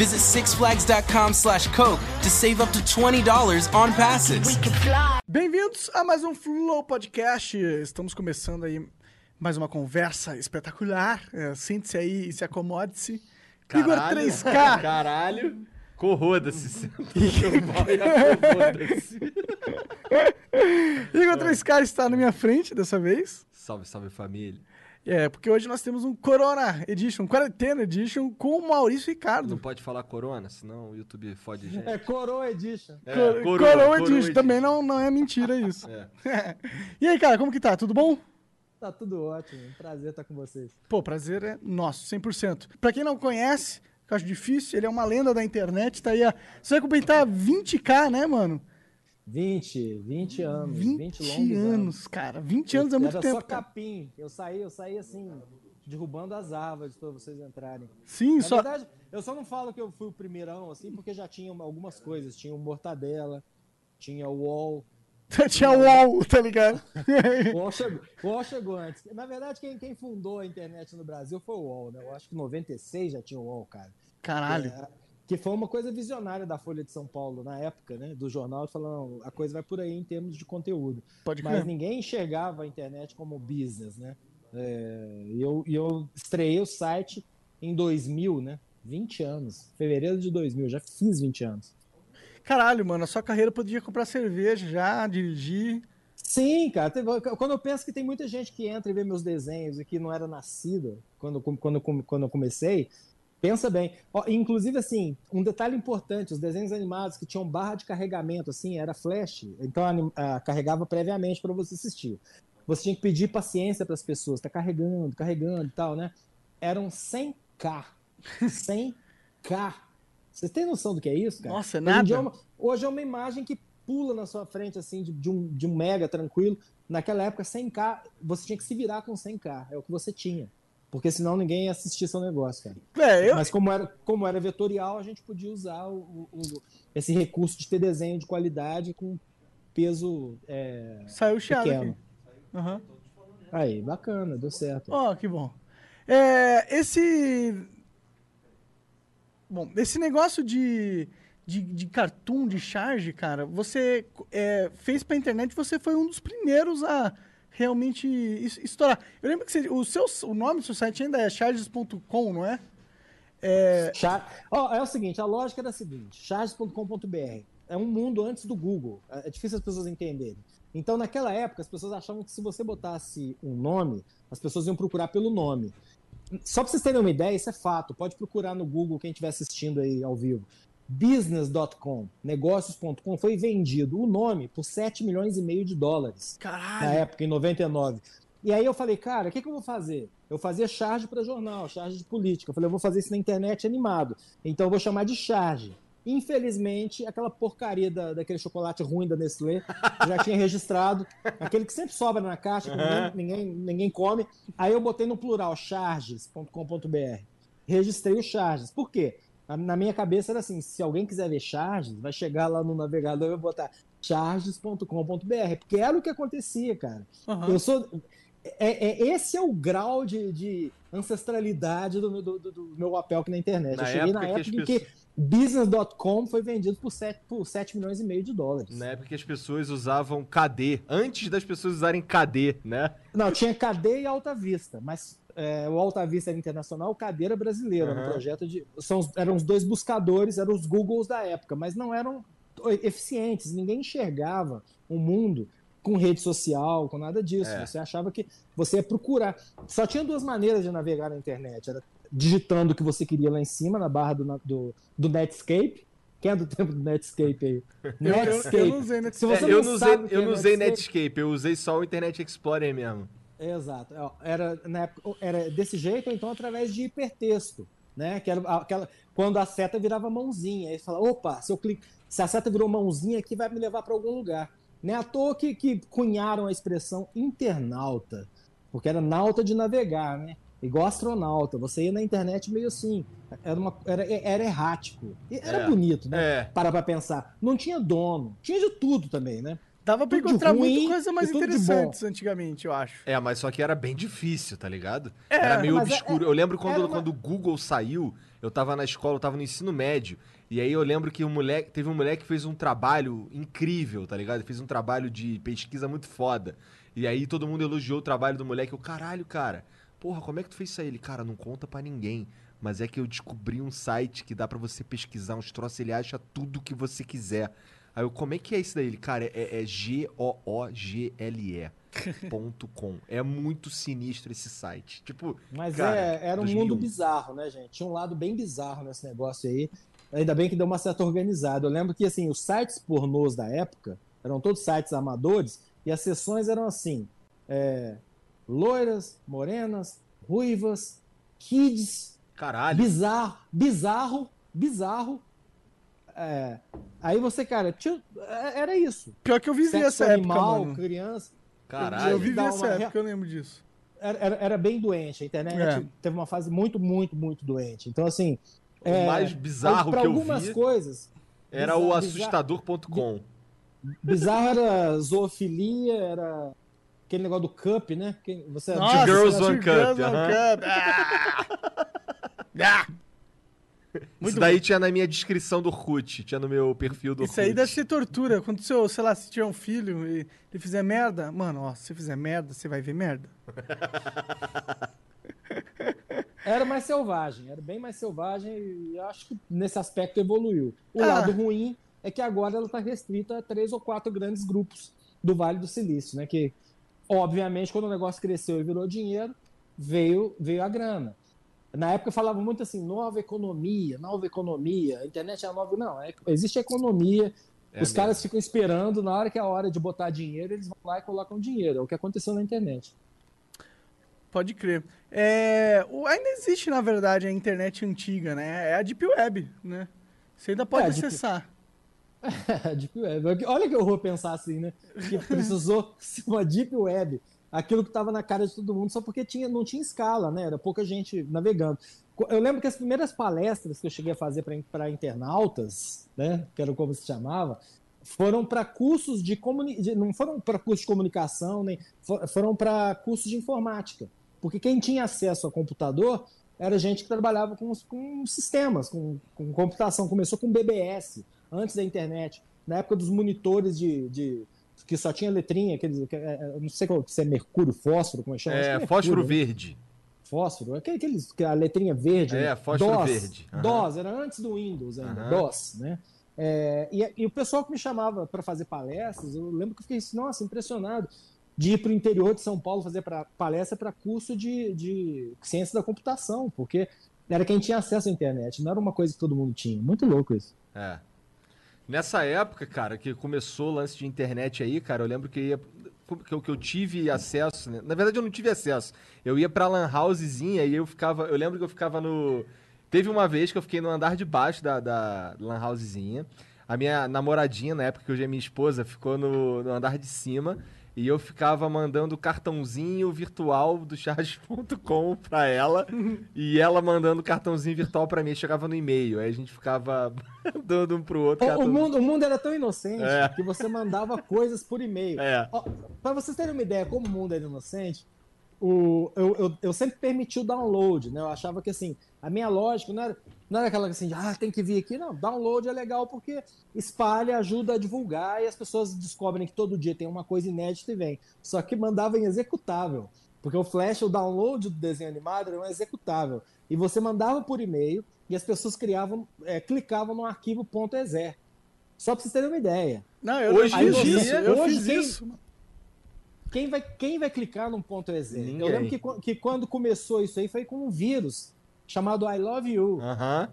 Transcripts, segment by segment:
Visit sixflags.com slash Coke to save up to $20 on passes. We could fly. Bem-vindos a mais um Flow Podcast. Estamos começando aí mais uma conversa espetacular. É, Sente-se aí e se acomode-se. Igor 3K. Caralho. Corroda-se. Igor 3K está na minha frente dessa vez. Salve, salve família. É, porque hoje nós temos um Corona Edition, Quarentena Edition com o Maurício Não Ricardo. pode falar corona, senão o YouTube fode gente. É Coroa Edition. É, Cor- coroa, Coroa coroa Edition. Edition. Também não, não é mentira isso. É. e aí, cara, como que tá? Tudo bom? Tá tudo ótimo. Prazer estar com vocês. Pô, prazer é nosso, 100%. Pra quem não conhece, que eu acho difícil, ele é uma lenda da internet, tá aí a... Você vai completar 20k, né, mano? 20, 20 anos. 20, 20, longos anos, anos. cara. 20 anos é muito Era tempo, só cara. capim. Eu saí, eu saí assim, derrubando as árvores pra vocês entrarem. Sim, Na só... verdade, eu só não falo que eu fui o primeirão, assim, porque já tinha algumas coisas. Tinha o Mortadela, tinha o UOL. Tinha o UOL, tá ligado? O UOL chegou, o UOL chegou antes. Na verdade, quem, quem fundou a internet no Brasil foi o UOL, né? Eu acho que em 96 já tinha o UOL, cara. Caralho. É, que foi uma coisa visionária da Folha de São Paulo na época, né? Do jornal, falando, a coisa vai por aí em termos de conteúdo. Pode Mas ninguém enxergava a internet como business, né? É, eu, eu estreiei o site em 2000, né? 20 anos. Fevereiro de 2000, já fiz 20 anos. Caralho, mano, a sua carreira podia comprar cerveja já, dirigir. Sim, cara. Quando eu penso que tem muita gente que entra e vê meus desenhos e que não era nascida quando, quando, quando eu comecei, pensa bem. Ó, inclusive, assim, um detalhe importante: os desenhos animados que tinham barra de carregamento, assim, era flash, então ah, carregava previamente para você assistir. Você tinha que pedir paciência para as pessoas, tá carregando, carregando e tal, né? Eram 100k. 100k. Vocês têm noção do que é isso, cara? Nossa, é Hoje nada. uma- hoje é uma imagem que pula na sua frente, assim, de, de um, de um mega tranquilo. Naquela época, 100k, você tinha que se virar com 100k. É o que você tinha. Porque senão ninguém ia assistir seu negócio, cara. É, eu, Mas como era, como era vetorial, a gente podia usar o- o- esse recurso de ter desenho de qualidade com peso é, saiu o chiado pequeno. Aham. Aí, bacana, deu certo. Ó, que bom. É, esse. Bom, esse negócio de, de, de cartoon, de charge, cara, você é, fez pra internet, você foi um dos primeiros a realmente es- estourar. Eu lembro que você- o, seu, o nome do seu site ainda é charges.com, não é? É, Char... Ó, é o seguinte, a lógica era a seguinte, charges.com.br é um mundo antes do Google. É é difícil as pessoas entenderem. Então, naquela época, as pessoas achavam que se você botasse um nome, as pessoas iam procurar pelo nome. Só para vocês terem uma ideia, isso é fato. Pode procurar no Google quem estiver assistindo aí ao vivo. Business.com, negócios.com, foi vendido o nome por 7 milhões e meio de dólares na caralho. época, em 99. E aí eu falei, cara, o que, que eu vou fazer? Eu fazia charge para jornal, charge de política. Eu falei, eu vou fazer isso na internet animado. Então eu vou chamar de charge. Infelizmente, aquela porcaria da, daquele chocolate ruim da Nestlé já tinha registrado, aquele que sempre sobra na caixa, que ninguém, ninguém, ninguém come. Aí eu botei no plural, charges.com.br. Registrei o charges. Por quê? Na, minha cabeça era assim: se alguém quiser ver charges, vai chegar lá no navegador e botar charges.com.br, porque era o que acontecia, cara. Aham. Eu sou. É, é- esse é o grau de, de ancestralidade do, meu- do- do- do meu papel aqui na internet. Na eu cheguei na época que que business.com foi vendido por 7, por 7 milhões e meio de dólares. Na época que as pessoas usavam KD, antes das pessoas usarem KD, né? Não, tinha KD e Alta Vista, mas é, o Alta Vista era internacional, o KD era brasileiro, era um Aham. projeto de. São, eram os dois buscadores, eram os Googles da época, mas não eram eficientes, ninguém enxergava o mundo com rede social, com nada disso. É. Você achava que você ia procurar. Só tinha duas maneiras de navegar na internet. Era digitando o que você queria lá em cima, na barra do, do, do Netscape. Quem é do tempo do Netscape aí? Eu, Netscape. eu não usei Netscape. Se você É, eu não usei, que eu é não usei Netscape- Netscape, eu usei só o Internet Explorer mesmo. Exato. Ó, Era, na época, era desse jeito, ou então através de hipertexto. Né? Que era aquela, quando a seta virava mãozinha. Aí você fala, opa, se eu clico, se a seta virou mãozinha aqui, vai me levar para algum lugar. Nem à toa que, que cunharam a expressão internauta, porque era nauta de navegar, né? Igual astronauta, você ia na internet meio assim, era, uma, era, era errático. Era É. bonito, né? É. Para pra pensar. Não tinha dono, tinha de tudo também, né? Dava pra Tudo encontrar ruim muita coisa mais interessantes antigamente, eu acho. É, mas só que era bem difícil, tá ligado? É, era meio é- obscuro. é- eu lembro quando, era uma- quando o Google saiu, eu tava na escola, eu tava no ensino médio. E aí eu lembro que um moleque, teve um moleque que fez um trabalho incrível, tá ligado? Fez um trabalho de pesquisa muito foda. E aí todo mundo elogiou o trabalho do moleque. Eu, caralho, cara, porra, como é que tu fez isso aí? Ele, cara, não conta pra ninguém. Mas é que eu descobri um site que dá pra você pesquisar uns troços, ele acha tudo que você quiser. Aí eu, como é que é isso daí? Ele, cara, é, é G-O-O-G-L-E. ponto .com. É muito sinistro esse site. Tipo, Mas Cara, é, era um 2001. mundo bizarro, né, gente? Tinha um lado bem bizarro nesse negócio aí. Ainda bem que deu uma certa organizada. Eu lembro que assim, os sites pornôs da época eram todos sites amadores e as sessões eram assim: é, loiras, morenas, ruivas, kids, caralho. bizarro, bizarro, bizarro. É, aí você, cara, tinha- é- era isso. Pior que eu vivi Sexo essa animal, época, mano. criança. Caralho. Eu vivi essa uma época, eu lembro disso. Era, era, era bem doente. A internet É. teve uma fase muito, muito, muito doente. Então, assim. O mais bizarro pra que eu algumas vi coisas. era bizarro, o assustador.com. Bizarro era zoofilia, era aquele negócio do cup, né? Que você Nossa, Girls Two One Cup, Girls One aham. Cup. Ah! Ah! Muito Isso daí tinha na minha descrição do Orkut, tinha no meu perfil do Orkut. Isso aí deve ser tortura. Quando seu, sei lá, se tiver um filho e ele fizer merda, mano, ó, se você fizer merda, você vai ver merda. Era mais selvagem, era bem mais selvagem e acho que nesse aspecto evoluiu. O Ah. lado ruim é que agora ela está restrita a três ou quatro grandes grupos do Vale do Silício, né? Que, obviamente, quando o negócio cresceu e virou dinheiro, veio, veio a grana. Na época falava muito assim, nova economia, nova economia, a internet é a nova. Não, é- existe economia, É os caras ficam esperando, na hora que é a hora de botar dinheiro, eles vão lá e colocam dinheiro. É o que aconteceu na internet. Pode crer. É, ainda existe, na verdade, a internet antiga, né? É a Deep Web, né? Você ainda pode É, a Deep- acessar. É, Deep Web. Olha que horror pensar assim, né? Que precisou ser uma Deep Web. Aquilo que estava na cara de todo mundo só porque tinha, não tinha escala, né? Era pouca gente navegando. Eu lembro que as primeiras palestras que eu cheguei a fazer para internautas, né? Que era como se chamava, foram para cursos de comunicação. Não foram para cursos de comunicação, nem fo- foram para cursos de informática. Porque quem tinha acesso a computador era gente que trabalhava com, com sistemas, com, com computação. Começou com BBS, antes da internet. Na época dos monitores de. de- que só tinha letrinha, aqueles. que- é, é, não sei qual, se é mercúrio, fósforo, como é que chama? Que É, mercúrio, fósforo né? verde. Fósforo, aquele- aqueles, que a letrinha verde. É, né? fósforo DOS, verde. Aham. DOS, era antes do Windows ainda, Aham. DOS, né? É, e, e o pessoal que me chamava para fazer palestras, eu lembro que eu fiquei, assim, nossa, impressionado de ir para o interior de São Paulo fazer pra, palestra para curso de, de ciência da computação, porque era quem tinha acesso à internet, não era uma coisa que todo mundo tinha. Muito louco isso. É. Nessa época, cara, que começou o lance de internet aí, cara, eu lembro que ia. Que eu, que eu tive acesso, né? Na verdade, eu não tive acesso. Eu ia pra Lan Housezinha e eu ficava. Eu lembro que eu ficava no. Teve uma vez que eu fiquei no andar de baixo da, da Lan Housezinha. A minha namoradinha, na época que hoje é minha esposa, ficou no, no andar de cima. E eu ficava mandando cartãozinho virtual do charge.com pra ela. e ela mandando cartãozinho virtual pra mim. Chegava no e-mail. Aí a gente ficava dando um pro outro. O, o mundo, o mundo era tão inocente É. que você mandava coisas por e-mail. É. Ó, Pra vocês terem uma ideia como o mundo era inocente, o, eu, eu, eu sempre permiti o download, né? Eu achava que assim, a minha lógica não era, não era aquela assim, ah, tem que vir aqui. Não, download é legal porque espalha, ajuda a divulgar e as pessoas descobrem que todo dia tem uma coisa inédita e vem. Só que mandava em executável. Porque o Flash, o download do desenho animado era um executável. E você mandava por e-mail e as pessoas criavam, é, clicavam no arquivo .exe. Só pra vocês terem uma ideia. Não, eu, Hoje fiz dia- isso. Eu hoje fiz quem- isso. Quem vai, quem vai clicar num ponto? Eu Ninguém. lembro que, qu- que quando começou isso aí foi com um vírus chamado I Love You.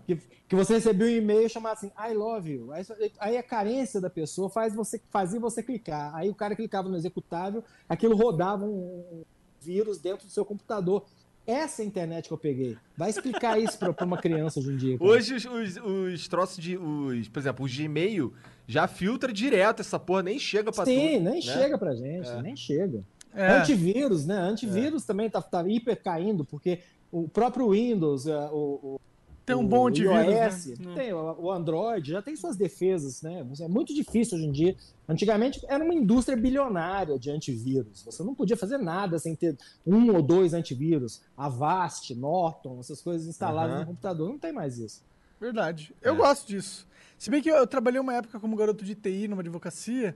Que, que você recebeu um e-mail chamado assim, I love you. Aí, aí a carência da pessoa faz você, fazia você clicar. Aí o cara clicava no executável, aquilo rodava um, vírus dentro do seu computador. essa internet que eu peguei. Vai explicar isso pra, pra uma criança hoje em dia. cara. Hoje os, os, os troços de. Os, por exemplo, o Gmail já filtra direto essa porra, nem chega pra Sim, tu. nem né? chega pra gente, nem chega. É. Antivírus, né? Antivírus também tá, tá hiper caindo, porque o próprio Windows, é, o, o- Tem um o bom antivírus, iOS, né? tem o Android, já tem suas defesas, né? É muito difícil hoje em dia. Antigamente era uma indústria bilionária de antivírus. Você não podia fazer nada sem ter um ou dois antivírus. Avast, Norton, essas coisas instaladas Aham. no computador. Não tem mais isso. Verdade. Eu É. gosto disso. Se bem que eu, eu trabalhei uma época como garoto de TI numa advocacia,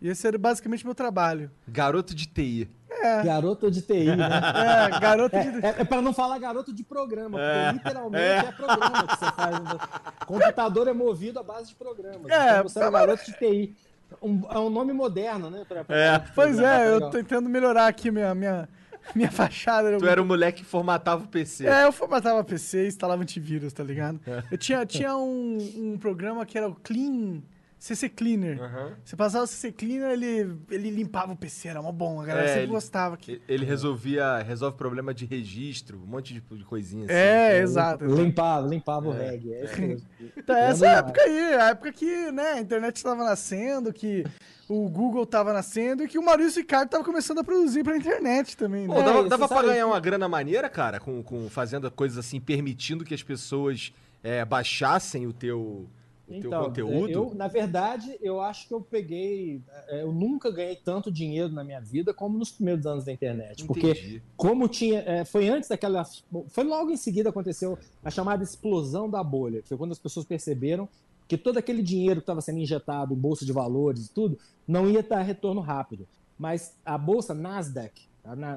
e esse era basicamente meu trabalho. Garoto de TI. Garoto de TI, né? É, garoto de. É, é para não falar garoto de programa, porque literalmente é. programa que você faz. né? Computador é movido à base de programas. É, então você é um garoto de TI. Um- é um nome moderno, né? pra- pra É. Pois é, eu tô tentando melhorar aqui minha, minha, minha fachada. Tu era o moleque que formatava o PC. É, eu formatava PC e instalava antivírus, tá ligado? Eu tinha, tinha um, um programa que era o Clean, CC Cleaner. Aham. Você passava o CC Cleaner, ele, ele limpava o PC, era mó bom, a galera É, sempre ele- gostava. Que... Ele resolvia, resolve problema de registro, um monte de, de coisinha assim. É, exato. Limpava, limpava o reggae. É isso mesmo. Então, essa Lembra época aí, a época que né, a internet estava nascendo, que o Google estava nascendo e que o Maurício Ricardo estava começando a produzir pra internet também, Pô, né? dava, É, dava pra sabe- ganhar uma grana maneira, cara, com, com fazendo coisas assim, permitindo que as pessoas é, baixassem o teu, o teu Então, conteúdo? eu, na verdade, eu acho que eu peguei. é, Eu nunca ganhei tanto dinheiro na minha vida como nos primeiros anos da internet. Porque Entendi. como tinha. é, foi antes daquela. Foi logo em seguida aconteceu a chamada explosão da bolha, que foi quando as pessoas perceberam que todo aquele dinheiro que estava sendo injetado em bolsa de valores e tudo, não ia dar retorno rápido. Mas a bolsa Nasdaq,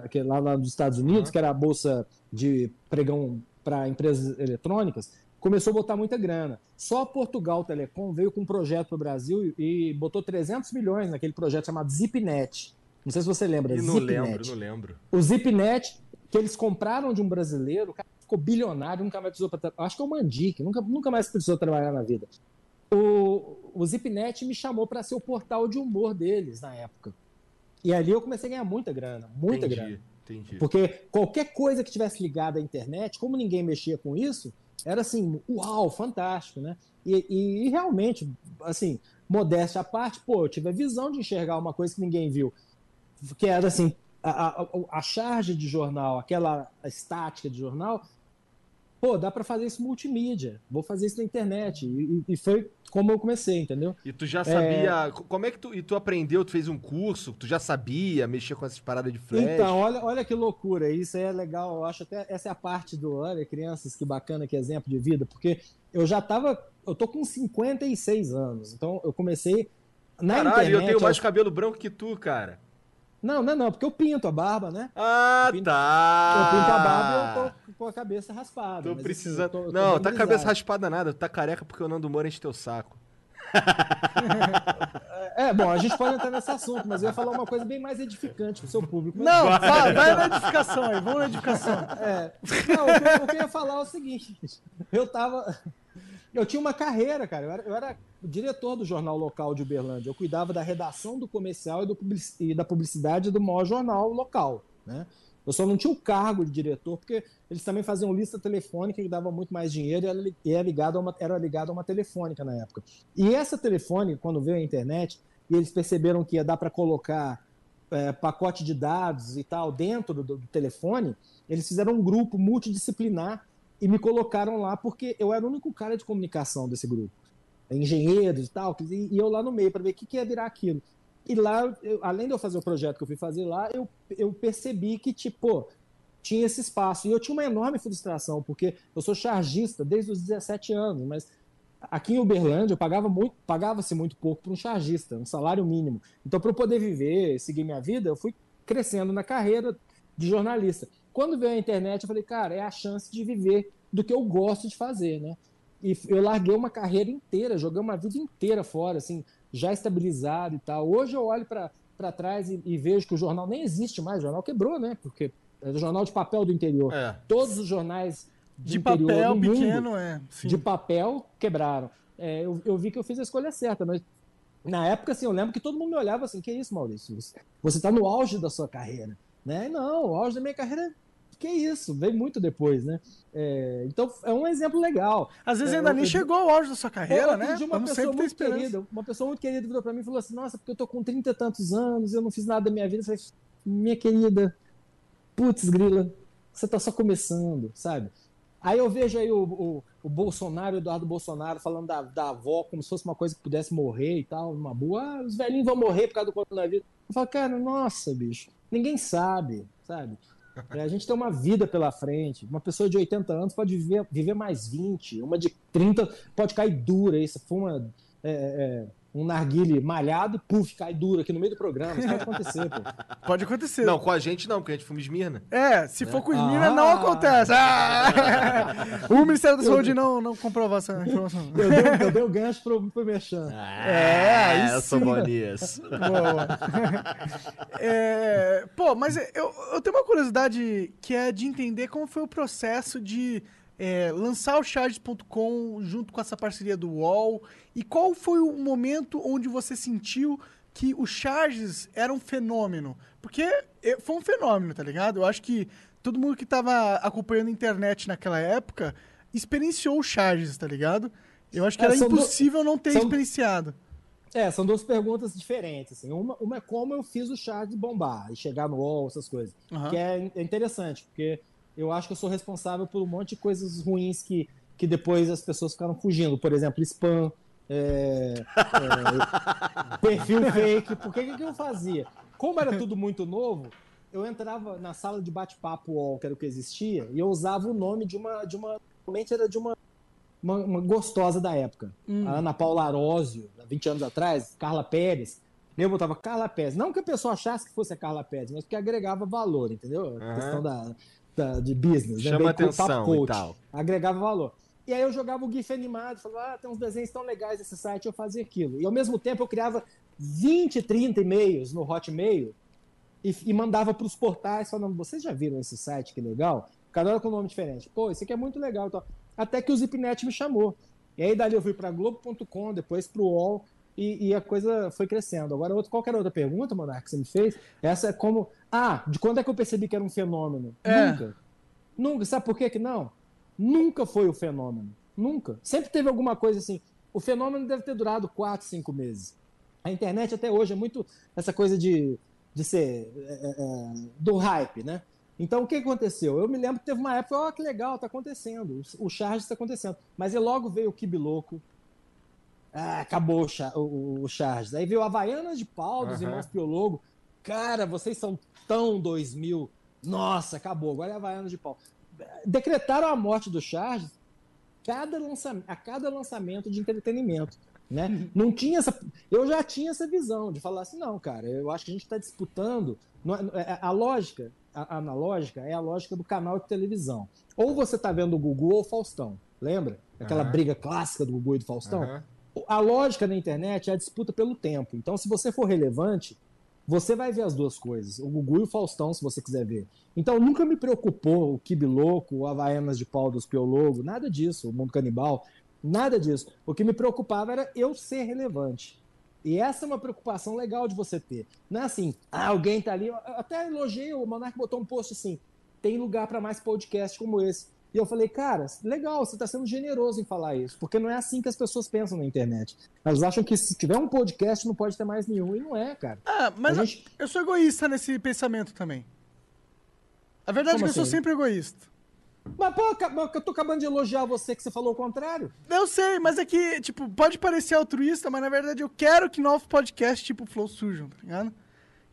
que é lá, nos Estados Unidos, que era a bolsa de pregão para empresas eletrônicas, começou a botar muita grana. Só a Portugal Telecom veio com um projeto para o Brasil e, e botou 300 milhões naquele projeto chamado ZipNet. Não sei se você lembra. E não ZipNet. lembro, não lembro. O ZipNet, que eles compraram de um brasileiro, o cara ficou bilionário, nunca mais precisou. Pra, acho que é o Mandic, nunca, nunca mais precisou trabalhar na vida. O, o ZipNet me chamou para ser o portal de humor deles na época. E ali eu comecei a ganhar muita grana, muita entendi, grana. entendi. Porque qualquer coisa que tivesse ligada à internet, como ninguém mexia com isso, era assim, uau, fantástico, né? E, e- e realmente, assim, modéstia à parte, pô, eu tive a visão de enxergar uma coisa que ninguém viu. Que era assim, a, a, a charge de jornal, aquela estática de jornal, pô, dá para fazer isso multimídia, vou fazer isso na internet. E, e- foi como eu comecei, entendeu? E tu já sabia. co- Como é que tu. E tu aprendeu, tu fez um curso, tu já sabia mexer com essas paradas de flash? Então, olha, olha que loucura. Isso é legal. Eu acho até essa é a parte do. Olha, crianças, que bacana, que exemplo de vida, porque eu já tava. Eu tô com 56 anos. Então, eu comecei. Na Caralho, internet. eu tenho mais aos- cabelo branco que tu, cara. Não, não, não, porque eu pinto a barba, né? Ah, Eu pinto- tá. Eu pinto a barba e eu tô com a cabeça raspada. Tô precisando. eu tô- eu tô não, tá cabeça raspada nada. Tu tá careca porque o Nando Moura enche teu saco. É, bom, a gente pode entrar nesse assunto, mas eu ia falar uma coisa bem mais edificante pro seu público. mas- Não, vai, vai na edificação aí, vamos na edificação. É. Não, o que, eu- o que eu ia falar é o seguinte: eu tava. Eu tinha uma carreira, cara. Eu era, eu era diretor do jornal local de Uberlândia. Eu cuidava da redação do comercial e, do e da publicidade do maior jornal local. Né? Eu só não tinha o cargo de diretor, porque eles também faziam lista telefônica que dava muito mais dinheiro e e era ligado a uma, era ligado a uma telefônica na época. E essa telefônica, quando veio a internet, e eles perceberam que ia dar para colocar é, pacote de dados e tal dentro do, do telefone, eles fizeram um grupo multidisciplinar e me colocaram lá porque eu era o único cara de comunicação desse grupo. Engenheiros e tal, e, eu lá no meio para ver o que, que ia virar aquilo. E lá, eu- além de eu fazer o projeto que eu fui fazer lá, eu, eu percebi que, tipo, tinha esse espaço. E eu tinha uma enorme frustração, porque eu sou chargista desde os 17 anos, mas aqui em Uberlândia eu pagava muito, pagava-se muito pouco para um chargista, um salário mínimo. Então, para eu poder viver, seguir minha vida, eu fui crescendo na carreira de jornalista. Quando veio a internet, eu falei, cara, é a chance de viver do que eu gosto de fazer, né? E eu larguei uma carreira inteira, joguei uma vida inteira fora, assim, já estabilizado e tal. Hoje eu olho para trás e, e vejo que o jornal nem existe mais, o jornal quebrou, né? Porque é o jornal de papel do interior. É. Todos os jornais De papel do mundo pequeno, é. Sim. de papel quebraram. É, eu, eu vi que eu fiz a escolha certa, mas na época, assim, eu lembro que todo mundo me olhava assim, que isso, Maurício? Você- Você está no auge da sua carreira, né? Não, o auge da minha carreira que isso, veio muito depois, né? É, então é um exemplo legal. Às vezes É, ainda eu- nem eu- chegou ao auge da sua carreira, Outro né? dia uma Vamos pessoa muito querida, uma pessoa muito querida virou pra mim e falou assim: Nossa, porque eu tô com 30 e tantos anos, eu não fiz nada da minha vida. Eu falei, minha querida, putz, grila, você tá só começando, sabe? Aí eu vejo aí o, o, o Bolsonaro, o Eduardo Bolsonaro, falando da, da avó como se fosse uma coisa que pudesse morrer e tal, uma boa. Ah, os velhinhos vão morrer por causa do coronavírus. Eu falo, cara, nossa, bicho, ninguém sabe, sabe? É, a gente tem uma vida pela frente. Uma pessoa de 80 anos pode viver, viver mais 20. Uma de 30 pode cair dura. Aí você fuma é, é, um narguile malhado puf, cai duro aqui no meio do programa. Isso pode acontecer, pô. Pode acontecer. Não, com a gente não, porque a gente fuma Esmirna. É, se for com os Ah. Minas, não acontece. Ah! o Ministério da Saúde não, não comprovou essa informação. Eu dei, eu dei o gancho pro, pro Merchan. É, aí eu sou bom nisso. É, pô, mas eu, eu tenho uma curiosidade que é de entender como foi o processo de é, lançar o Charges.com junto com essa parceria do UOL e qual foi o momento onde você sentiu que o Charges era um fenômeno. Porque é, foi um fenômeno, tá ligado? Eu acho que todo mundo que tava acompanhando a internet naquela época experienciou o Charges, tá ligado? Eu acho que É, era são do- impossível não ter são- experienciado. É, são duas perguntas diferentes. Assim. Uma, uma é como eu fiz o Charles bombar e chegar no UOL, essas coisas. Aham. Que é, é interessante, porque eu acho que eu sou responsável por um monte de coisas ruins que, que depois as pessoas ficaram fugindo. Por exemplo, spam, é, é, perfil fake. Por que que eu fazia? Como era tudo muito novo, eu entrava na sala de bate-papo UOL, que era o que existia, e eu usava o nome de uma. De uma realmente era de uma, uma, uma gostosa da época. Hum. A Ana Paula Arósio, há 20 anos atrás, Carla Pérez. Eu botava Carla Pérez. Não que a pessoa achasse que fosse a Carla Pérez, mas porque agregava valor, entendeu? A Aham. questão da, da- de business. né? Chama Bem atenção papo e coach. tal. Agregava valor. E aí eu jogava o GIF animado, falava, ah, tem uns desenhos tão legais nesse site, eu fazia aquilo. E ao mesmo tempo eu criava 20, 30 e-mails no Hotmail e, e mandava para os portais falando, vocês já viram esse site, que legal? Cada hora com um nome diferente. Pô, esse aqui é muito legal. Então, até que o Zipnet me chamou. E aí dali eu fui para Globo.com, depois para o UOL, e, e a coisa foi crescendo. Agora, outro, qual que era a outra pergunta, Monark, que você me fez? Essa é como. Ah, de quando é que eu percebi que era um fenômeno? É. Nunca. Nunca. Sabe por que que não? Nunca foi o fenômeno. Nunca. Sempre teve alguma coisa assim. O fenômeno deve ter durado quatro, cinco meses. A internet até hoje é muito essa coisa de, de ser é, é, do hype, né? Então o que aconteceu? Eu me lembro que teve uma época, ó, que legal, tá acontecendo. O charge está acontecendo. Mas aí logo veio o Kibiloco. Ah, acabou o, o, o charge. Aí veio a Havaianas de pau dos Aham. irmãos Piologo. Cara, vocês são tão 2000. Nossa, acabou. Agora é Havaianas de pau. Decretaram a morte do charge cada lançamento, a cada lançamento de entretenimento. Né? Não tinha essa. Eu já tinha essa visão de falar assim, não, cara, eu acho que a gente está disputando. é- é- A lógica, a analógica, é a lógica do canal de televisão. Ou você está vendo o Gugu ou o Faustão. Lembra? Aquela Aham. briga clássica do Gugu e do Faustão? Aham. A lógica na internet é a disputa pelo tempo. Então, se você for relevante, você vai ver as duas coisas. O Gugu e o Faustão, se você quiser ver. Então, nunca me preocupou o Kibi Louco, o Havaianas de Pau dos Piologo, nada disso, o Mundo Canibal, nada disso. O que me preocupava era eu ser relevante. E essa é uma preocupação legal de você ter. Não é assim, ah, alguém tá ali. Eu até elogiei, o Monark botou um post assim: tem lugar para mais podcast como esse. E eu falei, cara, legal, você está sendo generoso em falar isso, porque não é assim que as pessoas pensam na internet. Elas acham que se tiver um podcast não pode ter mais nenhum, e não é, cara. Ah, mas gente- eu sou egoísta nesse pensamento também. A verdade Como é que eu sou assim? sempre egoísta. Mas, pô, eu tô acabando de elogiar você que você falou o contrário. Eu sei, mas é que, tipo, pode parecer altruísta, mas na verdade eu quero que novos podcasts tipo Flow surjam, tá ligado?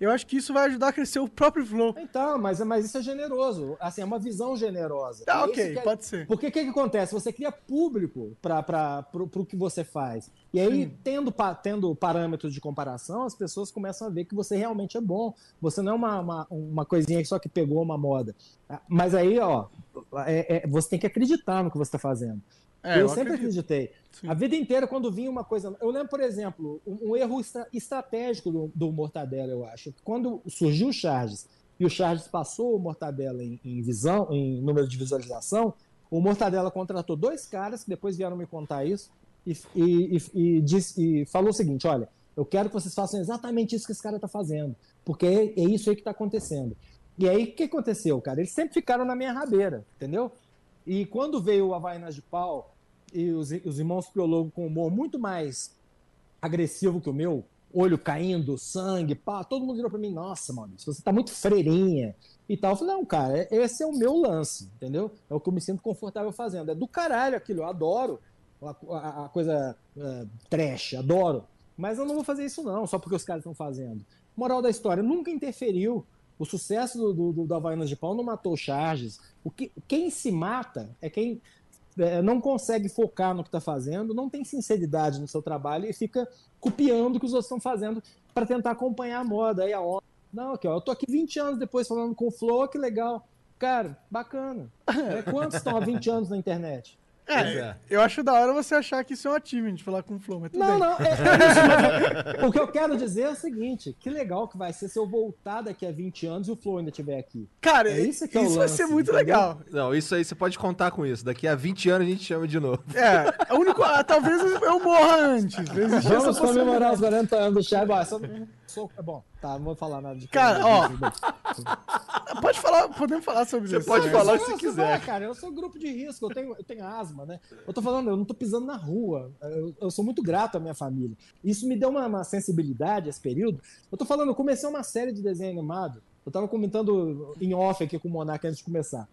Eu acho que isso vai ajudar a crescer o próprio Flow. Então, mas, mas isso é generoso. Assim, é uma visão generosa. Tá, É ok, é- pode ser. Porque o que, que acontece? Você cria público para o que você faz. E aí, tendo, tendo parâmetros de comparação, as pessoas começam a ver que você realmente é bom. Você não é uma, uma, uma coisinha só que pegou uma moda. Ah, Mas aí, ó, é- é- você tem que acreditar no que você está fazendo. É, eu, eu sempre acredito. acreditei. Sim. A vida inteira, quando vinha uma coisa. Eu lembro, por exemplo, um, um erro estra- estratégico do, do Mortadela, eu acho. Quando surgiu o Charges e o Charges passou o Mortadela em, em visão, em número de visualização, o Mortadela contratou dois caras que depois vieram me contar isso e, e, e, e disse- e falou o seguinte: olha, eu quero que vocês façam exatamente isso que esse cara está fazendo, porque é, é isso aí que está acontecendo. E aí, o que aconteceu, cara? Eles sempre ficaram na minha rabeira, entendeu? E quando veio o Havaianas de Pau e os, os irmãos Piologo com humor muito mais agressivo que o meu, olho caindo, sangue, pá, todo mundo virou pra mim, nossa, Maurício, você tá muito freirinha e tal. Eu falei, não, cara, esse é o meu lance, entendeu? É o que eu me sinto confortável fazendo. É do caralho aquilo, eu adoro a, a, a coisa é, trash, adoro. Mas eu não vou fazer isso não, só porque os caras estão fazendo. Moral da história, nunca interferiu. O sucesso do, do, do, Havaianas de Pau não matou Charges. O que, quem se mata é quem é, não consegue focar no que está fazendo, não tem sinceridade no seu trabalho e fica copiando o que os outros estão fazendo para tentar acompanhar a moda. Aí a onda. Não, aqui, ó, eu tô aqui 20 anos depois falando com o Flow, que legal. Cara, bacana. É, quantos estão há 20 anos na internet? É, é, eu acho da hora você achar que isso é um achievement, falar com o Flow, mas tudo não, bem. Não, é, é isso, o que eu quero dizer é o seguinte, que legal que vai ser se eu voltar daqui a 20 anos e o Flow ainda estiver aqui. Cara, é isso, que é isso vai ser muito entendeu? legal. Não, isso aí você pode contar com isso. Daqui a 20 anos a gente chama de novo. É, o único, ah, talvez eu morra antes. Vamos comemorar os 40 anos do Chave. Sou, é bom, tá, não vou falar nada de Cara, ó. pode falar, podemos falar sobre você isso. Você pode falar o que você quiser. cara, eu sou grupo de risco, eu tenho, eu tenho asma, né? Eu tô falando, eu não tô pisando na rua. Eu, eu sou muito grato à minha família. Isso me deu uma, uma, sensibilidade esse período. Eu tô falando, eu comecei uma série de desenho animado. Eu tava comentando em off aqui com o Monark antes de começar.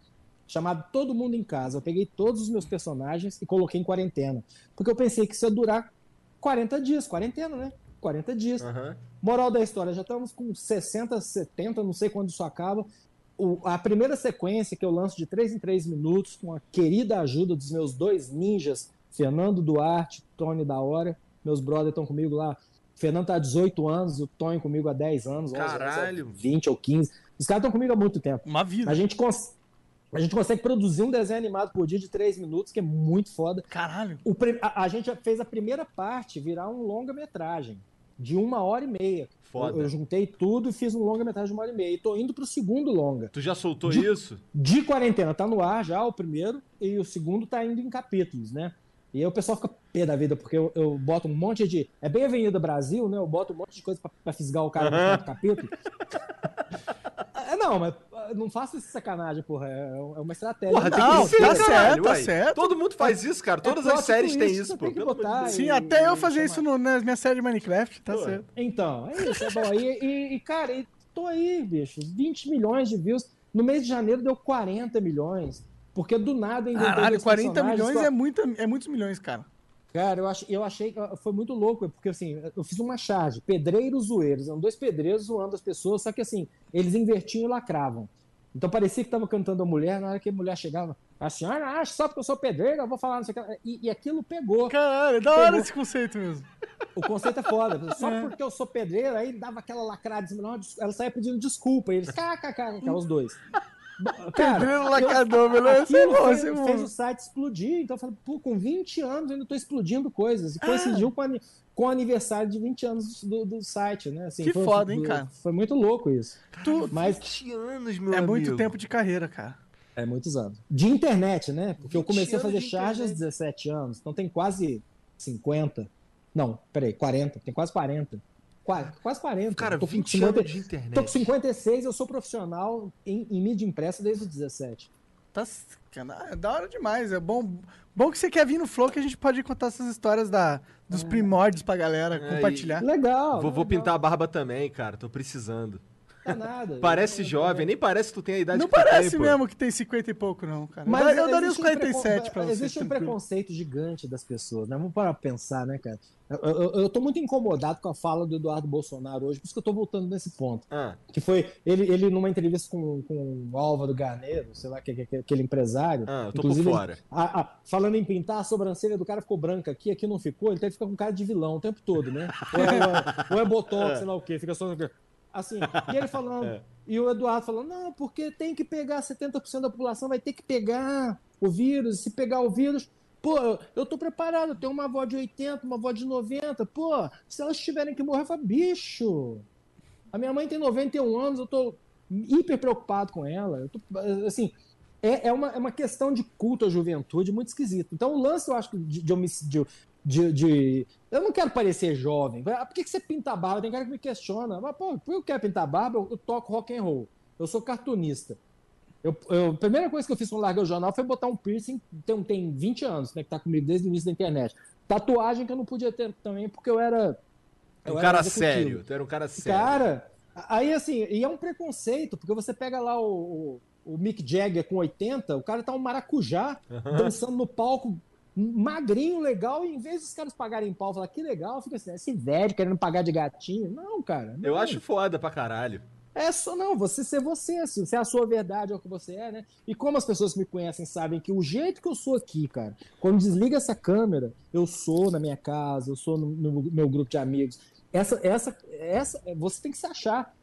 Chamado Todo Mundo em Casa. Eu peguei todos os meus personagens e coloquei em quarentena. Porque eu pensei que isso ia durar 40 dias, quarentena, né? 40 dias. Uhum. Moral da história, já estamos com 60, 70, não sei quando isso acaba. O, a primeira sequência que eu lanço de 3 em 3 minutos, com a querida ajuda dos meus dois ninjas, Fernando Duarte, Tony da Hora. Meus brothers estão comigo lá. O Fernando tá há 18 anos, o Tony comigo há 10 anos, 11 Caralho. anos, 20 ou 15. Os caras estão comigo há muito tempo. Uma vida. A gente consegue a gente consegue produzir um desenho animado por dia de 3 minutos, que é muito foda. Caralho. O, a, a, gente fez a primeira parte virar um longa-metragem de uma hora e meia. Foda. Eu, eu juntei tudo e fiz um longa-metragem de uma hora e meia. E tô indo pro segundo longa. Tu já soltou de, isso? De quarentena. Tá no ar já o primeiro e o segundo tá indo em capítulos, né? E aí o pessoal fica pé da vida, porque eu, eu, boto um monte de. É bem Avenida Brasil, né? Eu boto um monte de coisa pra, pra fisgar o cara no final do capítulo. é, não, mas não faça essa sacanagem, porra. É, é uma estratégia. Porra, tem não, que ser, tá certo, tá certo. Todo mundo faz isso, cara. Todas é as séries têm isso, pô. Botar Sim, e, até eu fazia isso no, na minha série de Minecraft, tá pô. certo. Então, é isso, é bom. E, e, e, cara, tô aí, bicho. 20 milhões de views. No mês de janeiro deu 40 milhões. Porque do nada ainda. Caralho, 40 milhões é, muita, é muitos milhões, cara. Cara, eu, ach, eu achei que foi muito louco, porque assim, eu fiz uma charge, pedreiros zoeiros, eram dois pedreiros zoando as pessoas, só que assim, eles invertiam e lacravam. Então parecia que tava cantando a mulher, na hora que a mulher chegava, a senhora acha só porque eu sou pedreiro, eu vou falar não sei o que. E, e aquilo pegou. Caralho, é da hora esse conceito mesmo. O conceito é foda. Só é. porque eu sou pedreiro, aí dava aquela lacrada, ela saía pedindo desculpa. E eles, kkk, os dois. Cara, Pedreiro lacrador, bom, fez, ser bom. fez o site explodir, então eu falei, pô, com 20 anos eu ainda tô explodindo coisas. E coincidiu ah. com, a, com o aniversário de 20 anos do, do site, né? Assim, que foi, foda, hein, cara? Foi muito louco isso. Tu, Mas, 20 anos, meu É amigo. muito tempo de carreira, cara. É muitos anos. De internet, né? Porque eu comecei a fazer charge aos 17 anos, então tem quase 50. Não, peraí, 40. Tem quase 40. Quase, quase 40. Cara, tô 20 50, anos de internet. Tô com 56, eu sou profissional em, em mídia impressa desde os 17. Tá, é da hora demais. É bom, bom que você quer vir no Flow que a gente pode contar essas histórias da, dos é. primórdios pra galera é, compartilhar. Legal. Vou, vou pintar a barba também, cara. Tô precisando. É nada. Parece jovem, nem parece que tu tem a idade não que tu parece tem, mesmo que tem 50 e pouco, não, cara. Mas eu, daria uns 47 um pra você. Existe um preconceito gigante das pessoas, né? Vamos parar pra pensar, né, cara? Eu, eu, eu tô muito incomodado com a fala do Eduardo Bolsonaro hoje, por isso que eu tô voltando nesse ponto. Ah. Que foi ele, ele numa entrevista com, com o Álvaro Garneiro, sei lá, que, que, aquele empresário. Ah, eu tô inclusive, por fora. A, a, falando em pintar, a sobrancelha do cara ficou branca aqui, aqui não ficou, ele teve que ficar com cara de vilão o tempo todo, né? Ou é, ou é botox, é. sei lá o quê, fica só. Assim, e ele falando, é. e o Eduardo falando, não, porque tem que pegar 70% da população, vai ter que pegar o vírus, se pegar o vírus, pô, eu tô preparado, eu tenho uma avó de 80, uma avó de 90, pô, se elas tiverem que morrer, eu falo, bicho, a minha mãe tem 91 anos, eu tô hiper preocupado com ela, eu tô, assim, é, é, uma, é uma questão de culto à juventude muito esquisito. Então, o lance, eu acho, de, de, de, de, de, Eu não quero parecer jovem. Ah, por que, que você pinta barba? Tem cara que me questiona. Mas, pô, por eu quero pintar barba, eu, eu toco rock and roll. eu sou cartunista. Eu, eu, a primeira coisa que eu fiz quando larguei o jornal foi botar um piercing, tem, tem 20 anos, né, que tá comigo desde o início da internet. Tatuagem que eu não podia ter também, porque eu era. Eu um cara sério, tu era um cara sério. Cara, aí assim, e é um preconceito, porque você pega lá o, o, o Mick Jagger com 80, o cara tá um maracujá uhum. dançando no palco magrinho, legal, e em vez dos caras pagarem pau, falar que legal, fica assim, esse velho querendo pagar de gatinho. Não, cara. Não. Eu acho foda pra caralho. É só não, você ser você, assim, se é a sua verdade é o que você é, né? E como as pessoas que me conhecem sabem que o jeito que eu sou aqui, cara, quando desliga essa câmera, eu sou na minha casa, eu sou no, no meu grupo de amigos. Essa, essa, essa, você tem que se achar.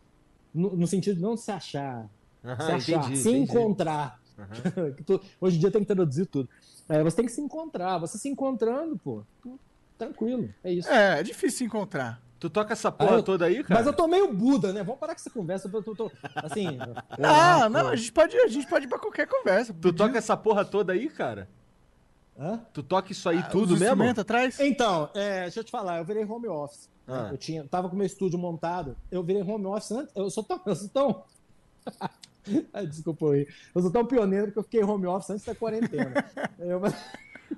No, no sentido de não se achar, uhum, se achar, entendi, se entendi. encontrar. Uhum. Hoje em dia tem que traduzir tudo. É, você tem que se encontrar. Você se encontrando, pô, tranquilo. É isso. É, é difícil se encontrar. Tu toca essa porra eu, toda aí, cara? Mas eu tô meio Buda, né? Vamos parar com essa conversa. Eu tô, tô assim. não, não, a gente, pode, a gente pode ir pra qualquer conversa. Tu toca essa porra toda aí, cara? Hã? Tu toca isso aí ah, tudo mesmo? atrás? Então, é, deixa eu te falar, eu virei home office. Ah. Eu tinha, tava com meu estúdio montado. Eu virei home office antes. Eu sou tão. Eu sou tão... Desculpa aí. Eu sou tão pioneiro que eu fiquei home office antes da quarentena. eu...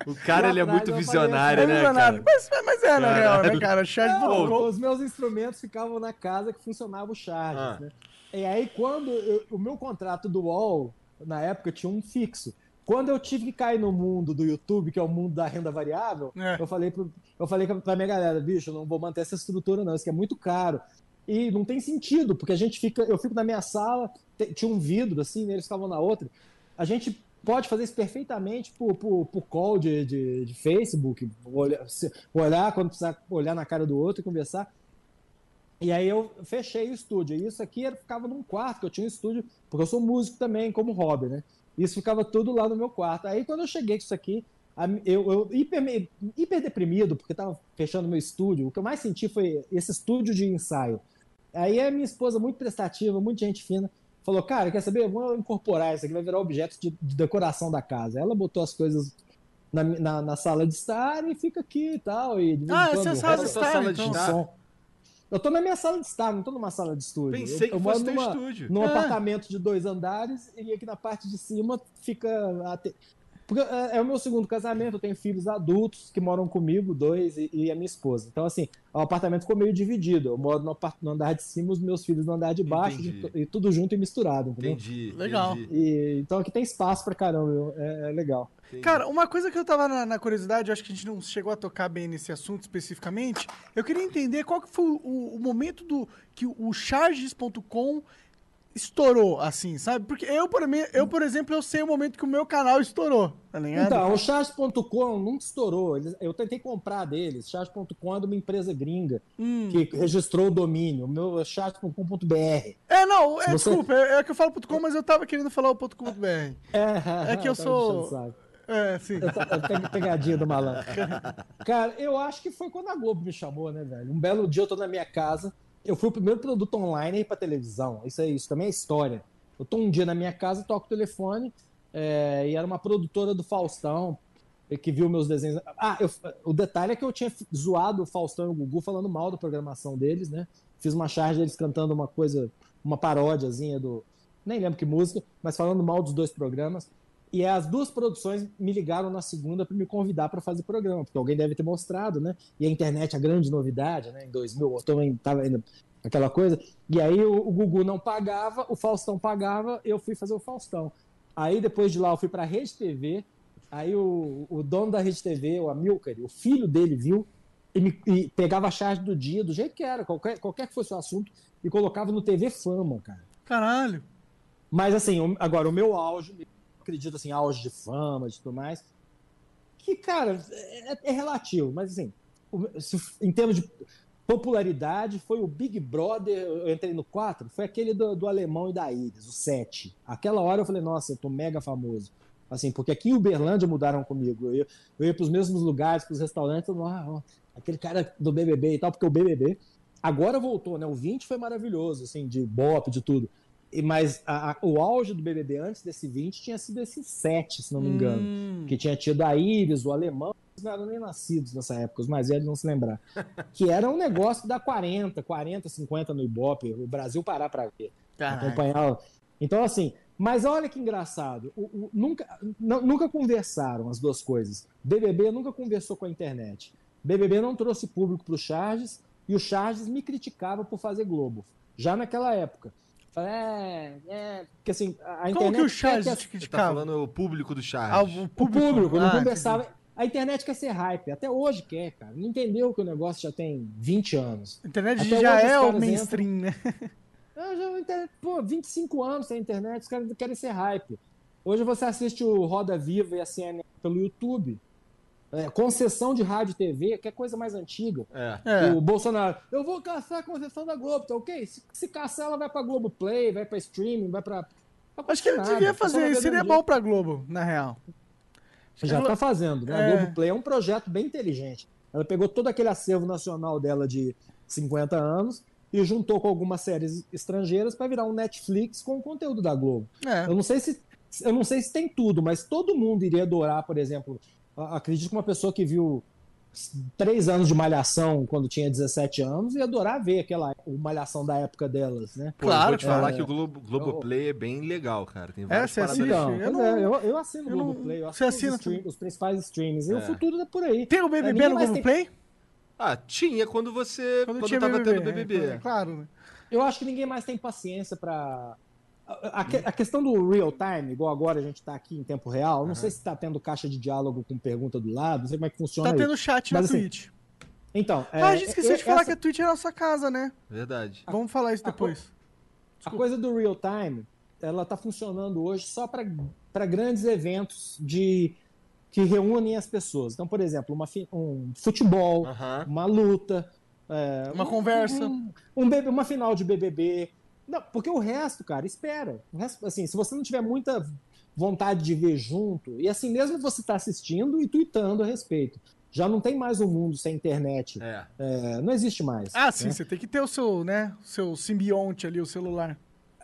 O cara, ele é muito visionário, né, cara? Mas, mas é, na real, né, cara? Charge Não, Os meus instrumentos ficavam na casa que funcionava o charge, ah. né? E aí, quando eu, o meu contrato do UOL, na época, tinha um fixo. Quando eu tive que cair no mundo do YouTube, que é o mundo da renda variável, é. eu falei, pro, eu falei pra minha galera, bicho, eu não vou manter essa estrutura, não, isso aqui é muito caro. E não tem sentido, porque a gente fica, eu fico na minha sala, tinha um vidro assim, né, eles ficavam na outra. A gente pode fazer isso perfeitamente por, por, por call de, de, de Facebook, olhar, olhar quando precisar olhar na cara do outro e conversar. E aí eu fechei o estúdio. E isso aqui ficava num quarto, que eu tinha um estúdio, porque eu sou músico também, como hobby, né? Isso ficava tudo lá no meu quarto. Aí quando eu cheguei com isso aqui, eu, eu hiper, hiper deprimido, porque estava fechando meu estúdio, o que eu mais senti foi esse estúdio de ensaio. Aí a minha esposa, muito prestativa, muito gente fina, falou: Cara, quer saber? Vamos incorporar isso aqui, vai virar objeto de, de decoração da casa. Ela botou as coisas na, na, na, sala de estar e fica aqui e tal. E ah, essa é a sala de estar, sala então. de estar. Eu tô na minha sala de estar, não tô numa sala de estúdio. Pensei eu, eu que fosse numa, estúdio. Num é. apartamento de dois andares e aqui na parte de cima fica a, porque é, é o meu segundo casamento, eu tenho filhos adultos que moram comigo, dois, e, e a minha esposa. Então, assim, o apartamento ficou meio dividido. Eu moro no, no andar de cima, os meus filhos no andar de baixo, e, e, tudo junto e misturado, entendeu? Entendi. Legal. E, então aqui tem espaço pra caramba, é, é legal. Entendi. Cara, uma coisa que eu tava na, na, curiosidade, eu acho que a gente não chegou a tocar bem nesse assunto especificamente, eu queria entender qual que foi o, o momento do que o charges.com estourou, assim, sabe? Porque eu, por, mim, eu, por exemplo, eu sei o momento que o meu canal estourou, tá ligado? Então, o Charge.com nunca estourou. Eu tentei comprar deles. Charge.com é de uma empresa gringa hum. que registrou o domínio. O meu é charge.com.br. É, não, é, você... desculpa, é, é, que eu falo .com, mas eu tava querendo falar o .com.br. É, é que eu sou... É, sim. Pegadinha do malandro. Cara, eu acho que foi quando a Globo me chamou, né, velho? Um belo dia eu tô na minha casa, eu fui o primeiro produto online pra televisão. Isso é isso, também é história. Eu tô um dia na minha casa, toco o telefone, é, e era uma produtora do Faustão, que viu meus desenhos. Ah, eu, o detalhe é que eu tinha zoado o Faustão e o Gugu falando mal da programação deles, né? Fiz uma charge deles cantando uma coisa, uma paródiazinha do. Nem lembro que música, mas falando mal dos dois programas. E as duas produções me ligaram na segunda para me convidar para fazer programa, porque alguém deve ter mostrado, né? E a internet, a grande novidade, né? Em 2000, eu também estava indo aquela coisa. E aí o, o Gugu não pagava, o Faustão pagava, eu fui fazer o Faustão. Aí depois de lá eu fui para a Rede TV, aí o, o dono da Rede TV, o Amilcar, o filho dele viu e, me, e pegava a charge do dia, do jeito que era, qualquer, qualquer que fosse o assunto, e colocava no TV Fama, cara. Caralho! Mas assim, agora o meu auge acredito assim, auge de fama, de tudo mais. Que, cara, é, é relativo, mas assim, em termos de popularidade, foi o Big Brother, eu entrei no 4, foi aquele do, do alemão e da Iris, o 7. Aquela hora eu falei, nossa, eu tô mega famoso. Assim, porque aqui em Uberlândia mudaram comigo. Eu eu ia pros mesmos lugares, pros restaurantes, eu, ah, aquele cara do BBB e tal, porque o BBB agora voltou, né? O 20 foi maravilhoso, assim, de bop, de tudo. Mas a, a, o auge do BBB antes desse 20 tinha sido esse 7, se não me engano. Hum. Que tinha tido a Iris, o alemão, eles não eram nem nascidos nessa época, os mais velhos não se lembrar. que era um negócio da 40, 40, 50 no Ibope, o Brasil parar pra ver. Acompanhar. Então, assim, mas olha que engraçado. O, o, nunca, não, nunca conversaram as duas coisas. BBB nunca conversou com a internet. BBB não trouxe público para o Charges e o Charges me criticava por fazer Globo. Já naquela época. É, é, porque assim, a Como internet. que o quer Charles que as- te Você tá criticava? falando o público do Ah, Charles. o o público, público não Ah, conversava. A internet quer ser hype. Até hoje quer, cara. Não entendeu que o negócio já tem 20 anos. A internet Até já é o mainstream, né? Eu já, internet, pô, 25 anos tem internet, os caras querem ser hype. Hoje você assiste o Roda Viva e a CNN pelo YouTube. É, concessão de rádio e TV, que é coisa mais antiga. É. É. O Bolsonaro, eu vou caçar a concessão da Globo, tá ok? Se, se caçar, ela vai pra Globo Play, vai pra streaming, vai pra. pra Acho que ele devia fazer vai isso, seria bom pra Globo, na real. Já tá fazendo, né? A É. Globo Play é um projeto bem inteligente. Ela pegou todo aquele acervo nacional dela de 50 anos e juntou com algumas séries estrangeiras para virar um Netflix com o conteúdo da Globo. É. Eu não sei se eu não sei se tem tudo, mas todo mundo iria adorar, por exemplo, acredito que uma pessoa que viu três anos de Malhação quando tinha 17 anos ia adorar ver aquela o Malhação da época delas, né? Pô, Claro, eu vou te falar é. que o Globo, Globoplay é bem legal, cara. Tem É, várias você paradas. assiste? Então, Eu pois não- é, eu, eu assino o eu Globoplay, eu você assino os, assina stream- os principais streams. E o É. futuro é por aí. Tem o É, BBB ninguém no Globoplay? Ah, tinha quando você. Quando, Quando, tinha tava BBB. tendo BBB. É, claro, né? Eu acho que ninguém mais tem paciência pra. A, a que- a questão do real time, igual agora a gente tá aqui em tempo real, não sei se tá tendo caixa de diálogo com pergunta do lado, não sei como é que funciona. Tá aí. tendo chat na Mas, assim, Twitch. Então, é, ah, a gente esqueceu é- de falar essa- que a Twitch é a nossa casa, né? Verdade. Vamos falar isso a co- depois. A coisa do real time, ela tá funcionando hoje só para grandes eventos de que reúnem as pessoas. Então, por exemplo, uma fi- um futebol, Aham. uma luta, é, Uma um- conversa. um, um uma final de BBB. Não, porque o resto, cara, espera. O resto, assim, se você não tiver muita vontade de ver junto, e assim mesmo você tá assistindo e tweetando a respeito. Já não tem mais um mundo sem internet. É. É, não existe mais. Ah, sim, né? você tem que ter o seu, né? O seu simbionte ali, o celular.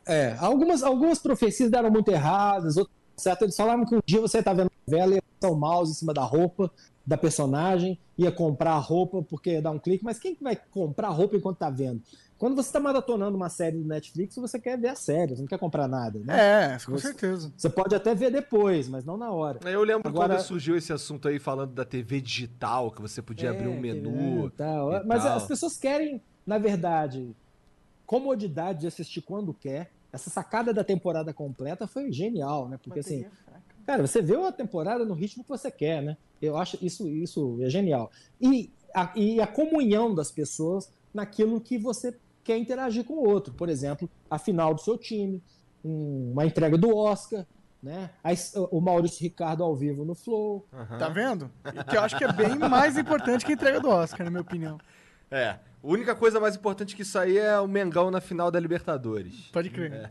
É, algumas, algumas profecias deram muito erradas, outras certo. Eles falaram que um dia você tá vendo a novela e ia passar o mouse em cima da roupa da personagem, ia comprar a roupa porque ia dar um clique, mas quem que vai comprar a roupa enquanto tá vendo? Quando você tá maratonando uma série do Netflix, você quer ver a série, você não quer comprar nada, né? É, com Você- certeza. Você pode até ver depois, mas não na hora. Eu lembro Agora- quando surgiu esse assunto aí falando da TV digital, que você podia abrir um É, menu. é, tal. e Mas tal. as pessoas querem, na verdade, comodidade de assistir quando quer. Essa sacada da temporada completa foi genial, né? Porque assim, cara, você vê a temporada no ritmo que você quer, né? Eu acho isso, isso é genial. E a, e a comunhão das pessoas naquilo que você quer interagir com o outro. Por exemplo, a final do seu time, um- uma entrega do Oscar, né? O Maurício Ricardo ao vivo no Flow. Aham. Tá vendo? E Que eu acho que é bem mais importante que a entrega do Oscar, na minha opinião. É. A única coisa mais importante que isso aí é o Mengão na final da Libertadores. Pode crer.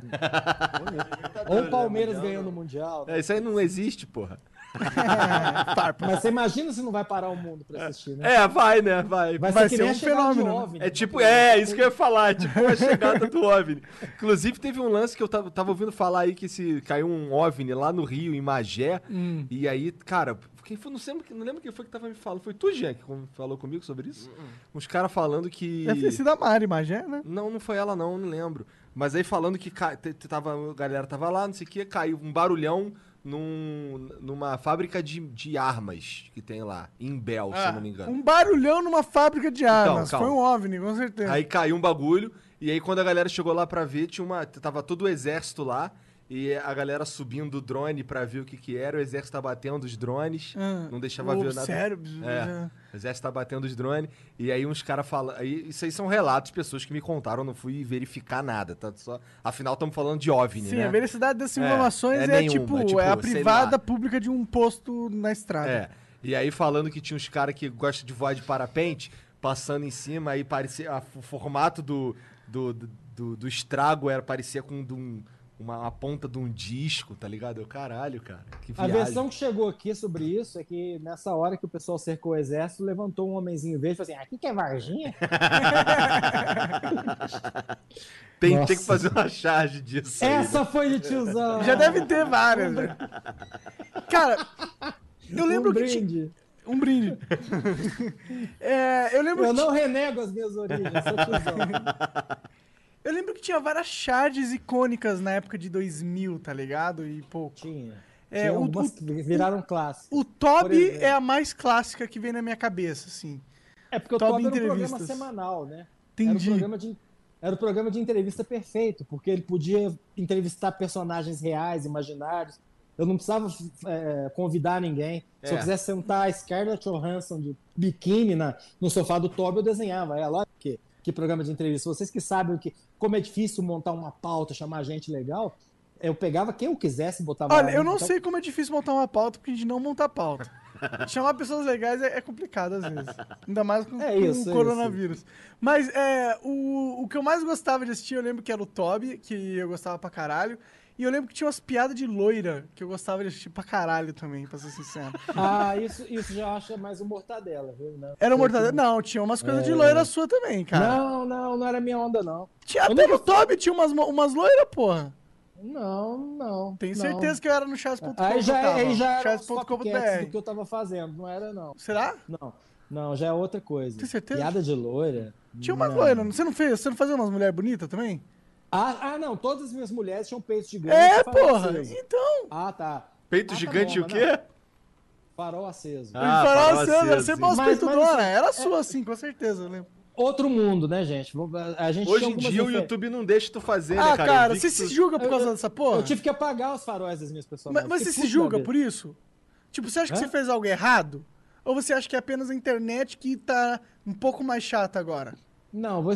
Ou o Palmeiras Mundial, ganhando o Mundial. É, isso aí não existe, porra. Mas você imagina se não vai parar o mundo pra assistir, né? É, vai, né? Vai. Vai, vai ser ser um fenômeno, de né? OVNI. É tipo, é, isso que eu ia falar, é tipo a chegada do OVNI. Inclusive, teve um lance que eu tava, tava ouvindo falar aí que se caiu um OVNI lá no Rio, em Magé, Hum. e aí, cara, quem foi, não, sei, não lembro quem foi que tava me falando, foi tu, Jean, que falou comigo sobre isso? Uns caras falando que... Deve ter sido a Mari Magé, né? Não, não foi ela não, não lembro. Mas aí falando que ca... tava, a galera tava lá, não sei o que, caiu um barulhão num, numa fábrica de, de armas que tem lá, em Bel, se eu não me engano. Um barulhão numa fábrica de armas. calma. Foi um OVNI, com certeza. Aí caiu um bagulho, e aí quando a galera chegou lá pra ver, tinha uma. Tava todo o exército lá, e a galera subindo o drone pra ver o que que era, o exército tá batendo os drones, Ah, não deixava o ver nada. Cérebro. É, o exército tá batendo os drones, e aí uns caras falam. Aí, isso aí são relatos de pessoas que me contaram, não fui verificar nada, tá? Só, afinal, estamos falando de OVNI, Sim, né? a veracidade dessas É, informações é é, nenhuma, tipo, tipo, é a privada pública de um posto na estrada. É. E aí falando que tinha uns caras que gostam de voar de parapente, passando em cima, aí parecia. a- o formato do, do, do, do- do estrago era, parecia com de um- uma, a ponta de um disco, tá ligado? Eu, caralho, cara. Que A versão que chegou aqui sobre isso é que nessa hora que o pessoal cercou o exército, levantou um homenzinho verde e falou assim: aqui que é Varginha? tem, tem que fazer uma charge disso. aí, né? Essa foi de tiozão. Já deve ter várias, né? Cara, eu lembro um que brinde. Um brinde. É, eu lembro Eu que não renego as minhas origens, sou tiozão. Eu lembro que tinha várias charges icônicas na época de 2000, tá ligado? E pouco. Tinha. É, Tinha o- algumas que viraram clássicos. O Toby é a mais clássica que vem na minha cabeça, assim. É porque o Top Top era um programa semanal, né? Entendi. Era o programa de, era o programa de entrevista perfeito, porque ele podia entrevistar personagens reais, imaginários. Eu não precisava é, convidar ninguém. Se É. eu quisesse sentar a Scarlett Johansson de biquíni na, no sofá do Toby, eu desenhava ela. Olha que, que programa de entrevista. Vocês que sabem o que, como é difícil montar uma pauta, chamar gente legal, eu pegava quem eu quisesse e botava Olha, eu não Então, sei como é difícil montar uma pauta, porque a gente não monta pauta. Chamar pessoas legais é, é complicado às vezes. Ainda mais com, É com isso, o é coronavírus. Mas é, o, o que eu mais gostava de assistir, eu lembro que era o Toby, que eu gostava pra caralho. E eu lembro que tinha umas piadas de loira, que eu gostava de assistir pra caralho também, pra ser sincero. Ah, isso, isso já acha mais um mortadela, viu? Não, Era Sei mortadela? que- Não, tinha umas coisas de É. loira sua também, cara. Não, não, não era minha onda, não. Tinha Eu até no Toby, tinha umas, umas loiras, porra. Não, não. Tenho não. certeza que eu era no chats.com. Aí já, tava. aí já era do que eu tava fazendo, não era não. Será? Não, não, já é outra coisa. Tem certeza? Piada de loira. Tinha umas não. loiras. Você não fez? Você não fazia umas mulheres bonitas também? Ah, ah, não, todas as minhas mulheres tinham peitos gigantes. É, porra. aceso. Então. Ah, tá. Peito Ah, tá gigante e bom, o mas quê? Farol aceso. Ah, farol farol aceso, aceso, sempre sim. umas Mas- peitudona. mas- Era sua, sim, com certeza, eu lembro. Outro mundo, né, gente? A gente Hoje em dia o YouTube não deixa tu fazer, Ah, né, cara? cara, você que se tu- julga por causa eu- dessa porra? Eu tive que apagar os faróis das minhas Mas, personagens. mas você se julga por isso? Tipo, você acha que Hã? você fez algo errado? Ou você acha que é apenas a internet que tá um pouco mais chata agora? Não, vou,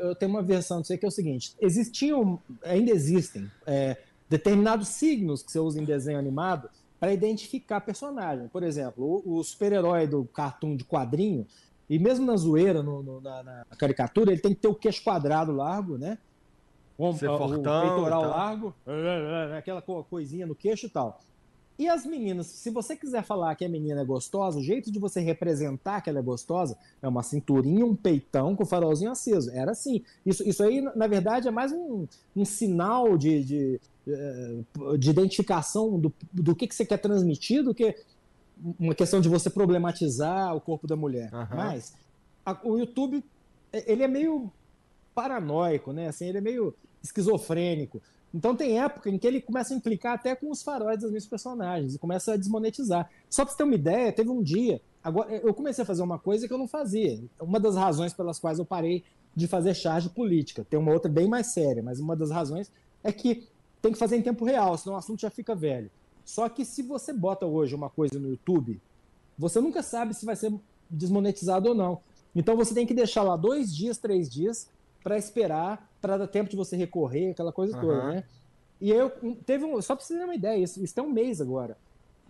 eu tenho uma versão disso aí que é o seguinte: existiam, ainda existem, é, determinados signos que você usa em desenho animado para identificar personagem. Por exemplo, o, o super-herói do cartoon de quadrinho, e mesmo na zoeira, no- no- na, na caricatura, ele tem que ter o queixo quadrado largo, né? O, o- o peitoral largo, aquela co- coisinha no queixo e tal. E as meninas, se você quiser falar que a menina é gostosa, o jeito de você representar que ela é gostosa é uma cinturinha, um peitão com o farolzinho aceso. Era assim. Isso, isso aí, na verdade, é mais um, um sinal de, de, eh, de identificação do, do que, que você quer transmitir do que uma questão de você problematizar o corpo da mulher. Aham. Mas a- o YouTube, eh, ele é meio paranoico, né? Assim, ele é meio esquizofrênico. Então tem época em que ele começa a implicar até com os faróis dos meus personagens e começa a desmonetizar. Só pra você ter uma ideia, teve um dia, agora eu comecei a fazer uma coisa que eu não fazia. Uma das razões pelas quais eu parei de fazer charge política. Tem uma outra bem mais séria, mas uma das razões é que tem que fazer em tempo real, senão o assunto já fica velho. Só que se você bota hoje uma coisa no YouTube, você nunca sabe se vai ser desmonetizado ou não. Então você tem que deixar lá dois dias, três dias para esperar, para dar tempo de você recorrer, aquela coisa Aham. toda, né? E eu teve um, só para você ter uma ideia, isso, isso tem um mês agora.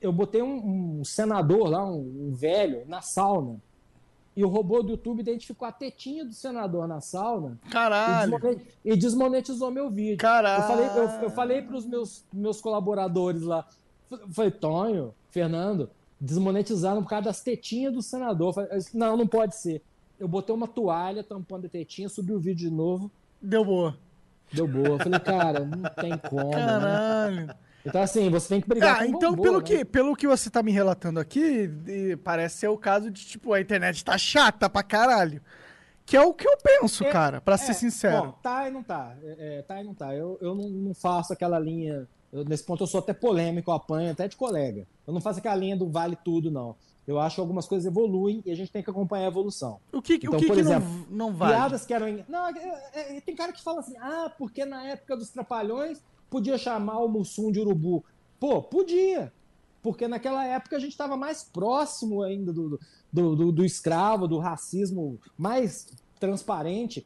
Eu botei um, um senador lá, um, um velho, na sauna. E o robô do YouTube identificou a tetinha do senador na sauna e, Caralho. desmone- e desmonetizou meu vídeo. Caralho. Eu falei, eu, eu falei para os meus, meus colaboradores lá, falei, Tonho, Fernando, desmonetizaram por causa das tetinhas do senador. Falei, não, não pode ser. Eu botei uma toalha tampando a tetinha, subi o vídeo de novo, Deu boa. deu boa. Eu falei, cara, não tem como, né? Caralho. Então, assim, você tem que brigar Ah, com o então, pelo, né? que, pelo que você tá me relatando aqui, parece ser o caso de, tipo, a internet tá chata pra caralho. Que é o que eu penso, É, cara, pra ser É, sincero. Bom, tá e não tá. É, é, tá e não tá. Eu, eu não, não faço aquela linha. eu- nesse ponto eu sou até polêmico, eu apanho até de colega. Eu não faço aquela linha do vale tudo, não. Eu acho que algumas coisas evoluem e a gente tem que acompanhar a evolução. o que, então, o que, por que exemplo, não, não vale? Piadas que eram. Não, é- é- tem cara que fala assim: ah, porque na época dos Trapalhões podia chamar o Mussum de urubu. Pô, podia. Porque naquela época a gente estava mais próximo ainda do, do, do- do escravo, do racismo mais transparente.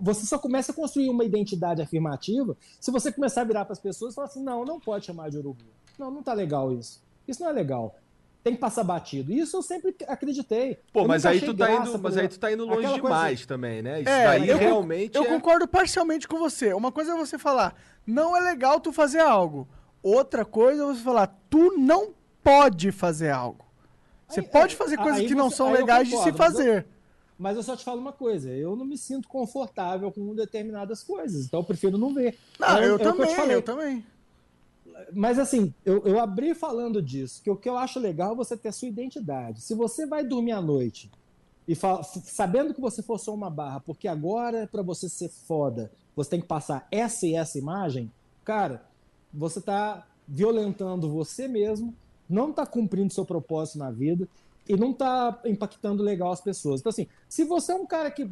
Você só começa a construir uma identidade afirmativa se você começar a virar para as pessoas e falar assim: não, não pode chamar de urubu. Não, não tá legal isso. Isso não é legal. Tem que passar batido. Isso eu sempre acreditei. Pô, Eu mas nunca aí tu tá graça, indo, mas aí tu tá indo longe coisa demais também, né? Isso É, daí eu, realmente eu é... concordo parcialmente com você. Uma coisa é você falar, não é legal tu fazer algo. Outra coisa é você falar, tu não pode fazer algo. Você Aí- pode aí- fazer coisas aí que não você- são aí eu legais de se concordo, mas eu- fazer. Mas eu só te falo uma coisa, eu não me sinto confortável com determinadas coisas, então eu prefiro não ver. Não, É- eu é eu te também, falei. eu também. Mas assim, eu, eu abri falando disso, que o que eu acho legal é você ter sua identidade. Se você vai dormir à noite e fa- f- sabendo que você forçou uma barra, porque agora é pra você ser foda, você tem que passar essa e essa imagem, cara, você está violentando você mesmo, não está cumprindo seu propósito na vida e não está impactando legal as pessoas. Então, assim, se você é um cara que,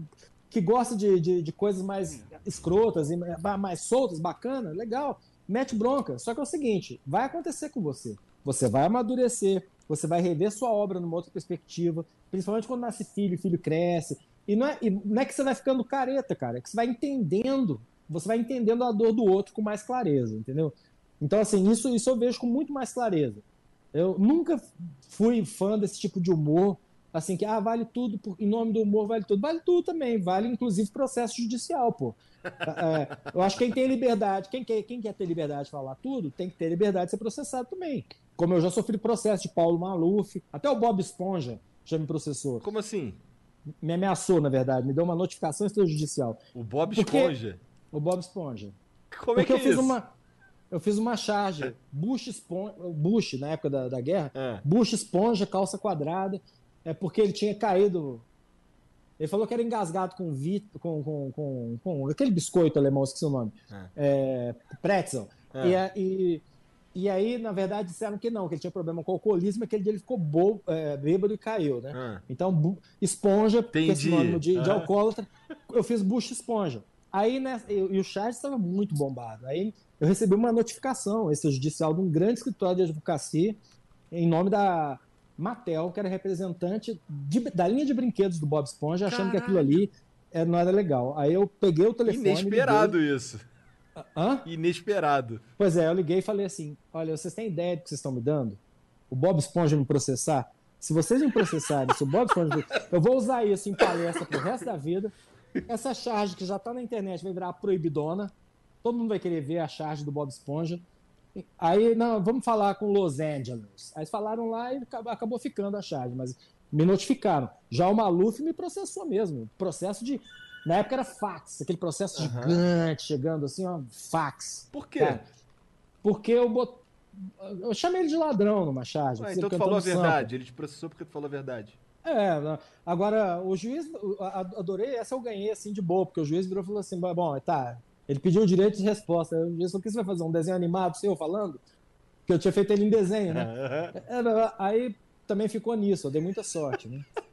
que gosta de, de, de coisas mais escrotas, e mais soltas, bacana, legal, mete bronca. Só que é o seguinte, vai acontecer com você. Você vai amadurecer, você vai rever sua obra numa outra perspectiva, principalmente quando nasce filho, filho cresce. E não é, e não é que você vai ficando careta, cara, é que você vai entendendo, você vai entendendo a dor do outro com mais clareza, entendeu? Então, assim, isso, isso eu vejo com muito mais clareza. Eu nunca fui fã desse tipo de humor, assim, que, ah, vale tudo, por, em nome do humor vale tudo. Vale tudo também, vale inclusive processo judicial, pô. É, eu acho que quem tem liberdade, quem quer, quem quer ter liberdade de falar tudo, tem que ter liberdade de ser processado também. Como eu já sofri processo de Paulo Maluf, até o Bob Esponja já me processou. Como assim? Me ameaçou, na verdade, me deu uma notificação extrajudicial. O Bob Esponja? O Bob Esponja. Como é Porque é que é eu isso? Fiz uma, eu fiz uma charge. Bush, Esponja, Bush na época da, da guerra, é. Bush Esponja, calça quadrada, é porque ele tinha caído. Ele falou que era engasgado com, vit, com, com, com, com aquele biscoito alemão, esqueci o nome. É. É, pretzel. É. E, e e aí, na verdade, disseram que não, que ele tinha problema com o alcoolismo, aquele dia ele ficou bo, é, bêbado e caiu, né? Ah. Então, esponja, Entendi. esse nome de, de ah. alcoólatra, eu fiz bucha esponja. Aí, né, eu, e o chat estava muito bombado. Aí eu recebi uma notificação extrajudicial de um grande escritório de advocacia em nome da Mattel, que era representante de, da linha de brinquedos do Bob Esponja, achando Caraca. que aquilo ali é, não era legal. Aí eu peguei o telefone. Inesperado liguei, isso. Hã? Inesperado. Pois é, eu liguei e falei assim: olha, vocês têm ideia do que vocês estão me dando? O Bob Esponja me processar? Se vocês me processarem, se o Bob Esponja. Eu vou usar isso em palestra pro resto da vida. Essa charge que já tá na internet vai virar proibidona. Todo mundo vai querer ver a charge do Bob Esponja. Aí, não, vamos falar com Los Angeles. Aí falaram lá e acabou ficando a charge, mas me notificaram. Já o Maluf me processou mesmo. Processo de na época era fax, aquele processo uhum. gigante, chegando assim, ó, fax. Por quê? Cara, porque eu bot... eu chamei ele de ladrão numa charge. Ah, então tu falou a verdade, ele te processou porque tu falou a verdade. É, agora o juiz, adorei, essa eu ganhei assim de boa, porque o juiz virou e falou assim: bom, tá, ele pediu o direito de resposta. O juiz falou: o que você vai fazer? Um desenho animado seu falando? Porque eu tinha feito ele em desenho, né? Uhum. Aí também ficou nisso, eu dei muita sorte, né?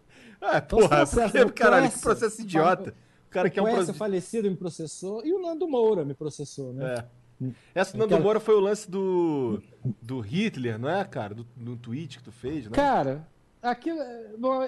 Ah, então, porra, porque, caralho, que processo idiota cara que é um processo... falecido me processou e o Nando Moura me processou, né? É. Essa do Nando Moura foi o lance do, do Hitler, não é, cara? Do, do tweet que tu fez, né? Cara, aquilo. Bom,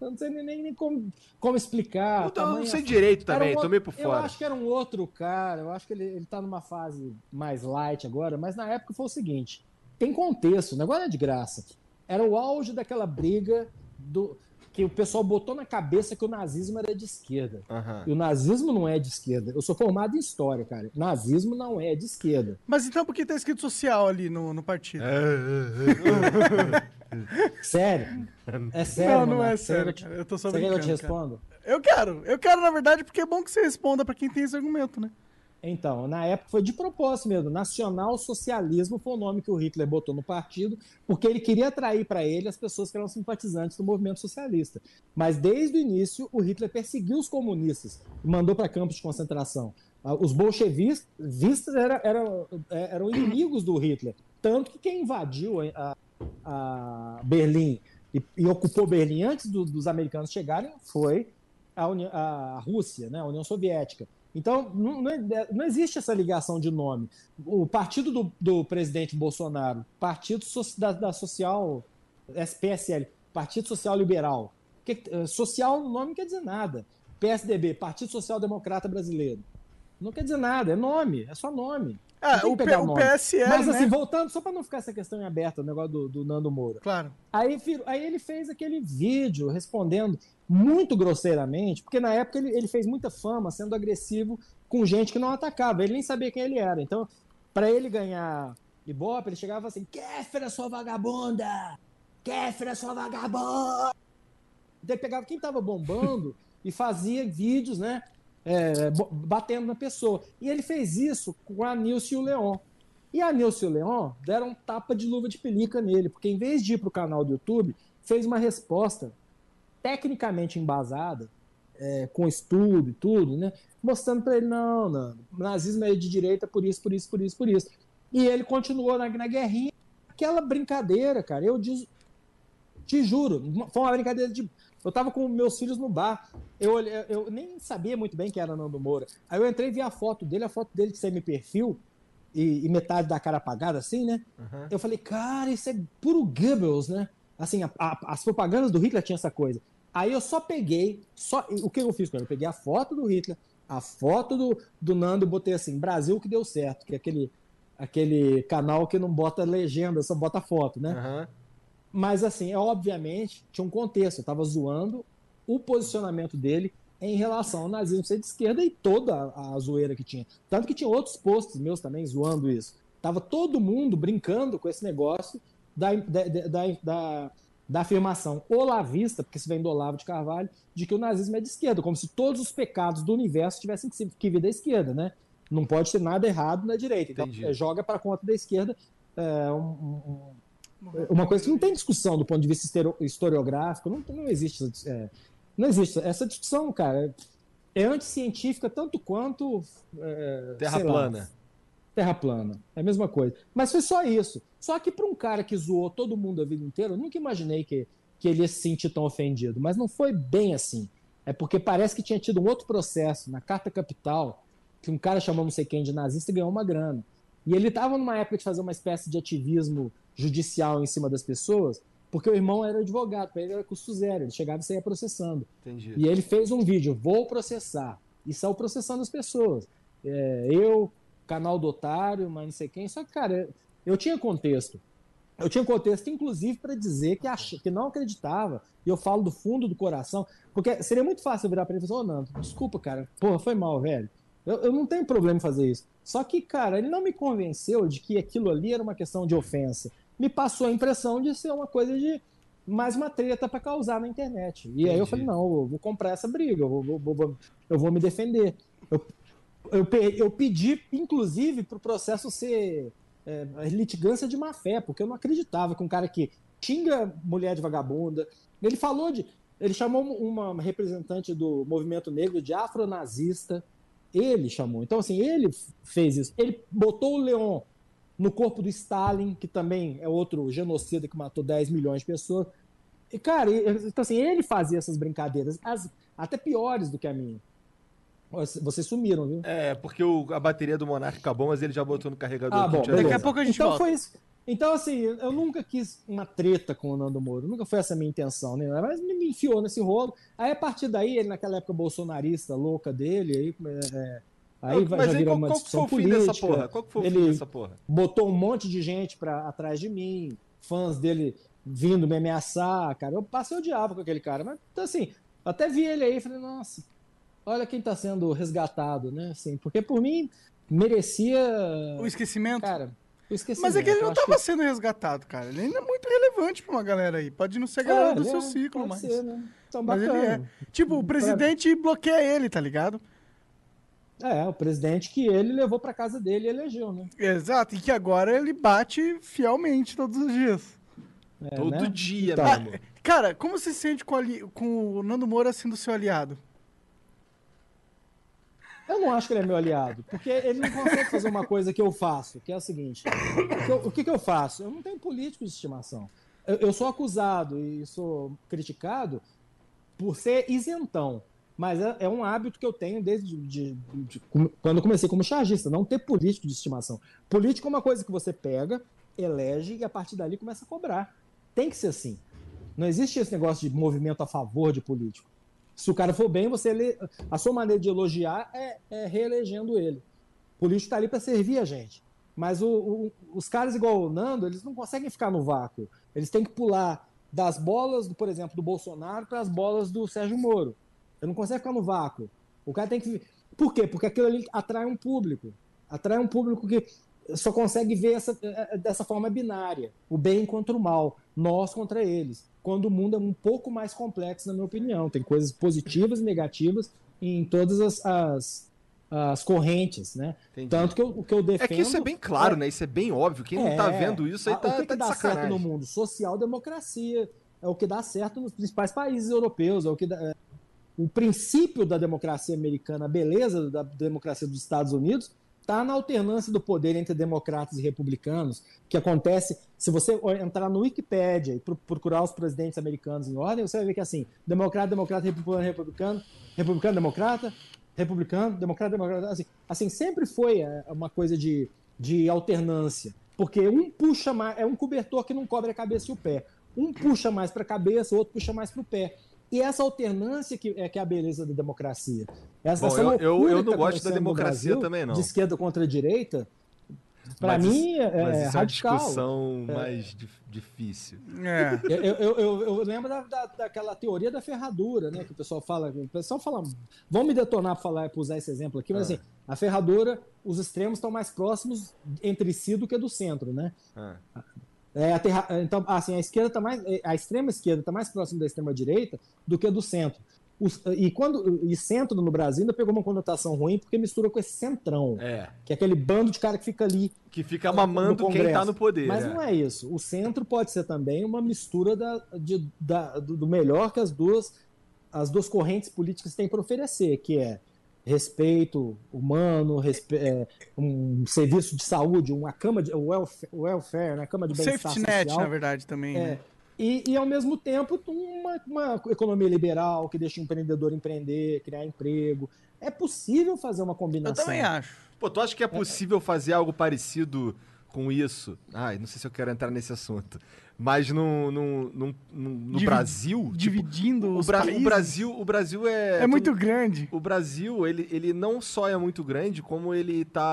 eu não sei nem, nem como, como explicar. Eu, não sei direito também, um tomei por fora. Eu acho que era um outro cara, eu acho que ele, ele tá numa fase mais light agora, mas na época foi o seguinte: tem contexto, o negócio é de graça. Era o auge daquela briga do que o pessoal botou na cabeça que o nazismo era de esquerda. Uhum. E o nazismo não é de esquerda. Eu sou formado em história, cara. nazismo não é de esquerda. Mas então por que tá escrito social ali no, no partido? É, é, é. sério? É sério? Não, não é sério. Eu, eu tô só Você quer que eu te respondo? Eu quero. Eu quero, na verdade, porque é bom que você responda para quem tem esse argumento, né? Então, na época foi de propósito mesmo. Nacional Socialismo foi o nome que o Hitler botou no partido, porque ele queria atrair para ele as pessoas que eram simpatizantes do movimento socialista. Mas desde o início, o Hitler perseguiu os comunistas mandou para campos de concentração. Ah, os bolchevistas é, eram inimigos do Hitler. Tanto que quem invadiu a, a Berlim e, e, ocupou Berlim antes do, dos americanos chegarem foi a, a Rússia, né, a União Soviética. Então, não, não, é, não, existe essa ligação de nome. O partido do, do presidente Bolsonaro, Partido da, da, Social, SPSL, Partido Social Liberal. Que, eh, social no nome não quer dizer nada. PSDB, Partido Social Democrata Brasileiro. Não quer dizer nada, é nome, é só nome. Ah, o, P, o PSL. Mas assim, né? voltando, só para não ficar essa questão em aberta, o negócio do, do Nando Moura. Claro. Aí, aí ele fez aquele vídeo respondendo muito grosseiramente, porque na época ele, ele fez muita fama sendo agressivo com gente que não atacava, ele nem sabia quem ele era. Então, para ele ganhar Ibope, ele chegava assim: Kéfera, sua vagabunda! Kéfera, sua vagabunda! Ele pegava quem tava bombando e fazia vídeos, né? É, batendo na pessoa. E ele fez isso com a Nilce e o Leon. E a Nilce e o Leon deram um tapa de luva de pelica nele, porque em vez de ir pro canal do YouTube, fez uma resposta tecnicamente embasada, é, com estudo e tudo, né? mostrando para ele, não, não, o nazismo é de direita por isso, por isso, por isso, por isso. E ele continuou na, na guerrinha, aquela brincadeira, cara, eu diz, te juro, foi uma brincadeira de... Eu tava com meus filhos no bar, eu, eu nem sabia muito bem quem era Nando Moura. Aí eu entrei e vi a foto dele, a foto dele de semi-perfil, e, e, metade da cara apagada, assim, né? Uhum. Eu falei, cara, isso é puro Goebbels, né? Assim, a, a, as propagandas do Hitler tinham essa coisa. Aí eu só peguei, só o que eu fiz com ele? Eu peguei a foto do Hitler, a foto do, do Nando e botei assim, Brasil que deu certo, que é aquele, aquele canal que não bota legenda, só bota foto, né? Uhum. Mas assim, é, obviamente, tinha um contexto, eu tava zoando o posicionamento dele em relação ao nazismo ser de esquerda e toda a, a zoeira que tinha. Tanto que tinha outros posts meus também zoando isso. Tava todo mundo brincando com esse negócio da, da, da, da, da afirmação olavista, porque se vem do Olavo de Carvalho, de que o nazismo é de esquerda, como se todos os pecados do universo tivessem que, que vir da esquerda, né? Não pode ter nada errado na direita. Então, é, joga para conta da esquerda é, um, um, uma coisa que não tem discussão do ponto de vista historiográfico, não, não existe. É, não existe. Essa discussão, cara, é anticientífica tanto quanto. É, terra plana. Lá, terra plana. É a mesma coisa. Mas foi só isso. Só que para um cara que zoou todo mundo a vida inteira, eu nunca imaginei que, que ele ia se sentir tão ofendido. Mas não foi bem assim. É porque parece que tinha tido um outro processo na Carta Capital, que um cara chamou não sei quem de nazista e ganhou uma grana. E ele estava numa época de fazer uma espécie de ativismo judicial em cima das pessoas, porque o irmão era advogado, para ele era custo zero, ele chegava e saía processando. Entendi. E ele fez um vídeo, vou processar, e saiu processando as pessoas. É, eu, canal do otário, mas não sei quem, só que, cara, eu tinha contexto. Eu tinha contexto, inclusive, para dizer que, ach... que não acreditava, e eu falo do fundo do coração, porque seria muito fácil eu virar para ele e falar, ô oh, Nando, desculpa, cara, porra, foi mal, velho. Eu, eu não tenho problema em fazer isso. Só que, cara, ele não me convenceu de que aquilo ali era uma questão de ofensa me passou a impressão de ser uma coisa de mais uma treta para causar na internet. E Entendi. aí eu falei, não, eu vou comprar essa briga, eu vou, vou, vou eu vou me defender. Eu, eu, eu pedi, inclusive, para o processo ser é, litigância de má fé, porque eu não acreditava que um cara que xinga mulher de vagabunda, ele falou de. Ele chamou uma representante do movimento negro de afronazista. Ele chamou. Então, assim, ele fez isso. Ele botou o Leon no corpo do Stalin, que também é outro genocida que matou 10 milhões de pessoas. E, cara, então assim, ele fazia essas brincadeiras, as, até piores do que a minha. Vocês sumiram, viu? É, porque o, a bateria do Monark acabou, mas ele já botou no carregador. Ah, bom, daqui a pouco a gente então volta. Foi isso. Então, assim, eu nunca quis uma treta com o Nando Moro, nunca foi essa a minha intenção, né? Mas me enfiou nesse rolo. Aí, a partir daí, ele, naquela época bolsonarista louca dele, aí, é, Aí vai, já virou uma discussão política. porra? Qual que foi o ele fim dessa porra? Botou um monte de gente pra, atrás de mim, fãs dele vindo me ameaçar, cara. Eu passei o diabo com aquele cara. Mas, então, assim, até vi ele aí e falei, nossa, olha quem tá sendo resgatado, né? Assim, porque por mim merecia. O esquecimento? Cara, o esquecimento. Mas é que ele não tava que... sendo resgatado, cara. Ele ainda é muito relevante pra uma galera aí. Pode não ser a galera é, do seu é, ciclo, mas. Ser, né? Então, mas ele é. Tipo, o presidente pra... bloqueia ele, tá ligado? É, o presidente que ele levou para casa dele e elegeu, né? Exato, e que agora ele bate fielmente todos os dias. É, Todo né? dia, tá. mano. Cara, como você se sente com, ali, com o Nando Moura sendo seu aliado? Eu não acho que ele é meu aliado, porque ele não consegue fazer uma coisa que eu faço, que é o seguinte: o que, eu, o que, que eu faço? Eu não tenho político de estimação. Eu, eu, sou acusado e sou criticado por ser isentão. Mas é, é, um hábito que eu tenho desde de, de, de, quando comecei como chargista, não ter político de estimação. Político é uma coisa que você pega, elege e a partir dali começa a cobrar. Tem que ser assim. Não existe esse negócio de movimento a favor de político. Se o cara for bem, você ele... a sua maneira de elogiar é, é reelegendo ele. O político está ali para servir a gente. Mas o, o, os caras igual o Nando, eles não conseguem ficar no vácuo. Eles têm que pular das bolas, por exemplo, do Bolsonaro para as bolas do Sérgio Moro. Você não consegue ficar no vácuo. O cara tem que. Por quê? Porque aquilo ali atrai um público. Atrai um público que só consegue ver essa, é, é, dessa forma binária. O bem contra o mal. Nós contra eles. Quando o mundo é um pouco mais complexo, na minha opinião. Tem coisas positivas e negativas em todas as, as, as correntes, né? Entendi. Tanto que eu, o que eu defendo... É que isso é bem claro, é... né? Isso é bem óbvio. Quem é... não tá vendo isso aí tá, o que, tá que dá certo no mundo? Social-democracia. É o que dá certo nos principais países europeus. É o que dá, o princípio da democracia americana, a beleza da democracia dos Estados Unidos, está na alternância do poder entre democratas e republicanos, que acontece, se você entrar no Wikipedia e procurar os presidentes americanos em ordem, você vai ver que assim, democrata, democrata, republicano, republicano, republicano, democrata, republicano, democrata, democrata, assim, assim sempre foi é, uma coisa de, de alternância, porque um puxa mais, é um cobertor que não cobre a cabeça e o pé. Um puxa mais para a cabeça, o outro puxa mais para o pé. E essa alternância que é, que é a beleza da democracia. Essa, Bom, eu, eu, eu, não gosto da democracia Brasil, também, não. De esquerda contra a direita, para mim é, mas isso radical. é uma discussão é. mais difícil. É. Eu, eu, eu, eu, lembro da, da, daquela teoria da ferradura, né? Que o pessoal fala. O pessoal fala. Vão me detonar para falar, para usar esse exemplo aqui, mas ah. assim, a ferradura, os extremos estão mais próximos entre si do que do centro, né? Ah. É, a terra, então, assim, a esquerda tá mais, a extrema esquerda está mais próxima da extrema direita do que do centro. Os, e quando e centro no Brasil ainda pegou uma conotação ruim porque mistura com esse centrão, é. que é aquele bando de cara que fica ali, que fica mamando quem está no poder. Mas é. não é isso. O centro pode ser também uma mistura da, de, da, do melhor que as duas as duas correntes políticas têm para oferecer, que é respeito humano, respe... é, um serviço de saúde, uma cama de welfare, welfare né? cama de bem-estar Safety net, na verdade, também. É. Né? E, e, ao mesmo tempo, uma, uma economia liberal que deixa o empreendedor empreender, criar emprego. É possível fazer uma combinação. Eu também acho. Pô, tu acha que é possível fazer algo parecido com isso? Ai, não sei se eu quero entrar nesse assunto. Mas no, no, no, no Brasil. Tipo, dividindo tipo, o, Bra países. o Brasil O Brasil é. É muito grande. O Brasil, ele, ele não só é muito grande, como ele tá.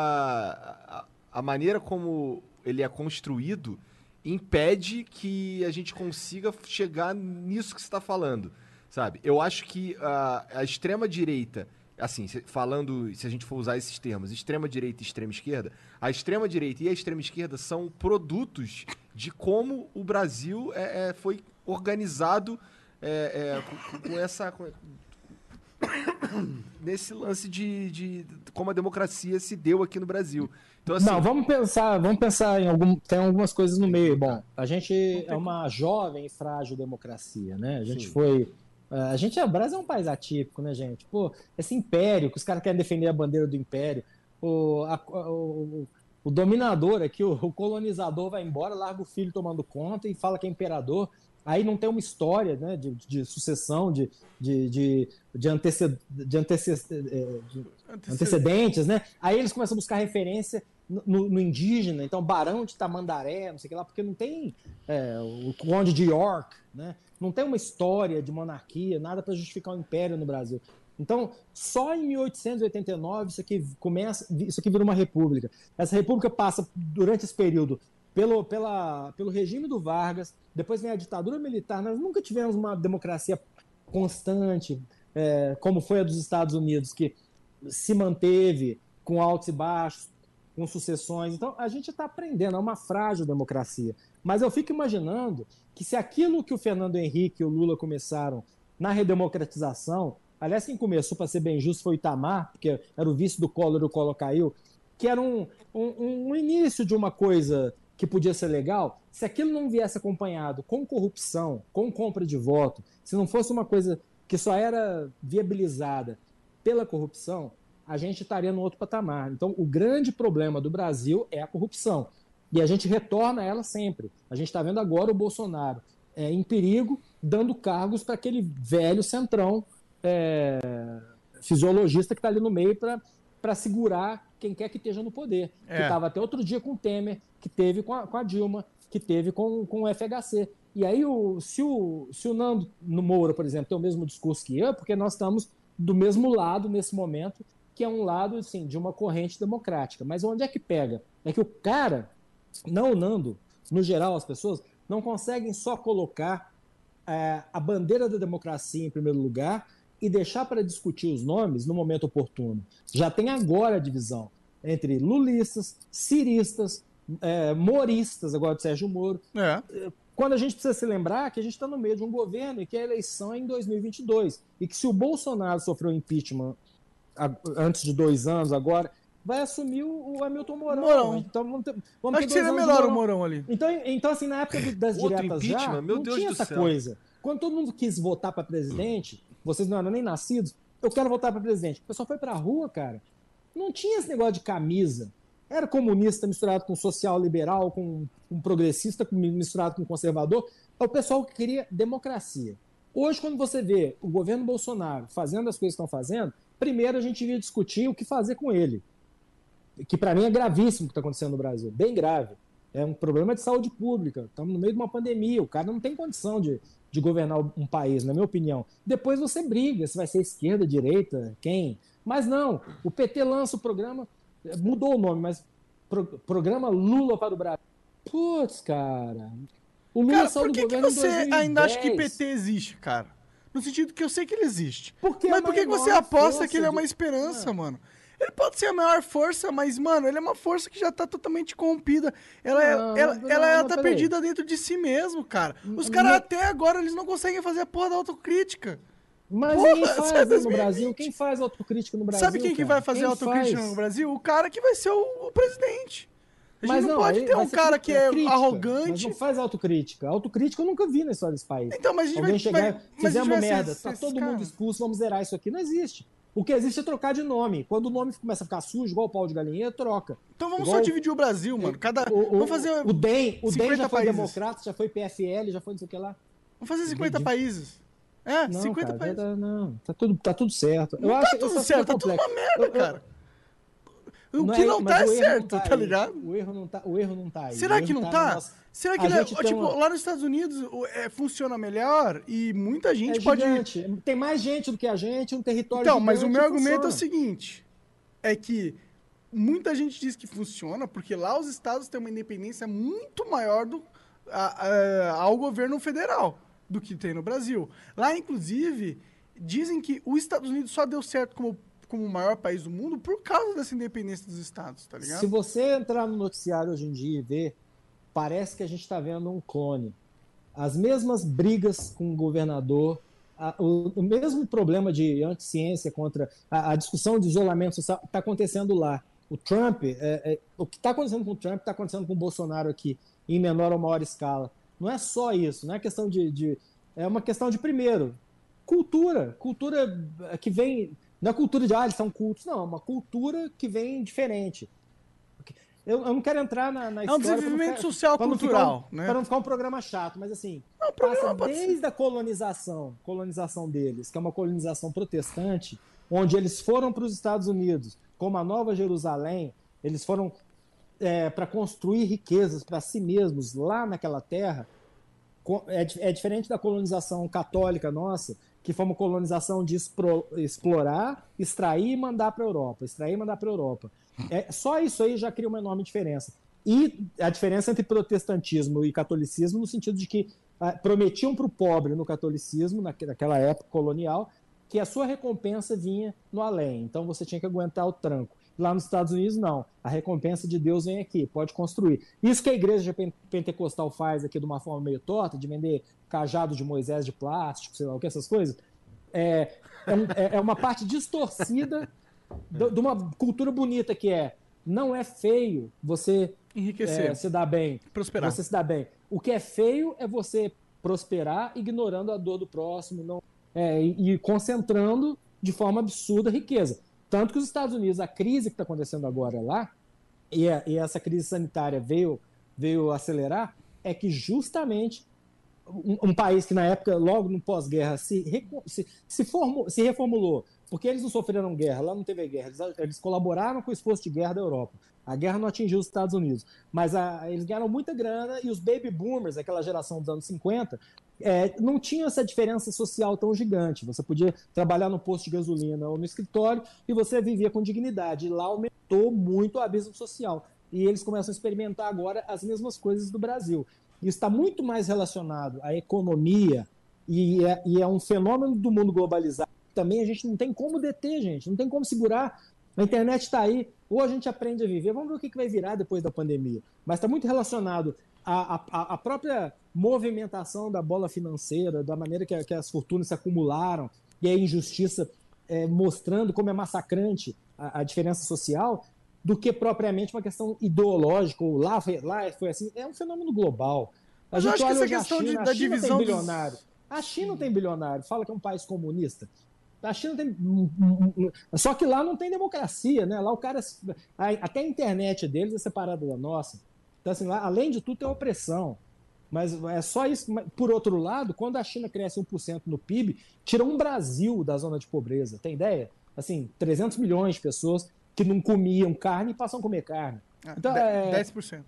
A, a maneira como ele é construído impede que a gente consiga chegar nisso que você está falando, sabe? Eu acho que a, a extrema direita assim, falando, se a gente for usar esses termos, extrema direita e extrema esquerda, a extrema direita e a extrema esquerda são produtos de como o Brasil é, é foi organizado é, é com, com, essa. Com, nesse lance de, de, como a democracia se deu aqui no Brasil. Então, assim, Não, vamos pensar, vamos pensar em algum, tem algumas coisas no meio. Bom, a gente é uma jovem e frágil democracia, né? A gente Sim. foi a gente, o Brasil é um país atípico, né, gente? Pô, esse império, que os caras querem defender a bandeira do império. O, a, o, o dominador aqui, o, o, colonizador vai embora, larga o filho tomando conta e fala que é imperador. Aí não tem uma história né, de, de sucessão, de, de, de, de, de, é, de antecedentes, né? Aí eles começam a buscar referência no, no, indígena, então Barão de Tamandaré, não sei o que lá, porque não tem é, o Conde de York, né? Não tem uma história de monarquia, nada para justificar o império no Brasil. Então, só em 1889 isso aqui começa, isso aqui vira uma república. Essa república passa durante esse período pelo, pela, pelo regime do Vargas, depois vem a ditadura militar. Nós nunca tivemos uma democracia constante, é, como foi a dos Estados Unidos, que se manteve com altos e baixos, com sucessões. Então, a gente está aprendendo, é uma frágil democracia. Mas eu fico imaginando que se aquilo que o Fernando Henrique e o Lula começaram na redemocratização, aliás, quem começou, para ser bem justo, foi o Itamar, porque era o vice do Collor e o Collor caiu, que era um, um, um início de uma coisa que podia ser legal, se aquilo não viesse acompanhado com corrupção, com compra de voto, se não fosse uma coisa que só era viabilizada pela corrupção, a gente estaria no outro patamar. Então, o grande problema do Brasil é a corrupção. E a gente retorna a ela sempre. A gente está vendo agora o Bolsonaro é, em perigo, dando cargos para aquele velho centrão é, fisiologista que está ali no meio para segurar quem quer que esteja no poder. É. Que estava até outro dia com o Temer, que teve com a, com a Dilma, que teve com, com o FHC. E aí, o, se, o, se o Nando no Moura, por exemplo, tem o mesmo discurso que eu, porque nós estamos do mesmo lado nesse momento, que é um lado assim, de uma corrente democrática. Mas onde é que pega? É que o cara, não o Nando, no geral, as pessoas não conseguem só colocar é, a bandeira da democracia em primeiro lugar e deixar para discutir os nomes no momento oportuno. Já tem agora a divisão entre lulistas, ciristas, é, moristas, agora de Sérgio Moro. É. Quando a gente precisa se lembrar que a gente está no meio de um governo e que a eleição é em 2022 e que se o Bolsonaro sofreu impeachment antes de dois anos agora, vai assumir o Hamilton Mourão. Mourão. Então vamos ter, vamos Acho que seria melhor o Mourão ali. Então, então, assim, na época das diretas já, não tinha essa céu. coisa. Quando todo mundo quis votar para presidente, vocês não eram nem nascidos, eu quero voltar para presidente. O pessoal foi para a rua, cara. Não tinha esse negócio de camisa. Era comunista misturado com social liberal, com, com progressista misturado com conservador. É o pessoal que queria democracia. Hoje, quando você vê o governo Bolsonaro fazendo as coisas que estão fazendo, primeiro a gente ia discutir o que fazer com ele. Que para mim é gravíssimo o que está acontecendo no Brasil, bem grave. É um problema de saúde pública. Estamos no meio de uma pandemia. O cara não tem condição de, de governar um país, na minha opinião. Depois você briga se vai ser esquerda, direita, quem. Mas não. O PT lança o programa, mudou o nome, mas pro, programa Lula para o Brasil. Putz, cara. O Lula cara, saiu do que governo que você ainda acha que PT existe, cara? No sentido que eu sei que ele existe. Porque mas é por que, você aposta que ele é uma esperança, de... mano? Ele pode ser a maior força, mas, mano, ele é uma força que já tá totalmente corrompida. Ela, é, não, ela, não, ela, ela tá perdida aí. dentro de si mesmo, cara. Os caras até agora, eles não conseguem fazer a porra da autocrítica. Mas Porra, ninguém faz né, no Brasil. Quem faz autocrítica no Brasil? Sabe quem que vai fazer quem autocrítica faz? no Brasil? O cara que vai ser o, o presidente. A gente mas não, não pode ter um cara que é crítica, arrogante. Não faz autocrítica. Autocrítica eu nunca vi na história desse país. Então, mas a gente Alguém vai, chegar, vai, fizemos merda, tá todo mundo expulso, vamos zerar isso aqui. Não existe. O que existe é trocar de nome. Quando o nome começa a ficar sujo, igual o pau de galinha, troca. Então vamos igual... só dividir o Brasil, mano. Cada... O, o, vamos fazer. O DEM, o DEM já foi países. democrata, já foi PFL, já foi não sei o que lá. Vamos fazer 50 países. É, não, 50 cara, países. Não, tá tudo, tá tudo certo. Não eu tá acho tudo certo, tá tudo uma merda, eu, cara. O que é, não tá é certo, tá, tá, ligado? O erro não tá, o erro não tá aí. Será que não tá? tá? Nossa... Será que, é, tipo, uma... lá nos Estados Unidos é, funciona melhor e muita gente é pode. Gigante. Tem mais gente do que a gente, um território Então, mas o meu argumento é o seguinte: é que muita gente diz que funciona porque lá os estados têm uma independência muito maior do, a, a, ao governo federal do que tem no Brasil. Lá, inclusive, dizem que os Estados Unidos só deu certo como como o maior país do mundo por causa dessa independência dos estados, tá ligado? Se você entrar no noticiário hoje em dia e ver, parece que a gente está vendo um clone. As mesmas brigas com o governador, a, o, o, mesmo problema de anticiência contra a, a discussão de isolamento social está acontecendo lá. O Trump, é, é, o que está acontecendo com o Trump está acontecendo com o Bolsonaro aqui, em menor ou maior escala. Não é só isso, não é questão de, de é uma questão de primeiro cultura, cultura que vem não é cultura de, ah, eles são cultos. Não, é uma cultura que vem diferente. Eu, eu não quero entrar na, na história... É um desenvolvimento ficar, social cultural, um, né? Para não ficar um programa chato, mas assim, não, passa desde ser. a colonização, colonização deles, que é uma colonização protestante, onde eles foram para os Estados Unidos, como a Nova Jerusalém, eles foram é, para construir riquezas para si mesmos lá naquela terra, é, é diferente da colonização católica nossa, que foi uma colonização de explorar, extrair e mandar para a Europa, extrair e mandar para a Europa. É, só isso aí já cria uma enorme diferença. E a diferença entre protestantismo e catolicismo no sentido de que ah, prometiam para o pobre no catolicismo, naquela época colonial, que a sua recompensa vinha no além. Então você tinha que aguentar o tranco. Lá nos Estados Unidos, não. A recompensa de Deus vem aqui, pode construir. Isso que a igreja pentecostal faz aqui de uma forma meio torta, de vender cajado de Moisés de plástico, sei lá o que, essas coisas, é, é, é, é uma parte distorcida de uma cultura bonita que é não é feio você enriquecer, é, se dar bem, prosperar. Você se dá bem. O que é feio é você prosperar ignorando a dor do próximo, não é, e, e concentrando de forma absurda a riqueza. Tanto que os Estados Unidos, a crise que está acontecendo agora lá, e, a, e, essa crise sanitária veio, veio acelerar, é que justamente um, um país que na época, logo no pós-guerra, se, se, se, se reformulou, porque eles não sofreram guerra, lá não teve guerra, eles, eles colaboraram com o esforço de guerra da Europa. A guerra não atingiu os Estados Unidos, mas a, eles ganharam muita grana e os baby boomers, aquela geração dos anos 50, é, não tinha essa diferença social tão gigante. Você podia trabalhar no posto de gasolina ou no escritório e você vivia com dignidade. E lá aumentou muito o abismo social. E eles começam a experimentar agora as mesmas coisas do Brasil. Isso está muito mais relacionado à economia e é, e é um fenômeno do mundo globalizado. Também a gente não tem como deter, gente, não tem como segurar. A internet está aí, ou a gente aprende a viver. Vamos ver o que, que vai virar depois da pandemia. Mas está muito relacionado à, à, à própria movimentação da bola financeira, da maneira que, que as fortunas se acumularam e a injustiça é, mostrando como é massacrante a, a, diferença social, do que propriamente uma questão ideológica, ou lá foi, lá foi assim. É um fenômeno global. A Mas gente acho que essa questão China, de, da divisão bilionário. Dos... A China não tem bilionário, fala que é um país comunista. A China tem. Só que lá não tem democracia, né? Lá o cara. Até a internet deles é separada da nossa. Então, assim, lá, além de tudo, tem opressão. Mas é só isso. Por outro lado, quando a China cresce 1% no PIB, tira um Brasil da zona de pobreza. Tem ideia? Assim, 300 milhões de pessoas que não comiam carne e passam a comer carne. Ah, então, é, 10%.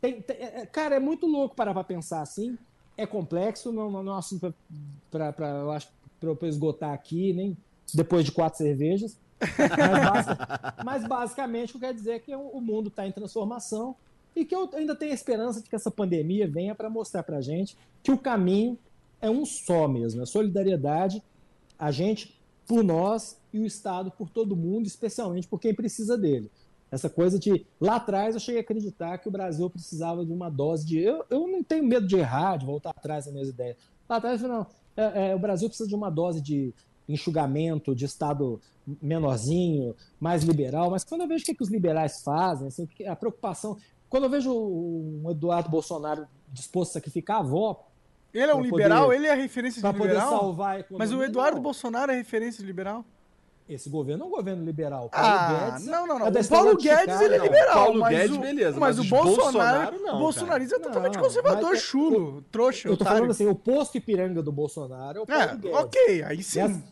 Tem, tem, é, é, cara, é muito louco parar para pensar assim. É complexo, não, não, não é assunto para eu acho para eu esgotar aqui, nem depois de quatro cervejas. Mas, mas basicamente o que quer dizer é que o mundo está em transformação e que eu ainda tenho esperança de que essa pandemia venha para mostrar para a gente que o caminho é um só mesmo, é solidariedade, a gente por nós e o Estado por todo mundo, especialmente por quem precisa dele. Essa coisa de. Lá atrás eu cheguei a acreditar que o Brasil precisava de uma dose de. Eu, eu não tenho medo de errar, de voltar atrás das minhas ideias. Lá atrás eu falei, não, é, é, o Brasil precisa de uma dose de enxugamento, de Estado menorzinho, mais liberal. Mas quando eu vejo o que, que os liberais fazem, assim, a preocupação. Quando eu vejo o Eduardo Bolsonaro disposto a sacrificar a avó. Ele é um liberal? Poder, ele é referência de liberal? Poder salvar a economia. Mas o Eduardo não. Bolsonaro é referência de liberal? Esse governo é um governo liberal. Paulo ah, Guedes não, não, não. É o Paulo Guedes ele é liberal. Paulo Guedes, o, beleza. Mas, mas o Bolsonaro, Bolsonaro não. O bolsonarista é totalmente conservador, mas, chulo, trouxa. Eu tô otário. falando assim, o posto Ipiranga do Bolsonaro é o Paulo é, Guedes. Ok, aí sim. Essa,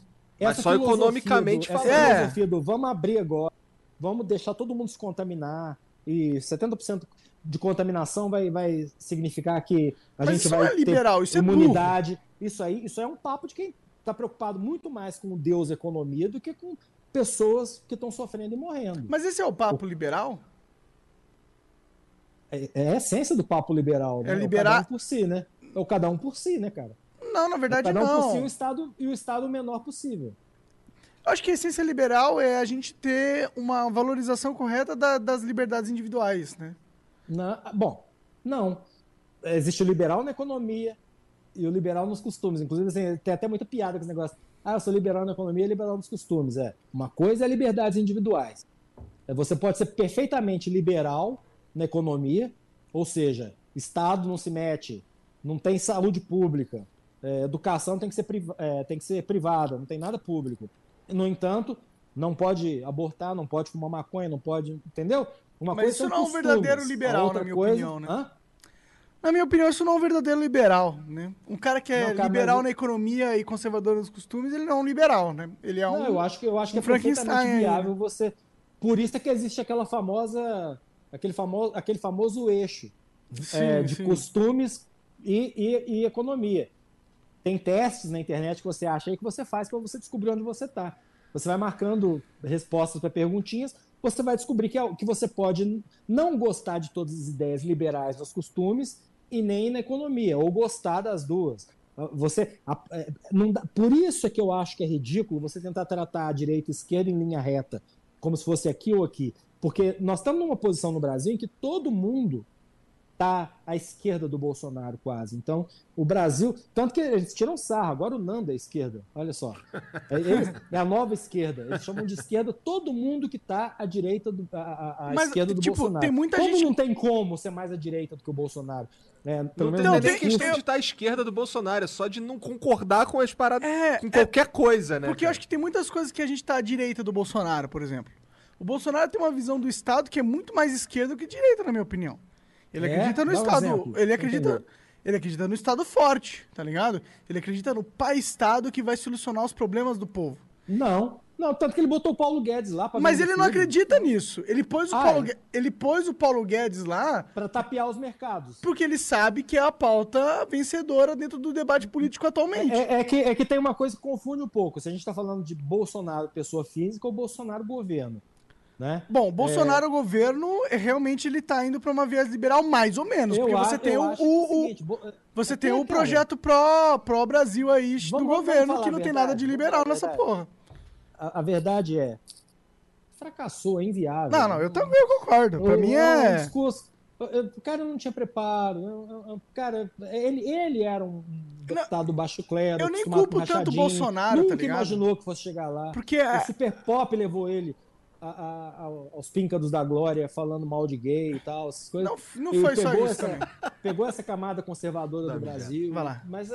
mas só economicamente do, Essa é. filosofia do vamos abrir agora, vamos deixar todo mundo se contaminar e 70% de contaminação vai, vai significar que a Mas gente vai é liberal, ter isso é imunidade. É isso aí, isso é um papo de quem está preocupado muito mais com o Deus economia do que com pessoas que estão sofrendo e morrendo. Mas esse é o papo o... liberal? É, é, a essência do papo liberal, né? É liberar é um por si, né? É o cada um por si, né, cara? Não, na verdade é cada um não. por si o estado e o estado menor possível. Eu acho que a essência liberal é a gente ter uma valorização correta da, das liberdades individuais, né? Na, bom, não. Existe o liberal na economia e o liberal nos costumes. Inclusive, assim, tem até muita piada com esse negócio. Ah, eu sou liberal na economia e liberal nos costumes. É. Uma coisa é liberdades individuais. É, você pode ser perfeitamente liberal na economia, ou seja, Estado não se mete, não tem saúde pública, é, educação tem que, ser é, tem que ser privada, não tem nada público. No entanto, não pode abortar, não pode fumar maconha, não pode. Entendeu? Uma Mas isso não é um verdadeiro liberal, na minha coisa... opinião, né? Hã? Na minha opinião, isso não é um verdadeiro liberal, né? Um cara que é não, cara, liberal mas... na economia e conservador nos costumes, ele não é um liberal, né? Ele é um. Não, eu acho que eu acho um que é perfeitamente viável você. Por isso é que existe aquela famosa, aquele famoso, aquele famoso eixo sim, é, de sim. costumes e, e, e, economia. Tem testes na internet que você acha aí que você faz para você descobrir onde você está. Você vai marcando respostas para perguntinhas, você vai descobrir que, é, que você pode não gostar de todas as ideias liberais nos costumes e nem na economia, ou gostar das duas. Você, é, não dá, por isso é que eu acho que é ridículo você tentar tratar a direita e a esquerda em linha reta, como se fosse aqui ou aqui. Porque nós estamos numa posição no Brasil em que todo mundo tá à esquerda do Bolsonaro quase. Então, o Brasil, tanto que eles tiram sarro, agora o Nando é esquerda, olha só. É, eles, é a nova esquerda. Eles chamam de esquerda todo mundo que tá à direita do a, a Mas, esquerda do tipo, Bolsonaro. Tem muita como gente não tem como ser mais à direita do que o Bolsonaro. É, pelo não menos tem, questão de estar à esquerda do Bolsonaro, é só de não concordar com as paradas, é, com qualquer é, coisa, né? Porque cara? eu acho que tem muitas coisas que a gente tá à direita do Bolsonaro, por exemplo. O Bolsonaro tem uma visão do Estado que é muito mais esquerda que direita, na minha opinião. Ele é? acredita no Estado. Ele acredita. Ele acredita no Estado forte, tá ligado? Ele acredita no pai-Estado que vai solucionar os problemas do povo. Não. Não, tanto que ele botou o Paulo Guedes lá pra Mas ele não acredita nisso. Ele pôs o, ah, Paulo, é? ele pôs o Paulo Guedes lá. Pra tapear os mercados. Porque ele sabe que é a pauta vencedora dentro do debate político atualmente. É, é, é que, é que tem uma coisa que confunde um pouco. Se a gente tá falando de Bolsonaro, pessoa física, ou Bolsonaro, governo. Né? Bom, Bolsonaro, é... governo, é, realmente ele está indo para uma viés liberal, mais ou menos. Eu porque você tem o, o, o seguinte, você tem o projeto pró, pró Brasil aí vamos, do governo que não tem nada de liberal nessa porra. A, a, verdade é. Fracassou, é inviável. Não, não, eu também concordo. Para mim é. discurso, o cara não tinha preparo. Cara, ele, ele era um deputado não, baixo clero. Eu nem culpo tanto o Bolsonaro, Nunca tá imaginou que fosse chegar lá. Porque o Super Pop levou ele a, a, aos píncados da glória falando mal de gay e tal, essas coisas. Não, não foi só isso essa, pegou essa camada conservadora do Brasil. Vai lá. Mas,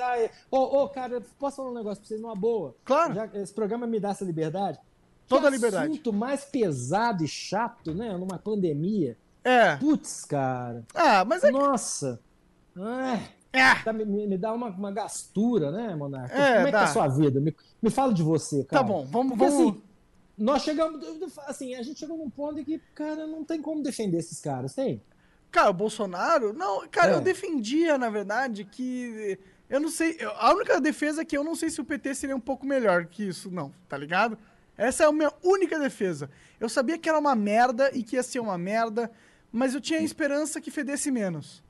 ô, ô, cara, posso falar um negócio pra vocês numa boa? Claro. Já, esse programa me dá essa liberdade. Toda que a liberdade. assunto mais pesado e chato, né? Numa pandemia. É. Putz, cara. Ah, mas é. Nossa. Ai, É. tá- me, me dá uma, uma gastura, né, Monarca? É, Como é que dá. tá a sua vida? Me, me fala de você, cara. Tá bom, vamos. Porque vamos... assim, nós chegamos. Assim, a gente chegou num ponto em que, cara, não tem como defender esses caras, tem? Cara, o Bolsonaro. Não, cara, É. eu defendia, na verdade, que. Eu não sei. A única defesa é que eu não sei se o PT seria um pouco melhor que isso, não, tá ligado? Essa é a minha única defesa. Eu sabia que era uma merda e que ia ser uma merda, mas eu tinha a esperança que fedesse menos.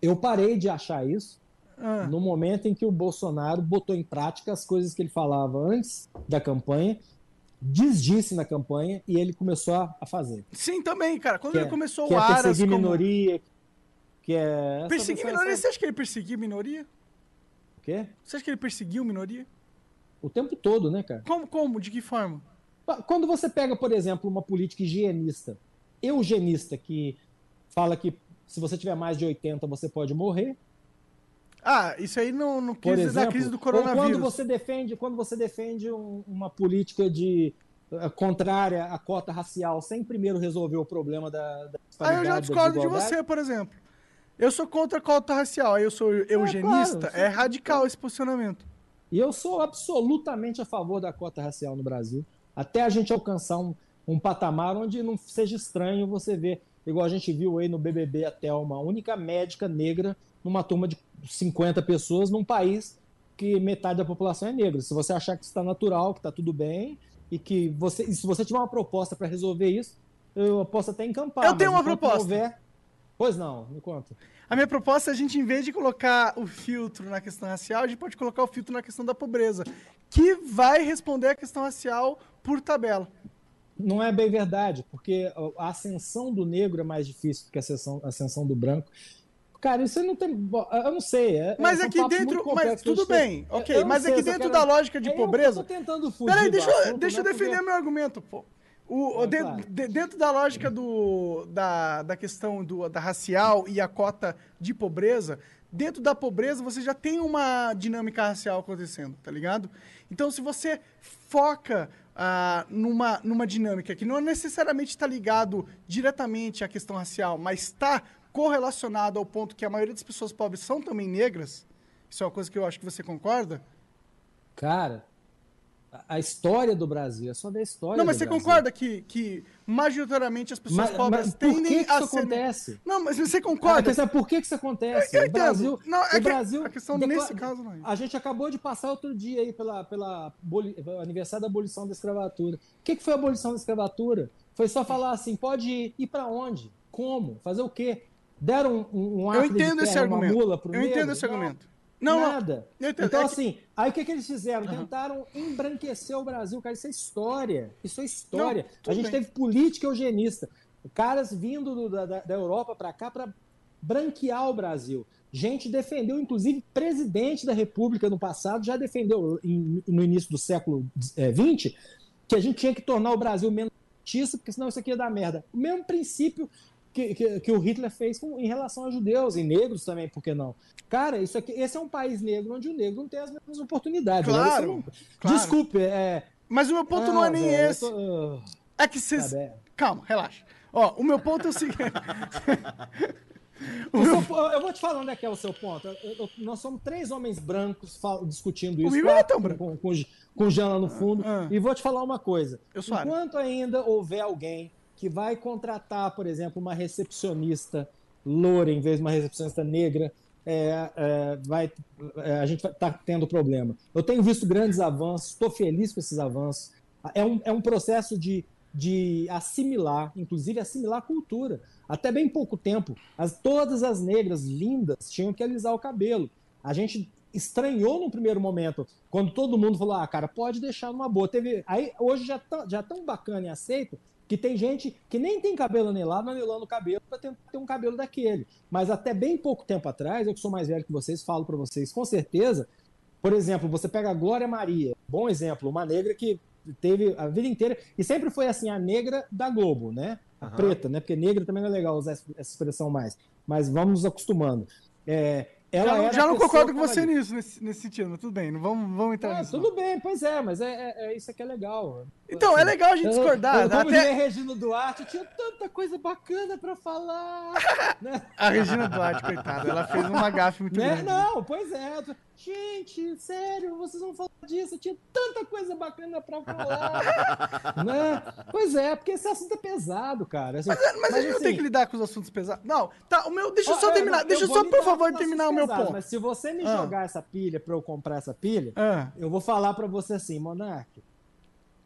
Eu parei de achar isso Ah, no momento em que o Bolsonaro botou em prática as coisas que ele falava antes da campanha, desdisse na campanha e ele começou a, fazer. Sim, também, cara. Quando Que ele é, começou que o é Aras perseguir como... minoria, que é... Perseguir minoria, essa- você acha que ele perseguiu minoria? O quê? Você acha que ele perseguiu minoria? O tempo todo, né, cara? Como? Como? De que forma? Quando você pega, por exemplo, uma política higienista, eugenista, que fala que se você tiver mais de 80 você pode morrer, Ah, isso aí por crise da exemplo, crise do ou coronavírus. quando você defende, quando você defende um- uma política de eh, contrária à cota racial, sem primeiro resolver o problema da, da Aí eu já discordo de você, por exemplo. Eu sou contra a cota racial, aí eu sou eugenista. claro, é radical esse posicionamento. E eu sou absolutamente a favor da cota racial no Brasil, até a gente alcançar um, um patamar onde não seja estranho você ver, igual a gente viu aí no BBB até uma única médica negra numa turma de 50 pessoas num país que metade da população é negra. Se você achar que está natural, que está tudo bem e que você, e se você tiver uma proposta para resolver isso, eu posso até encampar. Eu tenho uma proposta. houver- Pois não, me conta. A minha proposta é a gente, em vez de colocar o filtro na questão racial, a gente pode colocar o filtro na questão da pobreza, que vai responder a questão racial por tabela. Não é bem verdade, porque a ascensão do negro é mais difícil do que a ascensão, a ascensão do branco. Cara, isso não tem. Eu não sei. é- Mas são aqui dentro. Mas tudo eu bem, Eu- ok. eu Mas sei, aqui eu dentro quero- da lógica de É, eu pobreza. tô tentando fugir. Peraí, deixa, eu- assunto, deixa eu né, defender porque- meu argumento, pô. O, o É, de- claro. de- dentro da lógica do, da, da questão do, da racial e a cota de pobreza, dentro da pobreza você já tem uma dinâmica racial acontecendo, tá ligado? Então, se você foca ah, numa, numa dinâmica que não necessariamente está ligado diretamente à questão racial, mas está correlacionado ao ponto que a maioria das pessoas pobres são também negras, isso é uma coisa que eu acho que você concorda. Cara, a- a história do Brasil é só da história. Não, mas você Brasil. concorda que, que majoritariamente as pessoas Mas, pobres mas tendem que, que a isso ser. acontece? Não, mas você Ah, concorda? quer saber por que, que isso acontece? Eu o entendo. Brasil, Não, é o que Brasil a questão decla- nesse caso não é. A gente acabou de passar outro dia aí pela, pela aboli- aniversário da abolição da escravatura. O que, que foi a abolição da escravatura? Foi só falar assim, pode ir. Ir para onde? Como? Fazer o quê? Deram um, um Eu acre de entendo esse terra, uma argumento. Eu entendo esse Não, argumento. Não, não. nada. Entendo. Então, É que- assim, aí o que, que eles fizeram? Tentaram embranquecer o Brasil, cara. Isso é história. Isso é história. Não, a gente bem. teve política eugenista. Caras vindo do- da, da- da Europa para cá para branquear o Brasil. Gente defendeu, inclusive, presidente da República no passado já defendeu, em- no início do século XX, que a gente tinha que tornar o Brasil menos justiça, porque senão isso aqui ia dar merda. O mesmo princípio que, que, que o Hitler fez com, em relação a judeus e negros também, por que não? Cara, isso aqui, esse é um país negro onde o negro não tem as mesmas oportunidades. Agora, Claro, não- claro. Desculpe, é. Mas o meu ponto não é nem velho, esse. tô- ah, É que vocês. tá. Calma, relaxa. Ó, o meu ponto é o seguinte. O seu- eu vou te falar onde é que é o seu ponto. Eu- eu- nós somos três homens brancos fal- discutindo isso. meu não é tão com- branco. Com, com, com o Jean lá no fundo. Ah. E vou te falar uma coisa. Enquanto ainda houver alguém que vai contratar, por exemplo, uma recepcionista loura em vez de uma recepcionista negra, é, é, vai, é, a gente está tendo problema. Eu tenho visto grandes avanços, estou feliz com esses avanços. É um, é um processo de, de assimilar, inclusive assimilar a cultura. Até bem pouco tempo, as, todas as negras lindas tinham que alisar o cabelo. A gente estranhou no primeiro momento, quando todo mundo falou: ah, cara, pode deixar numa boa. Teve, aí hoje já tá, já tão bacana e aceito que tem gente que nem tem cabelo anelado, anelando o cabelo para ter, ter um cabelo daquele. Mas até bem pouco tempo atrás, eu que sou mais velho que vocês, falo para vocês com certeza. Por exemplo, você pega a Glória Maria, bom exemplo, uma negra que teve a vida inteira e sempre foi assim a negra da Globo, né? a preta, né? Porque negra também não é legal usar essa expressão mais. Mas vamos nos acostumando. É, ela já não, já não concordo com você nisso, nesse, nesse sentido, mas tudo bem, não vamos, vamos entrar ah, nisso. Tudo não. bem, pois é, mas é, é, é, isso que é legal. Então, é legal a gente discordar. Eu, eu, como até... Regina Duarte, tinha tanta coisa bacana pra falar. né? A Regina Duarte, coitada, ela fez uma gafe muito né? grande. Não, pois é. Gente, sério, vocês vão falar disso? Tinha tanta coisa bacana pra falar. né? Pois é, porque esse assunto é pesado, cara. Assim, mas, mas, mas, a gente assim, não tem que lidar com os assuntos pesados. Não, tá, o meu. Deixa eu só terminar. deixa eu só, por favor, terminar o meu ponto. Mas se você me ah. jogar essa pilha pra eu comprar essa pilha, ah. eu vou falar pra você assim, Monark.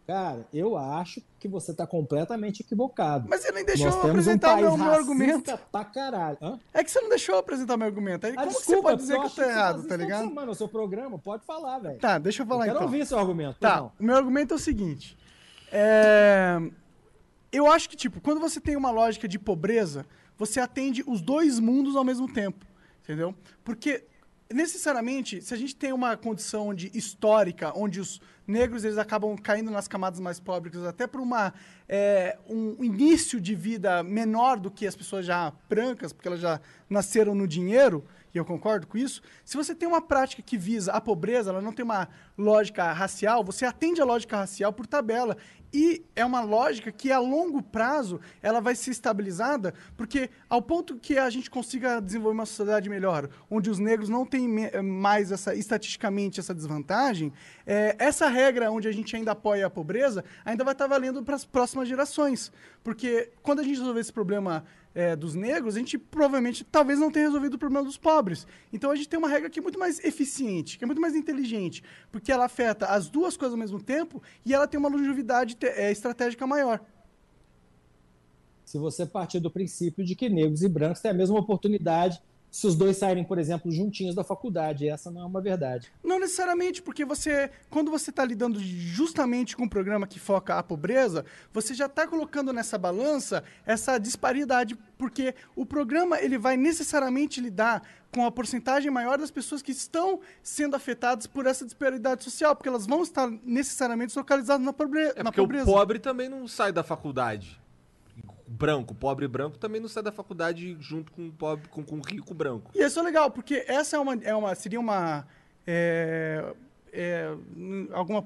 Cara, eu acho que você está completamente equivocado. Mas você nem deixou eu apresentar um meu, meu argumento. Pra caralho. Hã? É que você não deixou eu apresentar meu argumento. Aí, ah, como desculpa, você pode dizer que eu tô errado, tá ligado? Mano, o seu programa, pode falar, velho. Tá, deixa eu falar eu quero então. Quero ouvir seu argumento. Tá, não. o meu argumento é o seguinte. É... Eu acho que, tipo, quando você tem uma lógica de pobreza, você atende os dois mundos ao mesmo tempo. Entendeu? Porque necessariamente, se a gente tem uma condição de histórica, onde os negros eles acabam caindo nas camadas mais pobres, até por uma, é, um início de vida menor do que as pessoas já brancas, porque elas já nasceram no dinheiro, e eu concordo com isso. Se você tem uma prática que visa a pobreza, ela não tem uma lógica racial, você atende a lógica racial por tabela. E é uma lógica que a longo prazo ela vai ser estabilizada, porque ao ponto que a gente consiga desenvolver uma sociedade melhor, onde os negros não têm mais essa estatisticamente essa desvantagem, é, essa regra onde a gente ainda apoia a pobreza ainda vai estar valendo para as próximas gerações, porque quando a gente resolver esse problema é, dos negros, a gente provavelmente talvez não tenha resolvido o problema dos pobres. Então a gente tem uma regra que é muito mais eficiente, que é muito mais inteligente, porque ela afeta as duas coisas ao mesmo tempo e ela tem uma longevidade é, estratégica maior. Se você partir do princípio de que negros e brancos têm a mesma oportunidade se os dois saírem, por exemplo, juntinhos da faculdade. Essa não é uma verdade. Não necessariamente, porque você, quando você está lidando justamente com um programa que foca a pobreza, você já está colocando nessa balança essa disparidade, porque o programa ele vai necessariamente lidar com a porcentagem maior das pessoas que estão sendo afetadas por essa disparidade social, porque elas vão estar necessariamente localizadas na, pobre é na pobreza. o pobre também não sai da faculdade branco, pobre branco, também não sai da faculdade junto com pobre, com, com rico branco. E isso é legal, porque essa é uma, é uma seria uma é, é, alguma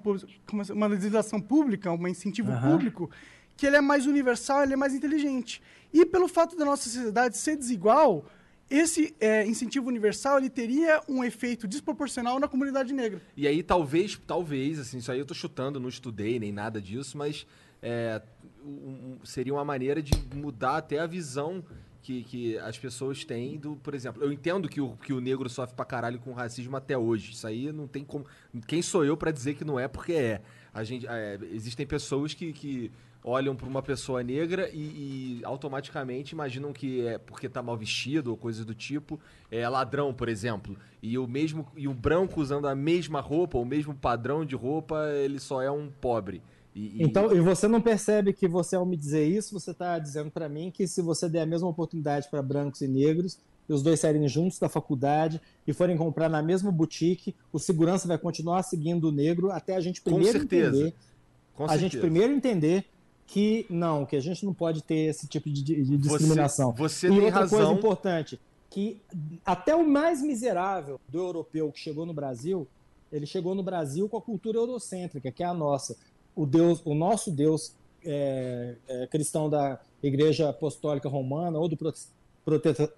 uma legislação pública, um incentivo uhum. público que ele é mais universal, ele é mais inteligente. E pelo fato da nossa sociedade ser desigual, esse é, incentivo universal ele teria um efeito desproporcional na comunidade negra. E aí talvez, talvez, assim, isso aí eu tô chutando, não estudei nem nada disso, mas é, um, seria uma maneira de mudar até a visão que, que as pessoas têm do, por exemplo, eu entendo que o, que o negro sofre pra caralho com racismo até hoje. Isso aí não tem como. Quem sou eu para dizer que não é, porque é. A gente, é, existem pessoas que, que olham para uma pessoa negra e, e, automaticamente imaginam que é porque tá mal vestido ou coisa do tipo, é ladrão, por exemplo. E o mesmo e o branco usando a mesma roupa, o mesmo padrão de roupa, ele só é um pobre. E, então, e você não percebe que você, ao me dizer isso, você está dizendo para mim que se você der a mesma oportunidade para brancos e negros, e os dois saírem juntos da faculdade e forem comprar na mesma boutique, o segurança vai continuar seguindo o negro até a gente primeiro entender. Com a certeza. gente primeiro entender que não, que a gente não pode ter esse tipo de, de discriminação. Você, você e outra razão. coisa importante, que até o mais miserável do europeu que chegou no Brasil, ele chegou no Brasil com a cultura eurocêntrica, que é a nossa o Deus, o nosso Deus é, é, cristão da Igreja Apostólica Romana ou do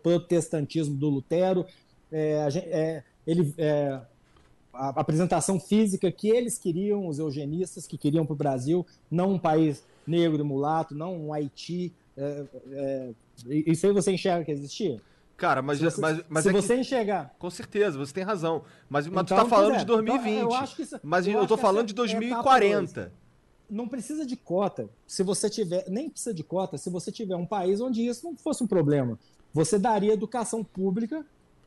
protestantismo do Lutero, é, é ele, é, a apresentação física que eles queriam, os eugenistas que queriam para o Brasil, não um país negro e mulato, não um Haiti. É, isso aí você enxerga que existia? Cara, mas, se você, mas, mas se é você que, enxergar. Com certeza, você tem razão. Mas, mas então, tu tá falando de 2020. Então, eu acho que isso, mas eu, eu tô falando de 2040 não precisa de cota. Se você tiver, nem precisa de cota, se você tiver um país onde isso não fosse um problema. Você daria educação pública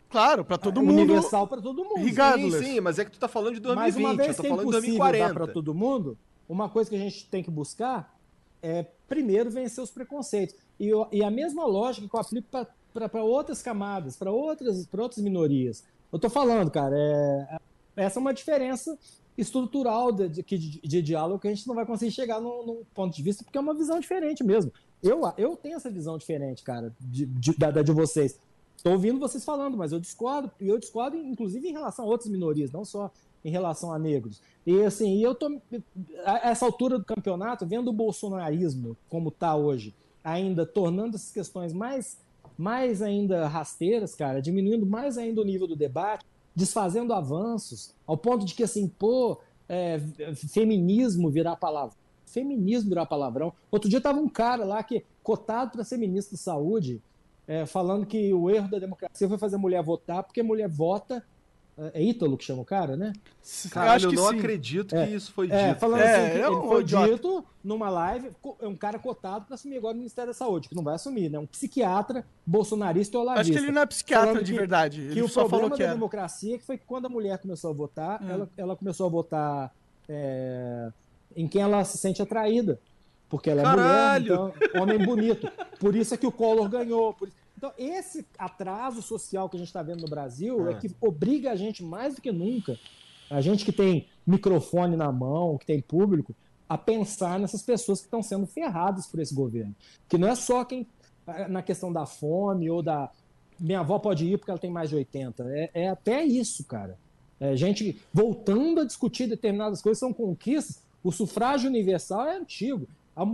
Claro, para todo mundo. Universal para todo mundo. Sim, sim, mas é que tu tá falando de 2020, mas uma vez eu tô que é falando de 2040. para todo mundo, uma coisa que a gente tem que buscar é primeiro vencer os preconceitos. E, e a mesma lógica que eu aplico para outras camadas, para outras, outras minorias. Eu tô falando, cara, é, essa é uma diferença estrutural de, de, de, diálogo que a gente não vai conseguir chegar num, ponto de vista, porque é uma visão diferente mesmo. Eu, eu tenho essa visão diferente, cara, de, de, da de vocês. Estou ouvindo vocês falando, mas eu discordo, e eu discordo, inclusive, em relação a outras minorias, não só em relação a negros. E assim, eu tô a essa altura do campeonato, vendo o bolsonarismo como está hoje, ainda tornando essas questões mais, mais ainda rasteiras, cara, diminuindo mais ainda o nível do debate, desfazendo avanços, ao ponto de que assim, pô, é, feminismo virar palavra. Feminismo virar palavrão. Outro dia tava um cara lá que cotado para ser ministro da saúde, é, falando que o erro da democracia foi fazer mulher votar, porque mulher vota é Ítalo que chama o cara, né? Cara, eu, acho eu não sim. acredito que é, isso foi é, dito. É, falando é, assim, ele foi idiota. dito numa live, é um cara cotado para assumir agora o Ministério da Saúde, que não vai assumir, né? Um psiquiatra bolsonarista ou olavista. Acho que ele não é psiquiatra de que, verdade. Ele que o só problema falou que da democracia que foi que quando a mulher começou a votar, hum. ela, ela começou a votar é, em quem ela se sente atraída. Porque ela é Caralho. mulher, então, homem bonito. Por isso é que o Collor ganhou. Por isso, então, esse atraso social que a gente está vendo no Brasil é. é que obriga a gente, mais do que nunca, a gente que tem microfone na mão, que tem público, a pensar nessas pessoas que estão sendo ferradas por esse governo. Que não é só quem na questão da fome ou da. Minha avó pode ir porque ela tem mais de 80. É, é até isso, cara. É, gente voltando a discutir determinadas coisas são conquistas. O sufrágio universal é antigo. A,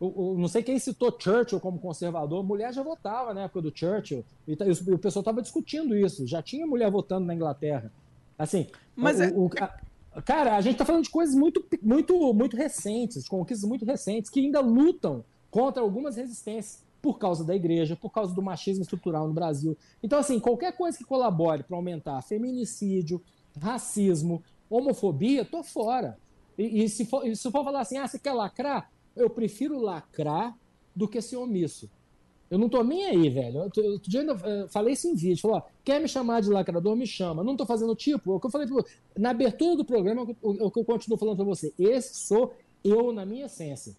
o, o, não sei quem citou Churchill como conservador, mulher já votava na época do Churchill, e, e o, pessoal estava discutindo isso, já tinha mulher votando na Inglaterra. Assim, mas é... a, cara, a gente está falando de coisas muito, muito, muito recentes, conquistas muito recentes, que ainda lutam contra algumas resistências por causa da igreja, por causa do machismo estrutural no Brasil. Então, assim, qualquer coisa que colabore para aumentar feminicídio, racismo, homofobia, tô fora. E, e se, for, se for falar assim, ah, você quer lacrar? Eu prefiro lacrar do que ser omisso. Eu não tô nem aí, velho. Outro, dia eu ainda, falei isso em vídeo. Falou, quer me chamar de lacrador, me chama. Não tô fazendo tipo. É o que eu falei na abertura do programa, é o, o que eu continuo falando para você. Esse sou eu na minha essência.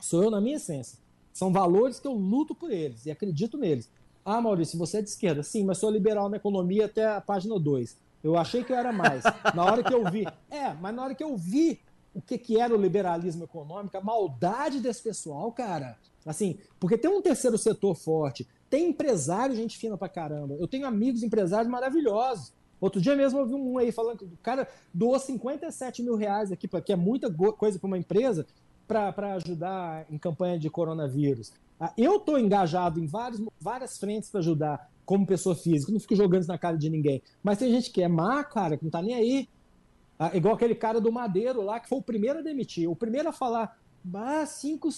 Sou eu na minha essência. São valores que eu luto por eles e acredito neles. Ah, Maurício, você é de esquerda. Sim, mas sou liberal na economia até a página 2. Eu achei que eu era mais. Na hora que eu vi. É, mas na hora que eu vi o que, que era o liberalismo econômico, a maldade desse pessoal, cara. Assim, porque tem um terceiro setor forte, tem empresário, gente fina pra caramba. Eu tenho amigos empresários maravilhosos. Outro dia mesmo eu vi um aí falando que o cara doou 57 mil reais aqui, que é muita coisa para uma empresa, para ajudar em campanha de coronavírus. Ah, eu estou engajado em vários, várias frentes para ajudar como pessoa física, não fico jogando isso na cara de ninguém. Mas tem gente que é má, cara, que não tá nem aí. Ah, igual aquele cara do Madeiro lá, que foi o primeiro a demitir, o primeiro a falar, bah, cinco.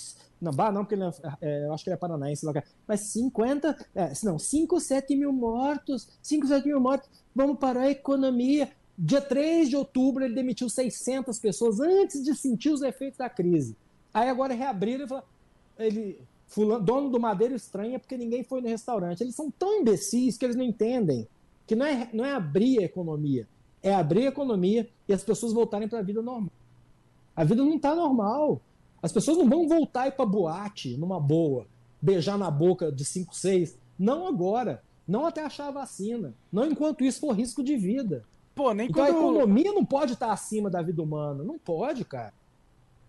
Não, bah, não, porque ele é, é, eu acho que ele é paranaense lá, mas 50. É, não, 5, 7 mil mortos, 5, 7 mil mortos, vamos parar a economia. Dia 3 de outubro ele demitiu 600 pessoas antes de sentir os efeitos da crise. Aí agora reabriram e falaram, ele, fulano, dono do Madeiro estranha porque ninguém foi no restaurante. Eles são tão imbecis que eles não entendem que não é, não é abrir a economia é abrir a economia e as pessoas voltarem para a vida normal. A vida não está normal. As pessoas não vão voltar e ir para boate numa boa, beijar na boca de 5, 6. Não agora. Não até achar a vacina. Não enquanto isso for risco de vida. Pô, nem então quando... a economia não pode estar acima da vida humana. Não pode, cara.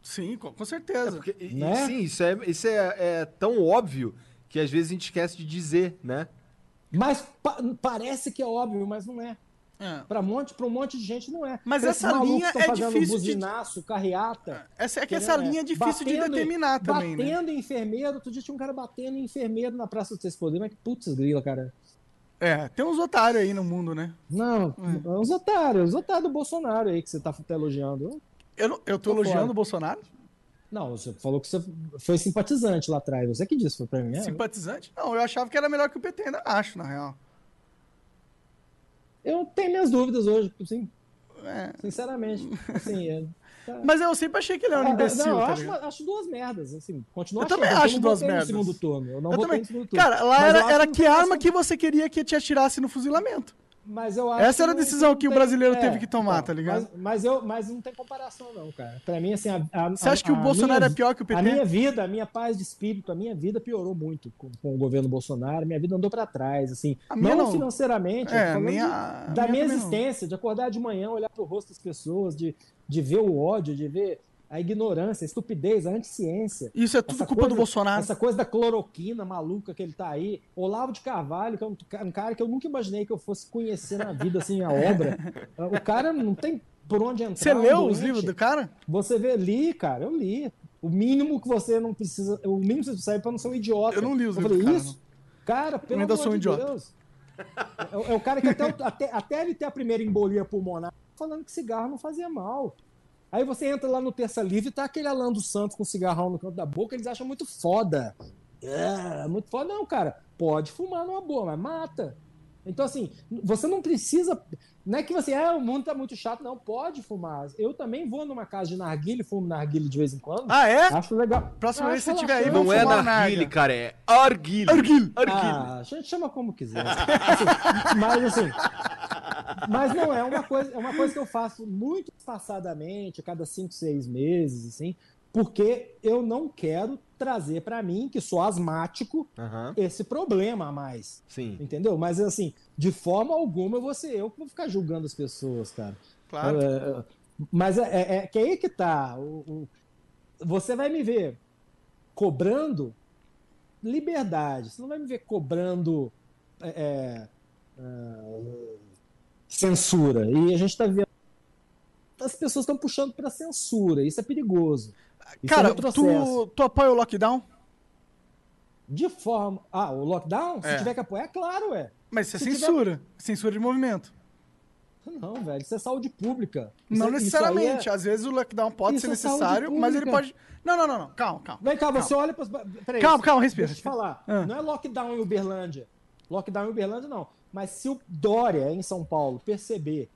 Sim, com, com certeza. É porque, né? Sim, isso, é, isso é, é, tão óbvio que às vezes a gente esquece de dizer, né? Mas pa parece que é óbvio, mas não é. É. Para um, monte, um monte de gente não é. Mas essa linha é difícil buzinaço, de... carreata. É, essa, é que essa linha é difícil de determinar também, né? Batendo né? em enfermeiro. Outro dia tinha um cara batendo em enfermeiro na Praça do Poderes. Mas que putz grila, cara. É, tem uns otários aí no mundo, né? Não, é. uns otários. Uns otários do Bolsonaro aí que você tá, tá elogiando. Eu, não, eu tô, tô elogiando fora. o Bolsonaro? Não, você falou que você foi simpatizante lá atrás. Você que disse, foi pra mim. É? Simpatizante? Não, eu achava que era melhor que o PT, ainda acho, na real. Eu tenho minhas dúvidas hoje, assim, é. sinceramente. Assim, é, tá. Mas eu sempre achei que ele era um ah, imbecil. Não, eu tá acho, acho, duas merdas, assim. Continuo eu achando. também acho duas merdas. Segundo turno. Eu não eu votei também. no segundo turno. Cara, lá era, era que arma que você queria que te atirasse no fuzilamento. Mas eu acho Essa era a decisão que, que o brasileiro é, teve que tomar, não, tá ligado? Mas, mas, eu, mas não tem comparação, não, cara. Pra mim, assim, a, a, Você acha que o Bolsonaro minha, é pior que o PT? A minha vida, a minha paz de espírito, a minha vida piorou muito com, com o governo Bolsonaro. Minha vida andou pra trás, assim. Não, não, financeiramente, é, falando de, da minha, minha existência, não. de acordar de manhã, olhar pro rosto das pessoas, de, de ver o ódio, de ver a ignorância, a estupidez, a anticiência. Isso é tudo culpa coisa- do Bolsonaro. Essa coisa da cloroquina maluca que ele tá aí. Olavo de Carvalho, que é um, ca- cara que eu nunca imaginei que eu fosse conhecer na vida, assim, a obra. O cara não tem por onde entrar. Você leu os doente. livros do cara? Você vê, li, cara, eu li. O mínimo que você não precisa. O mínimo que você precisa pra não ser um idiota. Eu não li os eu livros falei, cara, isso? Cara, pelo ainda amor sou um de idiota. Deus. É, o- é o cara que até, até, até ele ter a primeira embolia pulmonar, falando que cigarro não fazia mal. Aí você entra lá no Terça Livre e tá aquele Alan dos Santos com cigarrão no canto da boca, eles acham muito foda. É, muito foda. Não, cara, pode fumar numa boa, mas mata. Então, assim, você não precisa. Não é que você, ah, o mundo tá muito chato, não, pode fumar. Eu também vou numa casa de narguile, fumo narguile de vez em quando. Ah, é? Acho legal. Próxima vez que você tiver aí, Não é narguile, cara, é arguile. Arguile. Ah, a gente chama como quiser. Assim, mas assim. Mas não, é uma coisa, é uma coisa que eu faço muito espaçadamente, a cada cinco, seis meses, assim, porque eu não quero trazer pra mim, que sou asmático, Aham, esse problema a mais. sim. Entendeu? Mas assim, de forma alguma eu vou ser eu que vou ficar julgando as pessoas, cara. Claro. É, é, mas é, é- é que aí que tá. o- o- você vai me ver cobrando liberdade. Você não vai me ver cobrando é, é, censura. E a gente está vendo. As pessoas estão puxando para censura. Isso é perigoso. Isso é Cara, retrocesso. tu, tu apoia o lockdown? De forma. Ah, o lockdown? Se É. tiver que apoiar, claro, é. Mas isso é Se tiver- censura. Censura de movimento. Não, velho, isso é saúde pública. Isso Não é- necessariamente. é- Às vezes o lockdown pode Isso ser é necessário, mas ele pode. Não, não, não, não. Calma, calma. Vem cá, você olha para Peraí. Calma, calma, respira. Deixa eu te falar. Ah. Não é lockdown em Uberlândia. Lockdown em Uberlândia, não. Mas se o Dória, em São Paulo, perceber,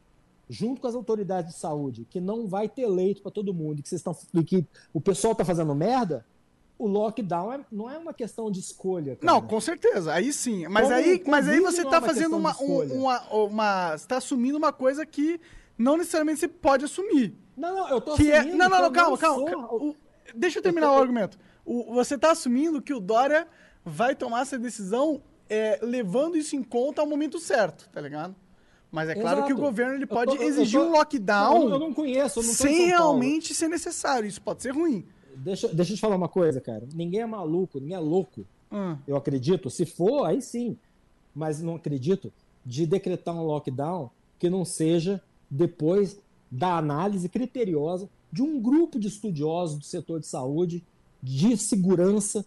junto com as autoridades de saúde, que não vai ter leito para todo mundo, que, vocês estão, que o pessoal tá fazendo merda, o lockdown é- não é uma questão de escolha. cara. Não, com certeza. Aí sim. Mas Como- aí, mas aí você não tá é fazendo uma, um- uma, uma. Você tá assumindo uma coisa que não necessariamente você pode assumir. Não, não, eu tô Que é. assumindo Não, não, não, eu calma, calma. calma. O- Deixa eu terminar tô- o argumento. O- você tá assumindo que o Dória vai tomar essa decisão é, levando isso em conta ao momento certo, tá ligado? Mas é claro Exato. que o governo ele Eu tô- pode eu tô- exigir um Não, lockdown eu não conheço, eu não tô em sem realmente ser necessário. Isso pode ser ruim. Deixa, deixa eu te falar uma coisa, cara. Ninguém é maluco, ninguém é louco. Hum. eu acredito, se for, aí sim, mas não acredito, de decretar um lockdown que não seja depois da análise criteriosa de um grupo de estudiosos do setor de saúde, de segurança.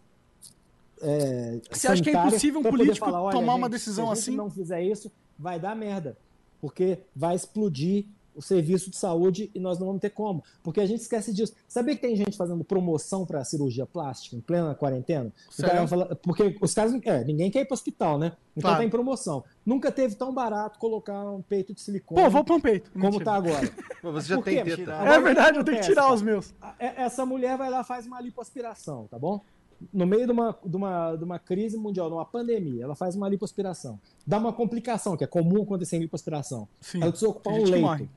É, Você acha que é impossível um político falar, "Olha, tomar uma gente, decisão se a gente assim?" não fizer isso, vai dar merda, porque vai explodir o serviço de saúde e nós não vamos ter como. Porque a gente esquece disso. Sabia que tem gente fazendo promoção para cirurgia plástica em plena quarentena? O Sério? cara fala, porque os caras. É, ninguém quer ir para hospital, né? Então Claro. tá em promoção. Nunca teve tão barato colocar um peito de silicone Pô, vou pôr um peito. como Mentira. tá agora. Mas você já tem teta. É Agora, verdade, eu tenho que tirar os meus. É- Essa mulher vai lá e faz uma lipoaspiração, tá bom? No meio de uma, de, uma, de uma crise mundial, de uma pandemia, ela faz uma lipoaspiração. Dá uma complicação, que é comum acontecer em lipoaspiração. Sim. Ela precisa ocupar um leito.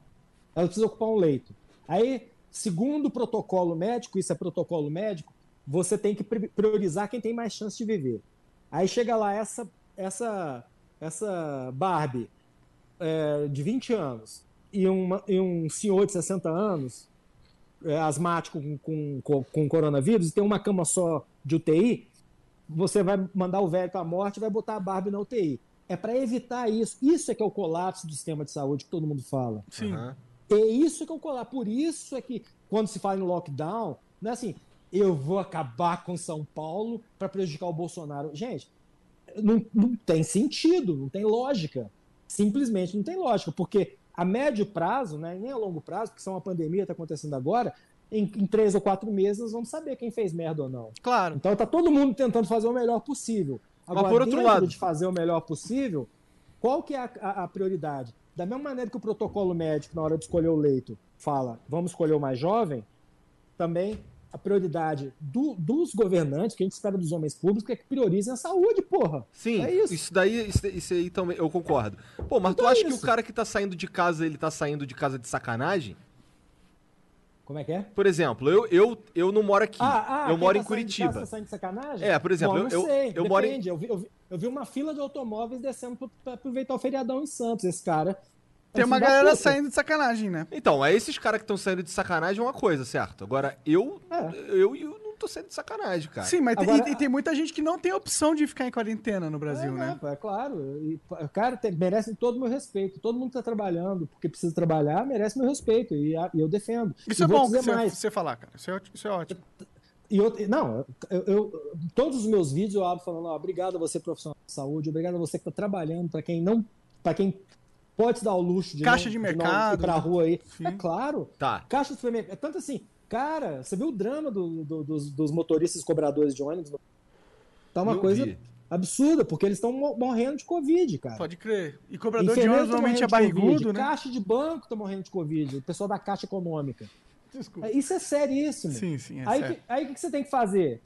Ela precisa ocupar um leito. Aí, segundo o protocolo médico, isso é protocolo médico, você tem que pri- priorizar quem tem mais chance de viver. Aí chega lá essa essa essa Barbie é, de 20 anos e, uma- e um senhor de 60 anos, é, asmático com, com, com, com coronavírus, e tem uma cama só de UTI, você vai mandar o velho para a morte e vai botar a Barbie na UTI. É para evitar isso. Isso é que é o colapso do sistema de saúde que todo mundo fala. Sim. Aham. É isso que eu colar. Por isso é que, quando se fala em lockdown, não é assim, eu vou acabar com São Paulo para prejudicar o Bolsonaro. Gente, não, não tem sentido, não tem lógica. Simplesmente não tem lógica, porque a médio prazo, né, nem a longo prazo, porque se é uma pandemia está acontecendo agora, em, em três ou quatro meses nós vamos saber quem fez merda ou não. Claro. Então tá todo mundo tentando fazer o melhor possível. Agora, por outro lado- de fazer o melhor possível, qual que é a, a- a prioridade? Da mesma maneira que o protocolo médico, na hora de escolher o leito, fala, vamos escolher o mais jovem, também a prioridade do- dos governantes, que a gente espera dos homens públicos, é que priorizem a saúde, porra. Sim, É isso. isso. daí, isso, isso aí também, eu concordo. Pô, mas Então tu é acha que o cara que tá saindo de casa, ele tá saindo de casa de sacanagem? Como é que é? Por exemplo, eu, eu, eu não moro aqui. Ah, ah, eu moro tá em Curitiba. tá saindo de sacanagem? É, por exemplo, Bom, eu- eu- sei, eu moro em-. Eu, vi, eu, vi, eu vi uma fila de automóveis descendo pra- pra aproveitar o feriadão em Santos. Esse cara Tem uma galera puta. saindo de sacanagem, né? Então, é esses caras que estão saindo de sacanagem é uma coisa, certo? Agora, eu, É. eu, eu tô saindo de sacanagem, cara. Sim, mas tem- Agora- e, e tem muita gente que não tem opção de ficar em quarentena no Brasil, é, né? pô, é claro. E, cara, tem, merecem todo o meu respeito. Todo mundo que tá trabalhando porque precisa trabalhar merece meu respeito. E, a- e eu defendo. Isso e é bom você, mais. você falar, cara. Isso é, ótimo- isso é ótimo. E eu, não, eu, eu- todos os meus vídeos eu abro falando, ó, obrigado a você profissional de saúde, obrigado a você que está trabalhando, para quem não, para quem pode se dar o luxo de Caixa não, de não mercado, ir pra né? rua aí. Sim. É claro. Tá. Caixa de supermercado. É tanto assim, cara, você viu o drama do- do- dos, dos motoristas cobradores de ônibus? Tá uma Não coisa vi. absurda, porque eles estão morrendo de Covid, cara. Pode crer. E cobrador de Enfermeiro ônibus tá normalmente é de barrigudo, Covid, né? Caixa de banco tá morrendo de Covid, o pessoal da Caixa Econômica. Desculpa. É, Isso é seríssimo. Sim, sim, é aí, sério. que- aí o que que você tem que fazer?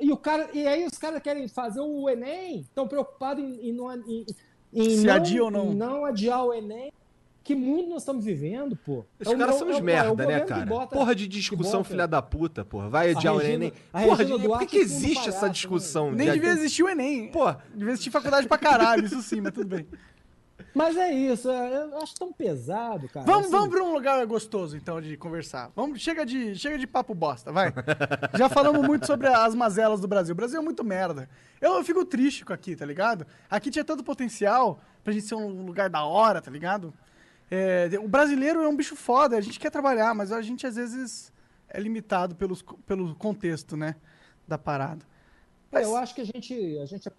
E, o cara, e aí os caras querem fazer o Enem, estão preocupados em, em não, em, em Se não, adia ou não. em não adiar o Enem. Que mundo nós estamos vivendo, pô? Esses É caras é o- são é uns o- é merda, né, cara? bota- Porra de discussão bota- filha da puta, porra. Vai adiar o Enem. Porra, de... por que, que existe palhaço, essa né? discussão? Nem de- devia existir o Enem. Pô, Devia existir faculdade pra caralho, isso sim, mas tudo bem. Mas é isso, é- eu acho tão pesado, cara. Vamos, assim. vamos pra um lugar gostoso, então, de conversar. Vamos, chega, de, chega de papo bosta, vai. Já falamos muito sobre as mazelas do Brasil. O Brasil é muito merda. Eu, eu fico triste com aqui, tá ligado? Aqui tinha tanto potencial pra gente ser um lugar da hora, tá ligado? É, o brasileiro é um bicho foda, a gente quer trabalhar, mas a gente às vezes é limitado pelos, pelo contexto, né? Da parada. É, Mas- eu acho que a gente. A gente é-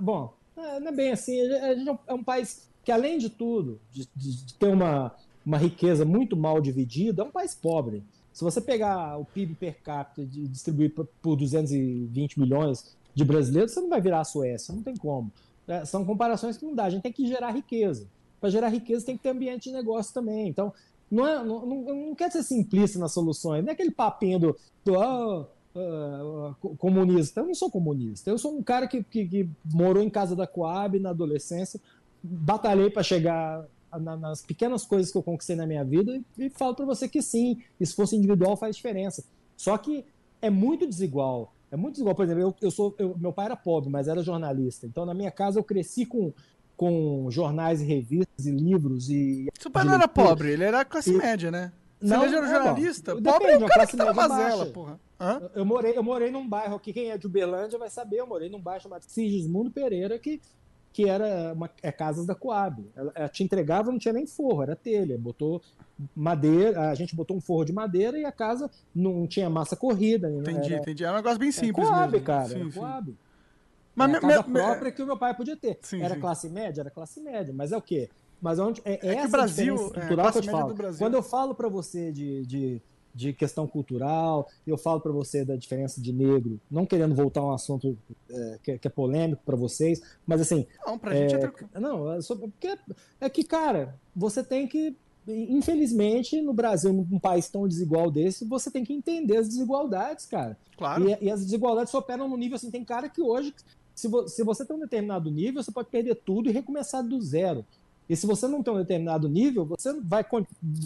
bom, é, não é bem assim. A gente é um, é país que, além de tudo, de, de- ter uma, uma riqueza muito mal dividida, é um país pobre. Se você pegar o PIB per capita e distribuir por- por 220 milhões de brasileiros, você não vai virar a Suécia, não tem como. É, são comparações que não dá. A gente tem que gerar riqueza. Para gerar riqueza tem que ter ambiente de negócio também. Então, não, é, não, não, não quer ser simplista nas soluções. Não é aquele papinho do, do ah, co- comunista. Eu não sou comunista. Eu sou um cara que, que, que morou em casa da Coab na adolescência, batalhei para chegar na- nas pequenas coisas que eu conquistei na minha vida e, e falo para você que sim, esforço individual faz diferença. Só que é muito desigual. É muito desigual. Por exemplo, eu, eu sou, eu- meu pai era pobre, mas era jornalista. Então, na minha casa, eu cresci com, com jornais e revistas e livros e Seu pai de não era pobre, ele era classe E- média, né? Você Não, ele era é, jornalista? bom, pobre depende, é o cara classe que tá na média mazela, porra. Hã? Eu morei, eu morei num bairro aqui, quem é de Uberlândia vai saber, eu morei num bairro chamado Sigismundo Pereira, que, que era uma, é Casas da Coab. Ela, ela te entregava, não tinha nem forro, era telha. Botou madeira, a gente botou um forro de madeira e a casa não tinha massa corrida. Entendi, era, entendi. É um negócio bem é simples Coab, mesmo. cara, Sim, era sim. Mas é me- a casa me- me- própria que o meu pai podia ter. Sim, era sim. classe média? Era classe média. Mas é o quê? Mas onde, é, que essa o Brasil, diferença é, cultural que eu te falo. Quando eu falo para você de, de, de questão cultural, eu falo para você da diferença de negro, não querendo voltar a um assunto é, que, que é polêmico para vocês, mas assim, Não, pra gente é é, tranquilo. não, é, só- porque é que, cara, você tem que, infelizmente, no Brasil, num país tão desigual desse, você tem que entender as desigualdades, cara. Claro. E, e as desigualdades só operam no nível assim. Tem cara que hoje, se, vo- se você tem um determinado nível, você pode perder tudo e recomeçar do zero. E se você não tem um determinado nível, você vai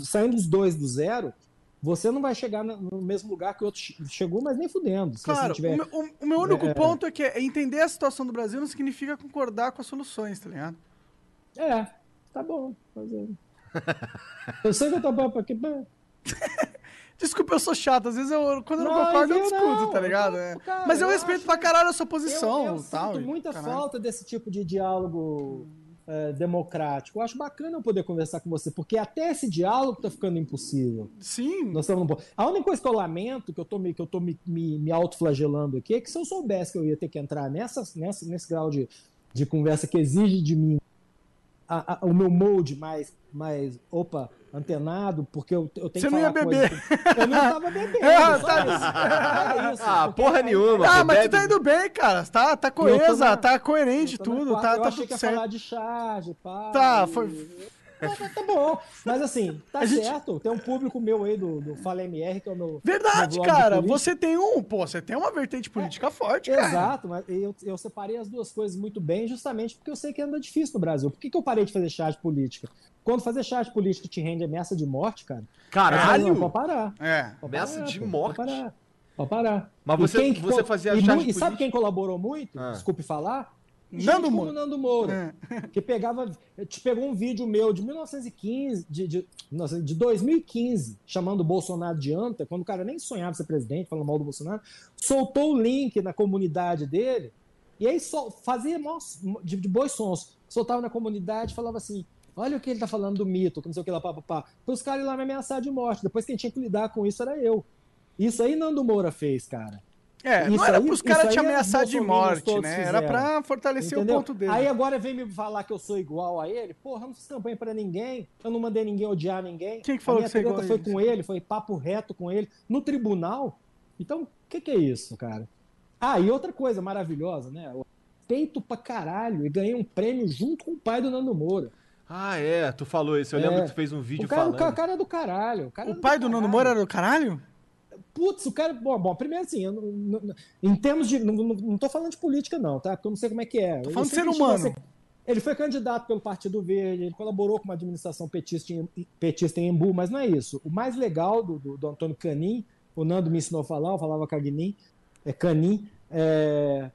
saindo os dois do zero, você não vai chegar no mesmo lugar que o outro che- chegou, mas nem fudendo. Claro, tiver... o, meu, o- meu único É. ponto é que é entender a situação do Brasil não significa concordar com as soluções, tá ligado? É, tá bom. Fazer. Eu sei que eu tô bom aqui. Desculpa, eu sou chato. Às vezes eu, quando eu não, Não, concordo, eu eu discuto, não, tá ligado? eu- É. cara, Mas eu, respeito acho- pra caralho a sua posição. Eu, eu tal, sinto muita caralho. falta desse tipo de diálogo é, democrático. Eu acho bacana eu poder conversar com você, porque até esse diálogo tá ficando impossível. Sim. Nós estamos num. A única coisa que eu lamento, que eu tô, me, que eu tô me, me, me autoflagelando aqui, é que se eu soubesse que eu ia ter que entrar nessa, nessa, nesse grau de, de conversa que exige de mim a- a- o meu molde mais, mais, opa, antenado, porque eu, eu tenho Você que não ia falar beber. Eu não estava bebendo. É, só tá- isso. Era isso, Ah, porque porra aí- nenhuma. Ah, mas tu bebe. tá indo bem, cara. Tá, tá coesa, na- tá coerente tudo, quarta, tá, eu tá achei tudo que ia certo. falar de charge, pá. Tá, e- foi- Tá, tá- tá bom. Mas assim, tá A gente- certo. Tem um público meu aí do, do Fala MR, que é o meu. Verdade, meu cara. política. Você tem um, pô, você tem uma vertente política forte, cara. Exato, mas eu, eu separei as duas coisas muito bem, justamente porque eu sei que anda difícil no Brasil. Por que, que eu parei de fazer charge política? Quando fazer charge política te rende ameaça de morte, cara. Caralho! Não, pode parar. É. Pode Ameaça parar, de pô, morte? Pode parar. Pode parar. Mas E você- quem que você fazia e, charge mu- e sabe política? quem colaborou muito? Ah. Desculpe falar. Nando Moura. Nando Moura. É. Que pegava. Te pegou um vídeo meu de 1915, de, de, de 2015, chamando o Bolsonaro de anta, quando o cara nem sonhava ser presidente, falando mal do Bolsonaro, soltou o link na comunidade dele, e aí só fazia de, de bons sons. Soltava na comunidade e falava assim. Olha o que ele tá falando do mito, que não sei o que lá, papapá. Para os caras ir lá me ameaçar de morte. Depois quem tinha que lidar com isso era eu. Isso aí Nando Moura fez, cara. É, não Isso era aí- pros caras te é ameaçar de morte, né? Era fizeram. pra fortalecer Entendeu? o ponto dele. Aí agora vem me falar que eu sou igual a ele. Porra, eu não fiz campanha pra ninguém. Eu não mandei ninguém odiar ninguém. Quem que falou a minha que você é igual treta a foi com ele, foi papo reto com ele no tribunal. Então, o que, que é isso, cara? Ah, e outra coisa maravilhosa, né? Eu Peito pra caralho e ganhei um prêmio junto com o pai do Nando Moura. Ah, é, tu falou isso. Eu É. lembro que tu fez um vídeo o cara, falando. o cara é do caralho. O, cara é O pai do Nando. Moura era do caralho? Putz, o cara. Bom, bom primeiro assim, não- não- em termos de. Não, não, não tô falando de política, não, tá? Porque eu não sei como é que é. Tô falando de ser humano. Ele foi candidato pelo Partido Verde, ele colaborou com uma administração petista em, petista em Embu, mas não é isso. O mais legal do, do, do Antônio Canin, o Nando me ensinou a falar, eu falava Cagnin, é Canin, é,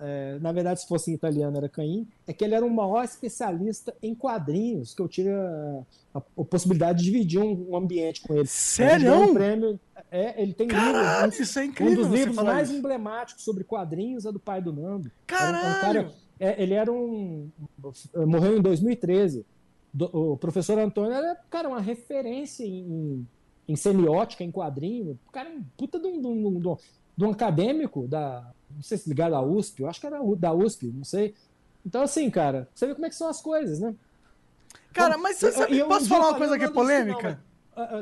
é, na verdade, se fosse em italiano era Canin, é que ele era o maior especialista em quadrinhos, que eu tive a, a- a possibilidade de dividir um, um ambiente com ele. Sério? Um prêmio, é, ele tem Caralho, livros, isso é um incrível dos você livros mais isso. emblemáticos sobre quadrinhos é do pai do Nando. Era um- Caralho! um cara- é, ele era um. Morreu em 2013. Do- o professor Antônio era, cara, uma referência em, em semiótica, em quadrinho. O cara é um puta um, de um- de um- de um acadêmico da. Não sei se ligado à USP, eu acho que era da USP, não sei. Então, assim, cara, você vê como é que são as coisas, né? Cara, Bom, mas você eu- sabe, eu- posso eu falar uma coisa que é polêmica? Ah,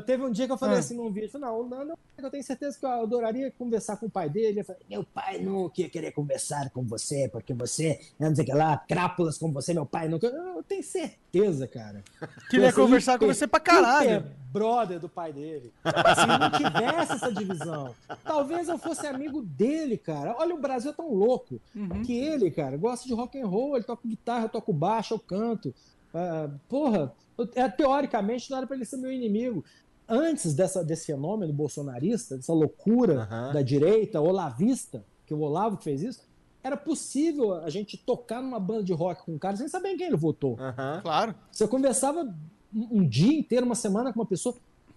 Teve um dia que eu falei Ah. assim num vídeo, não, o Nando, eu tenho certeza que eu adoraria conversar com o pai dele. Eu falei, meu pai nunca ia querer conversar com você, porque você, não sei o que lá, crápulas com você, meu pai nunca. Eu tenho certeza, cara. Queria conversar com você pra caralho. hiper brother do pai dele. Se não tivesse essa divisão, talvez eu fosse amigo dele, cara. Olha, o Brasil é tão louco Uhum. que ele, cara, gosta de rock and roll, ele toca guitarra, eu toco baixo, eu canto. Ah, porra, eu- é, teoricamente não era pra ele ser meu inimigo. Antes dessa, desse fenômeno bolsonarista, dessa loucura Aham. da direita, olavista, que o Olavo que fez isso, era possível a gente tocar numa banda de rock com um cara sem saber em quem ele votou. Aham. Claro. Você conversava um, dia inteiro, uma semana com uma pessoa.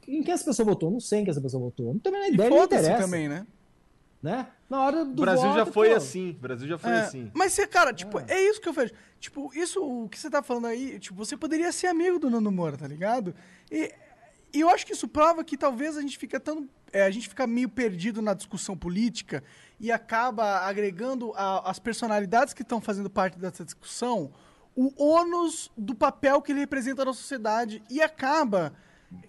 Em quem essa pessoa votou? Não sei em quem essa pessoa votou. Não tenho a menor ideia, não interessa. também, né? Né? Na hora do O Brasil já voto, foi pô, assim. O Brasil já foi É, assim. Mas, você, cara, tipo, é isso que eu vejo. Tipo, isso, o que você tá falando aí, tipo, você poderia ser amigo do Nando Moura, tá ligado? E, e eu acho que isso prova que talvez a gente fica tão. é, a gente fica meio perdido na discussão política e acaba agregando a- as personalidades que estão fazendo parte dessa discussão o ônus do papel que ele representa na sociedade e acaba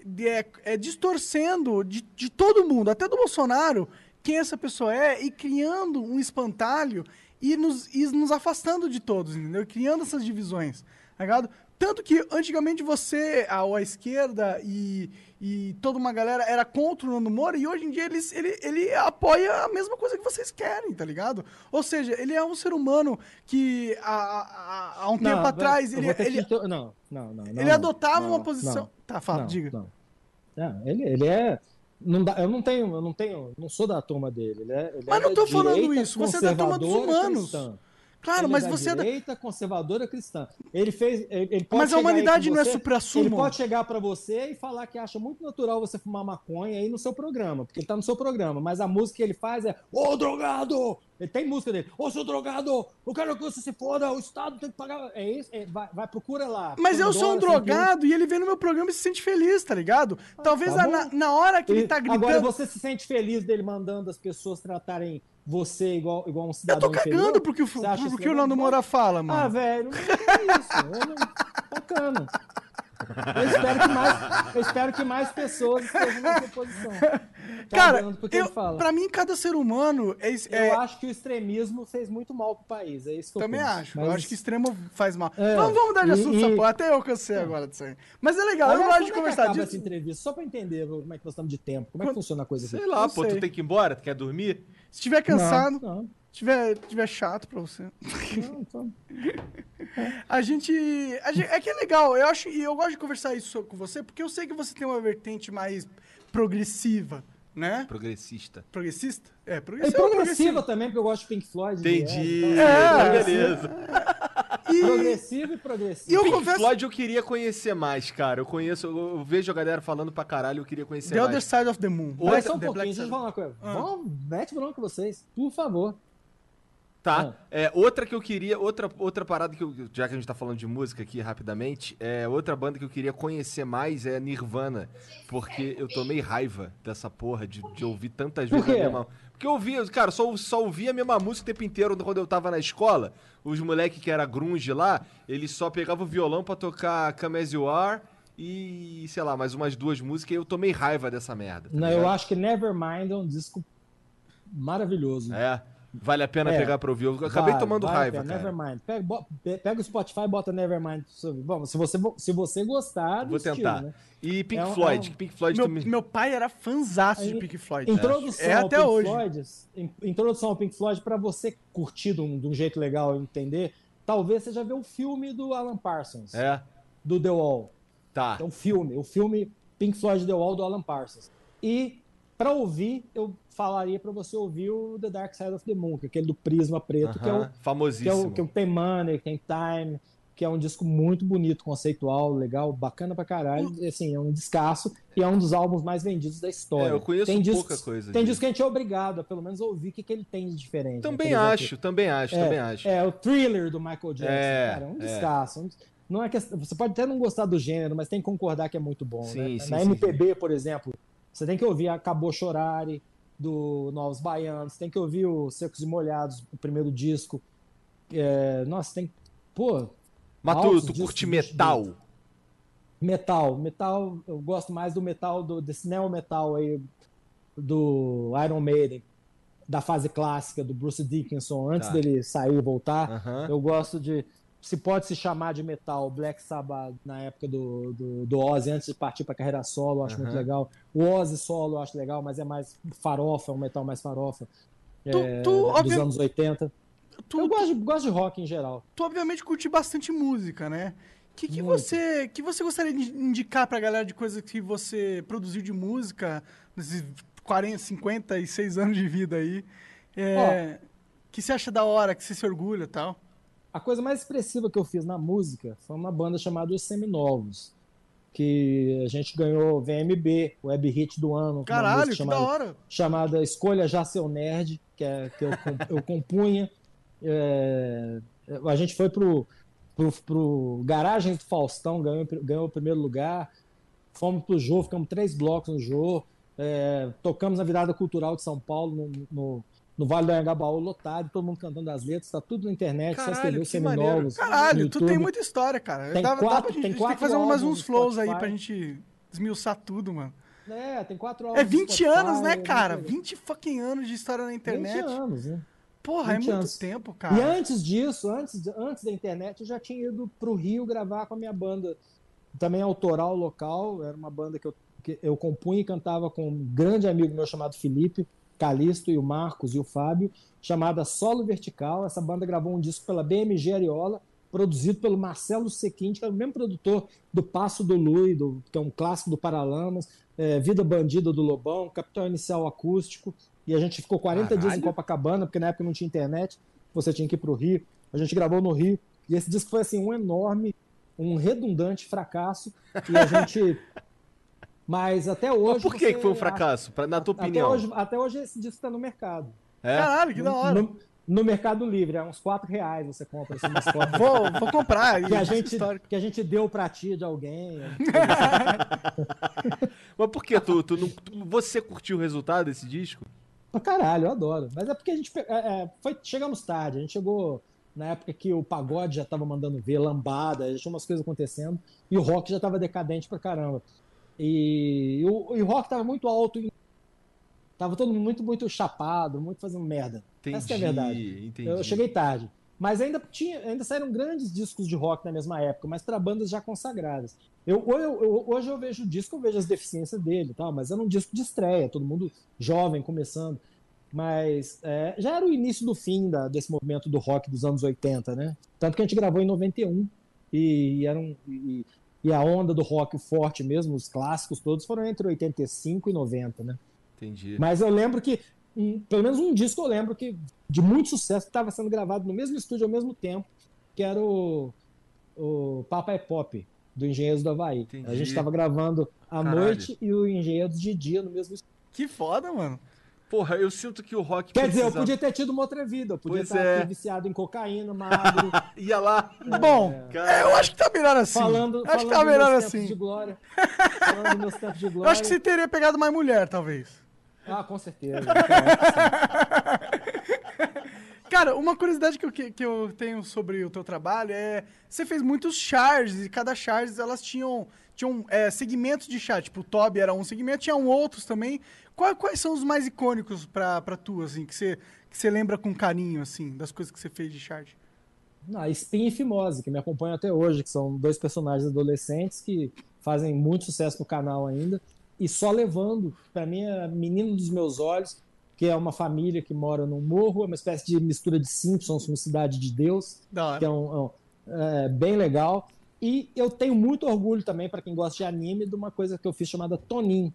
de- é, é, distorcendo de, de todo mundo, até do Bolsonaro, quem essa pessoa é e criando um espantalho e nos, e nos afastando de todos, entendeu? Criando essas divisões, tá ligado? Tanto que antigamente você, a, a esquerda e, e toda uma galera era contra o Nando Moura e hoje em dia eles, ele, ele apoia a mesma coisa que vocês querem, tá ligado? Ou seja, ele é um ser humano que há, há, há um Não, tempo atrás ele, ele, inter- Não, não, não. ele não, adotava não, uma posição. não, tá, fala, diga. Não. Não, ele, ele é. Não dá, eu não tenho, eu não tenho, não sou da turma dele. Ele é, ele Mas é não tô da falando isso, você é da turma dos humanos. cristã. Claro, Ele mas é da você é da- direita conservadora cristã. Ele fez, ele, ele pode Mas a humanidade não é você- supra-sumo. Ele pode chegar pra você e falar que acha muito natural você fumar maconha aí no seu programa, porque ele tá no seu programa, mas a música que ele faz é Ô drogado! Ele tem música dele. Ô seu drogado! Eu quero que você se foda, o Estado tem que pagar. É isso, é, vai, vai, procura lá. Mas eu sou um Pandora, 101. drogado e ele vem no meu programa e se sente feliz, tá ligado? Talvez tá a- na, na hora que ele E tá gritando. Agora você se sente feliz dele mandando as pessoas tratarem você igual, igual um Eu cidadão tô cagando inferior? porque, o- porque o Nando? Moura fala, Ah, mano. velho, não é isso. Eu não... Bacana. Eu espero que mais, eu espero que mais pessoas estejam nessa posição. Cara, Cagando porque eu, fala. pra mim, cada ser humano é. Eu é- acho que o extremismo fez muito mal pro país. É isso que eu também acho. Eu Mas- acho que extremo faz mal. É, Vamos, vamos mudar de assunto e- essa porra. Até eu cansei agora disso aí. Mas é legal, eu gosto de é conversar disso. essa entrevista, só pra entender como é que nós estamos de tempo. Como é que funciona a coisa aqui? Sei lá, Não pô, sei. tu tem que ir embora? Tu quer dormir? Se estiver cansado, Não, não, se tiver, tiver chato pra você. não, então- A gente, a gente- É que é legal, eu acho. E eu gosto de conversar isso com você, porque eu sei que você tem uma vertente mais progressiva, né? Progressista. Progressista? É, É progressiva. progressiva também, porque eu gosto de Pink Floyd. Entendi. Então, É, beleza. Progressivo e progressivo. E eu Pink confesso- Floyd eu queria conhecer mais, cara. Eu conheço, eu, vejo a galera falando pra caralho, eu queria conhecer The Other mais. Side of the Moon. Olha Black- só um The pouquinho, deixa eu falar uma coisa. Ah. Vamos, mete bronca com vocês, por favor. Tá. É, outra que eu queria, outra, outra parada que eu, já que a gente tá falando de música aqui rapidamente, é outra banda que eu queria conhecer mais é Nirvana, porque eu tomei raiva dessa porra de, de ouvir tantas vezes a mesma porque eu ouvia, cara, só, só ouvia a mesma música o tempo inteiro quando eu tava na escola. Os moleques que era grunge lá, eles só pegavam o violão pra tocar Come As You Are e, sei lá, mais umas duas músicas e eu tomei raiva dessa merda. tá Não, eu ligado? acho que Nevermind é um disco maravilhoso. É, vale a pena É. pegar pra ouvir. Eu acabei Vai, tomando vale raiva, pena. cara. Nevermind. Pega, bo- pe- pega o Spotify e bota Nevermind. pra. Bom, se você, se você gostar Vou estilo, tentar. né? E Pink É um- Floyd, é um- Pink Floyd Meu, também. meu pai era fanzaço de Pink Floyd. Introdução É ao até Pink hoje. Floyd, in- introdução ao Pink Floyd para você curtir de um, de um jeito legal e entender. Talvez você já viu o filme do Alan Parsons, É, do The Wall. tá. É um filme, o filme Pink Floyd The Wall do Alan Parsons. E para ouvir, eu falaria para você ouvir o The Dark Side of the Moon, que é aquele do prisma preto, que é o Aham, que, é famosíssimo. o, que tem Money, que tem Time, que é um disco muito bonito, conceitual, legal, bacana pra caralho. E, Assim, é um descasso e é um dos álbuns mais vendidos da história. É, eu conheço tem pouca discos, coisa Tem disso. disco que a gente é obrigado a pelo menos ouvir o que, que ele tem de diferente. né? Também exemplo, acho, também acho, também acho. É, o thriller do Michael Jackson, É, cara, é um é. descasso. um des- Não é que, você pode até não gostar do gênero, mas tem que concordar que é muito bom. Sim, né? sim, Na sim, MPB, por exemplo, você tem que ouvir Acabou Chorare, do Novos Baianos, tem que ouvir o Secos e Molhados, o primeiro disco. É, nossa, tem. Pô, Mas tu, curte metal? Metal, metal, eu gosto mais do metal, do, desse neo metal aí, do Iron Maiden, da fase clássica, do Bruce Dickinson, antes Tá. dele sair e voltar. Aham. Eu gosto de. Se pode se chamar de metal, Black Sabbath na época do, do, do Ozzy, antes de partir para carreira solo, eu acho muito Aham. legal. O Ozzy solo eu acho legal, mas é mais farofa, um metal mais farofa. Tu- é, tu, dos obvi- anos 80. Tu, Eu gosto de, gosto de rock em geral. tu obviamente curte bastante música, né? O que, que, Muito. você, que você gostaria de indicar pra galera de coisas que você produziu de música nesses 40, 56 anos de vida aí? É, que você acha da hora, que você se orgulha e tal? A coisa mais expressiva que eu fiz na música foi uma banda chamada Os Seminovos, que a gente ganhou VMB, Web Hit do ano. Caralho, música que chamada, da hora! chamada Escolha Já Seu Nerd, que, é, que eu, eu compunha. É, a gente foi pro, pro, pro Garagem do Faustão, ganhou, ganhou o primeiro lugar. Fomos pro Jô, ficamos três blocos no Jô. É, tocamos na virada cultural de São Paulo, no, no, no Vale do Anhangabaú, lotado, todo mundo cantando as letras, tá tudo na internet, Caralho, que maneiro. seminovos. Caralho, tu tem muita história, cara. Tem dá, dá quatro- pra gente, tem a gente tem que quatro fazer mais uns flows aí pra gente desmiuçar tudo, mano. É, tem quatro É álbuns no 20 Spotify, anos, né, é cara? muito- 20 fucking anos de história na 20 internet. anos, né? Porra, é 20 muito anos. tempo, E cara. antes disso, antes, antes da internet, eu já tinha ido pro Rio gravar com a minha banda, também autoral local. Era uma banda que eu, que eu compunha e cantava com um grande amigo meu chamado Felipe, Calisto e o Marcos e o Fábio, chamada Solo Vertical. Essa banda gravou um disco pela BMG Ariola, produzido pelo Marcelo Sequinte, que é o mesmo produtor do Passo do Lui, do, que é um clássico do Paralamas, é, Vida Bandida do Lobão, Capital Inicial Acústico. E a gente ficou 40 dias em Caralho. Copacabana, porque na época não tinha internet, você tinha que ir pro Rio. A gente gravou no Rio. E esse disco foi assim, um enorme, um redundante fracasso. E a gente. Mas até hoje. Mas por que, você que foi um fracasso? Pra- na tua Até opinião? hoje, até hoje esse disco está no mercado. É? Caralho, que da hora. No, no Mercado Livre, é uns 4 reais você compra assim. Vou, vou comprar que, a gente, que a gente deu pra tia de alguém. Mas por que tu, tu não. tu- você curtiu o resultado desse disco? Pra caralho, eu adoro. Mas é porque a gente. é, é, foi, chegamos tarde. A gente chegou na época que o pagode já tava mandando ver, lambada, já tinha umas coisas acontecendo. E o rock já tava decadente pra caramba. E, o, e o rock tava muito alto. E, tava todo mundo muito, muito chapado, muito fazendo merda. Entendi. Essa que é a verdade. Entendi. Eu cheguei tarde. Mas ainda, tinha, ainda saíram grandes discos de rock na mesma época, mas para bandas já consagradas. Eu, eu- eu- hoje eu vejo o disco, eu vejo as deficiências dele, e tal, mas era um disco de estreia, todo mundo jovem, começando. Mas é, já era o início do fim da- desse movimento do rock dos anos 80, né? Tanto que a gente gravou em 91 e, era um, e, e a onda do rock forte mesmo, os clássicos todos, foram entre 85 e 90, né? Entendi. Mas eu lembro que, um- pelo menos um disco eu lembro que de muito sucesso que estava sendo gravado no mesmo estúdio ao mesmo tempo que era o, o Papai Pop, do Engenheiros do Havaí. Entendi. A gente estava gravando à Caralho. noite e o Engenheiros de dia no mesmo estúdio. Que foda, mano. Porra, eu sinto que o rock Quer dizer, eu podia ter tido uma outra vida. Eu podia Pois estar é. aqui viciado em cocaína, magro, Ia lá. Bom, Cara, eu acho que tá melhor assim. falando, acho falando que tá dos melhor meus assim. de glória. Falando dos meus tempos de glória. Eu acho que você teria pegado mais mulher, talvez. Ah, com certeza. Cara, uma curiosidade que eu, que, que eu tenho sobre o teu trabalho é... Você fez muitos charges, e cada charges, elas tinham, tinham é, segmentos de char. Tipo, o Toby era um segmento, tinham outros também. Quais, quais são os mais icônicos pra, pra tu, assim, que você, que você lembra com carinho, assim, das coisas que você fez de charge? A Spin e Fimose, que me acompanham até hoje, que são dois personagens adolescentes que fazem muito sucesso no canal ainda. E só levando, pra mim, é Menino dos Meus Olhos, que é uma família que mora num morro, é uma espécie de mistura de Simpsons com Cidade de Deus, que é, um, é um- é bem legal. E eu tenho muito orgulho também, pra quem gosta de anime, de uma coisa que eu fiz chamada Tonin,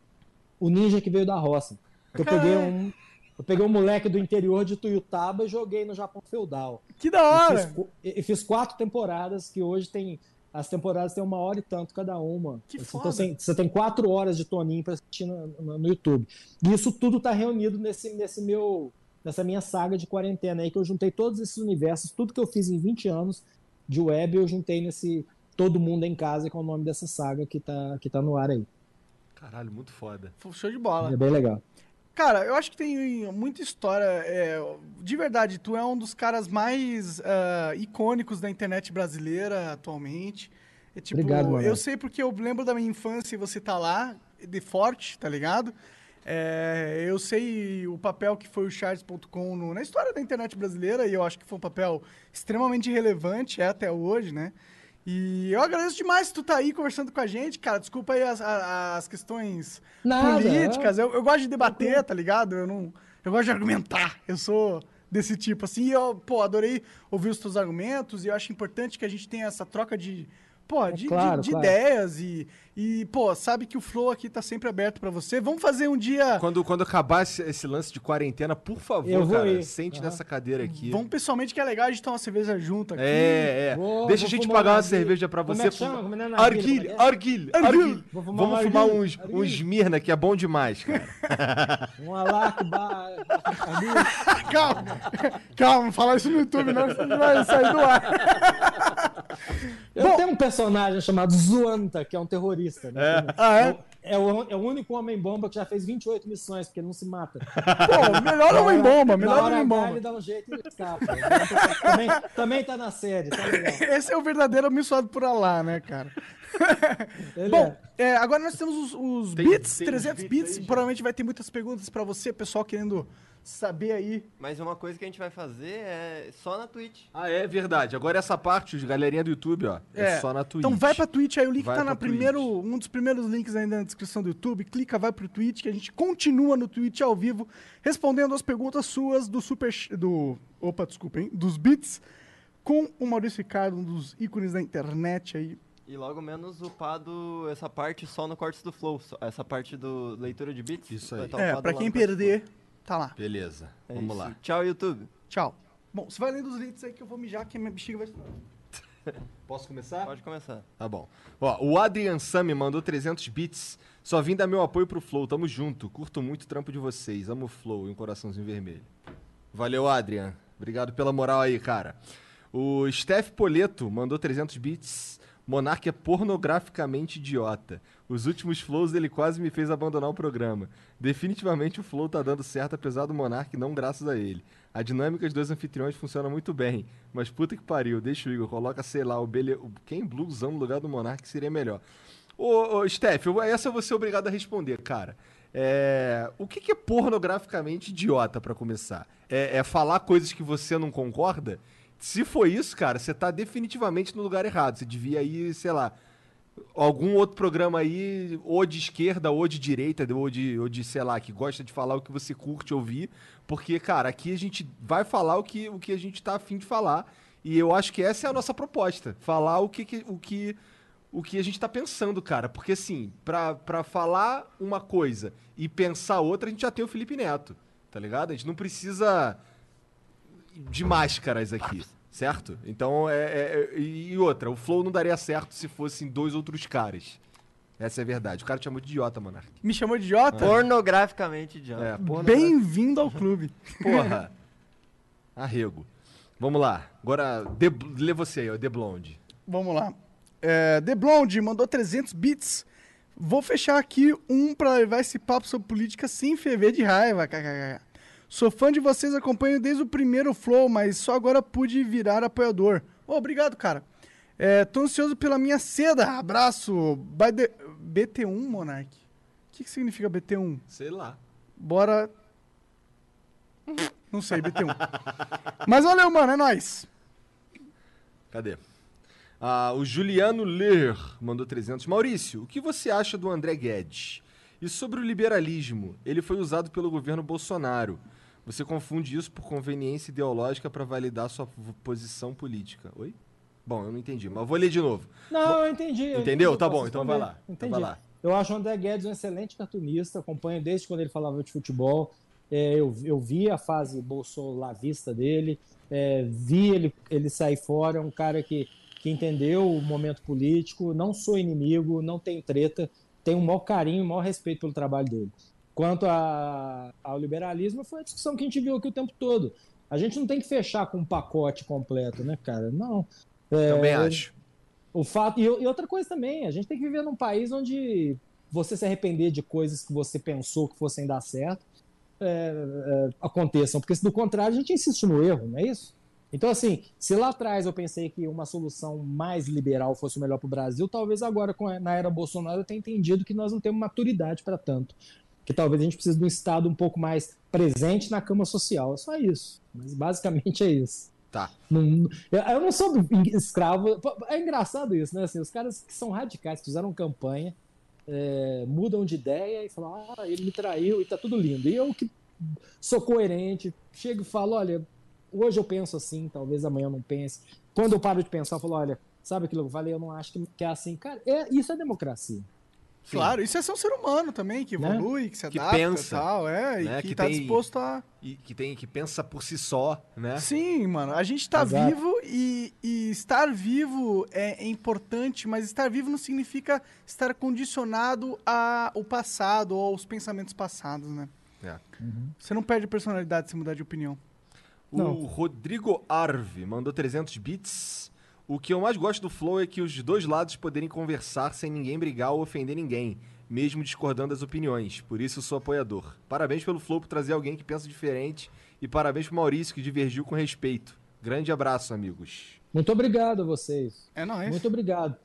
o ninja que veio da roça. Eu peguei um, eu peguei um moleque do interior de Tuiutaba e joguei no Japão feudal. Que da E hora! fiz, qu- e fiz quatro temporadas que hoje tem. As temporadas têm uma hora e tanto cada uma. Que Assim, foda. então você, você tem quatro horas de Toninho pra assistir no, no- no YouTube. E isso tudo tá reunido nesse, nesse meu. Nessa minha saga de quarentena aí, que eu juntei todos esses universos, tudo que eu fiz em 20 anos de web, eu juntei nesse Todo Mundo em Casa, que é o nome dessa saga que tá, que tá no ar aí. Caralho, muito foda. Show de bola. É bem legal. Cara, eu acho que tem muita história. é, de verdade, tu é um dos caras mais ah, icônicos da internet brasileira atualmente. É, tipo, Obrigado, mano. eu sei porque eu lembro da minha infância e você tá lá, de forte, tá ligado? É, eu sei o papel que foi o Charles.com na história da internet brasileira e eu acho que foi um papel extremamente relevante é, até hoje, né? E eu agradeço demais que tu tá aí conversando com a gente, cara. Desculpa aí as, as questões Nada, políticas. Eu, eu gosto de debater, tá ligado? Eu não. Eu gosto de argumentar. Eu sou desse tipo, assim. E eu, pô, adorei ouvir os teus argumentos e eu acho importante que a gente tenha essa troca de. Pô, de, de- claro, de claro. ideias e, e, pô, sabe que o Flow aqui tá sempre aberto pra você. Vamos fazer um dia. Quando, quando acabar esse, esse lance de quarentena, por favor, cara, ir. sente Aham. nessa cadeira aqui. Vamos pessoalmente que é legal a gente tomar uma cerveja junto aqui. É, é. Vou- Deixa vou a gente pagar uma cerveja pra Como você. é que chama? Como é? Arguilha, arguilha, Arguilha. arguilha. Vou fumar Vamos uma fumar uns, Arguilha. uns Mirna, que é bom demais, cara. Um alac-bar. Calma, calma, não fala isso no YouTube, não, senão vai sair do ar. Eu tenho um personagem chamado Zuanta, que é um terrorista. Né? Ah, é? É o, é o único homem-bomba que já fez 28 missões, porque ele não se mata. Pô, melhor homem bomba, melhor Na hora homem H, bomba. Ele dá um jeito e escapa. também, também tá na série, tá legal. Esse é o verdadeiro abençoado por Alá, né, cara? Ele Bom, é. é, agora nós temos os, os Tem- bits, tem uns 300 bits bits. Provavelmente vai ter muitas perguntas pra você, pessoal querendo saber aí. Mas uma coisa que a gente vai fazer é só na Twitch. Ah, é verdade. Agora essa parte, os galerinha do YouTube, ó, é, só na Twitch. Então vai pra Twitch aí, o link Vai tá na primeiro, Twitch. um dos primeiros links ainda na descrição do YouTube. Clica, vai pro Twitch, que a gente continua no Twitch ao vivo, respondendo as perguntas suas do Super... Do Opa, desculpa, hein? Dos bits, com o Maurício Ricardo, um dos ícones da internet aí. E logo menos upado essa parte só no Cortes do Flow. Essa parte do leitura de bits. Isso aí. tá É, pra quem perder, tá lá. Beleza. É vamos isso. lá. Tchau, YouTube. Tchau. Bom, você vai lendo os links aí que eu vou mijar, que a minha bexiga vai... Posso começar? Pode começar. Tá bom. Ó, o Adrian Sami mandou 300 bits. Só vim dar meu apoio pro Flow. Tamo junto. Curto muito o trampo de vocês. Amo o Flow e um coraçãozinho vermelho. Valeu, Adrian. Obrigado pela moral aí, cara. O Steph Poleto mandou 300 bits. Monark é pornograficamente idiota. Os últimos flows ele quase me fez abandonar o programa. Definitivamente o flow tá dando certo apesar do Monark, não graças a ele. A dinâmica dos dois anfitriões funciona muito bem, mas puta que pariu, deixa o Igor, coloca, sei lá, o, bele... quem blusão no lugar do Monark seria melhor. Ô, ô Steph, essa eu vou ser obrigado a responder, cara. É, O que, que é pornograficamente idiota, pra começar? É, é falar coisas que você não concorda? Se for isso, cara, você tá definitivamente no lugar errado. Você devia ir, sei lá, algum outro programa aí, ou de esquerda, ou de direita, ou de, ou de, sei lá, que gosta de falar o que você curte ouvir. Porque, cara, aqui a gente vai falar o que, o que a gente tá afim de falar. E eu acho que essa é a nossa proposta. Falar o que, o que, o que a gente tá pensando, cara. Porque, assim, pra, pra falar uma coisa e pensar outra, a gente já tem o Felipe Neto, tá ligado? A gente não precisa de máscaras aqui, Certo? Então, é, é- é- E outra, o Flow não daria certo se fossem dois outros caras. Essa é a verdade. O cara te chamou de idiota, Monark. Me chamou de idiota? Pornograficamente idiota. É, porra, Bem-vindo ao clube. Porra. Arrego. Vamos lá. Agora, de, lê você aí, ó, The Blonde. Vamos lá. É, The Blonde mandou 300 bits. Vou fechar aqui um pra levar esse papo sobre política sem ferver de raiva. kkk. Sou fã de vocês, acompanho desde o primeiro Flow, mas só agora pude virar apoiador. Ô, obrigado, cara. É, tô ansioso pela minha seda. Abraço. The- BT1, Monark? O que, que significa BT1? Sei lá. Bora. Não sei, BT1. mas valeu, mano, é nóis. Cadê? Ah, o Juliano Ler mandou 300. Maurício, o que você acha do André Guedes? E sobre o liberalismo? Ele foi usado pelo governo Bolsonaro. Você confunde isso por conveniência ideológica para validar sua posição política. Oi? Bom, eu não entendi, mas eu vou ler de novo. Não, eu entendi. eu Entendeu? entendi, Tá eu bom, então vai lá. Então vai lá. Eu acho o André Guedes um excelente cartunista, acompanho desde quando ele falava de futebol. É, eu, eu vi a fase bolsolavista dele, é, vi ele, ele sair fora, é um cara que, que entendeu o momento político, não sou inimigo, não tem treta, tenho o maior carinho, o maior respeito pelo trabalho dele. Quanto a- ao liberalismo, foi a discussão que a gente viu aqui o tempo todo. A gente não tem que fechar com um pacote completo, né, cara? Não. É, Também acho. o fato e, e outra coisa também, a gente tem que viver num país onde você se arrepender de coisas que você pensou que fossem dar certo é, é, aconteçam, porque se do contrário a gente insiste no erro, não é isso? Então assim, se lá atrás eu pensei que uma solução mais liberal fosse o melhor para o Brasil, talvez agora na era Bolsonaro eu tenha entendido que nós não temos maturidade para tanto, que talvez a gente precise de um Estado um pouco mais presente na cama social, é só isso. Mas basicamente é isso. Tá. Não- eu, não sou escravo. É engraçado isso, né? Assim, os caras que são radicais, que fizeram campanha, é, mudam de ideia e falam: ah, ele me traiu e tá tudo lindo. E eu que sou coerente, chego e falo: olha, hoje eu penso assim, talvez amanhã eu não pense. Quando eu paro de pensar, eu falo: olha, sabe aquilo que eu falei? Eu não acho que, que é assim. Cara, é, isso é democracia. Sim. Claro, isso é ser um ser humano também, que Né? evolui, que se Que adapta pensa, e tal, é, né? e que, Que tá tem- disposto a... E que tem que pensa por si só, né? Sim, mano, a gente tá Exato. vivo e, e estar vivo é, é importante, mas estar vivo não significa estar condicionado ao passado ou aos pensamentos passados, né? É. Você não perde personalidade se mudar de opinião. O Não. Rodrigo Arve mandou 300 bits. O que eu mais gosto do Flow é que os dois lados poderem conversar sem ninguém brigar ou ofender ninguém, mesmo discordando das opiniões. Por isso sou apoiador. Parabéns pelo Flow por trazer alguém que pensa diferente e parabéns pro Maurício que divergiu com respeito. Grande abraço, amigos. Muito obrigado a vocês. É nóis. Muito obrigado.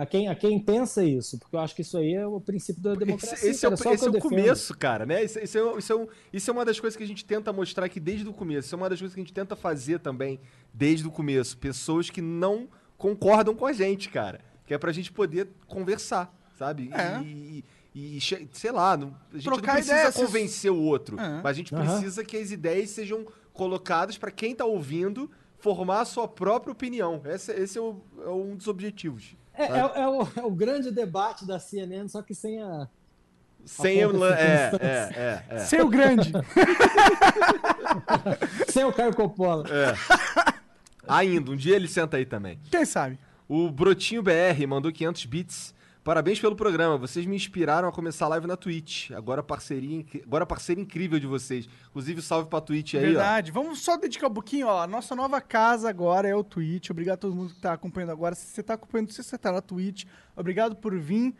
A quem, a quem pensa isso, porque eu acho que isso aí é o princípio da democracia. Esse, esse é o, cara, só esse que é o defendo. começo, cara, né? Isso, isso é, isso, é um- isso é uma das coisas que a gente tenta mostrar aqui desde o começo. Isso é uma das coisas que a gente tenta fazer também desde o começo. Pessoas que não concordam com a gente, cara. Que é pra gente poder conversar, sabe? É. E, e- e sei lá, não- a gente Trocar não precisa ideias, convencer o outro. É. Mas a gente Aham. precisa que as ideias sejam colocadas pra quem tá ouvindo formar a sua própria opinião. Esse, esse é, o- é um dos objetivos. É, é- é o, é o grande debate da CNN, só que sem a. Sem a o é, é, é, é. Ser o grande. sem o Caio Coppola. Ainda, um dia ele senta aí também. Quem sabe? O Brotinho BR mandou 500 bits. Parabéns pelo programa, vocês me inspiraram a começar a live na Twitch. Agora parceria, agora parceria incrível de vocês. Inclusive, salve pra Twitch aí, Verdade. Vamos só dedicar um pouquinho, ó. A nossa nova casa agora é o Twitch. Obrigado a todo mundo que tá acompanhando agora. Se você tá acompanhando, se você tá na Twitch, obrigado por vir.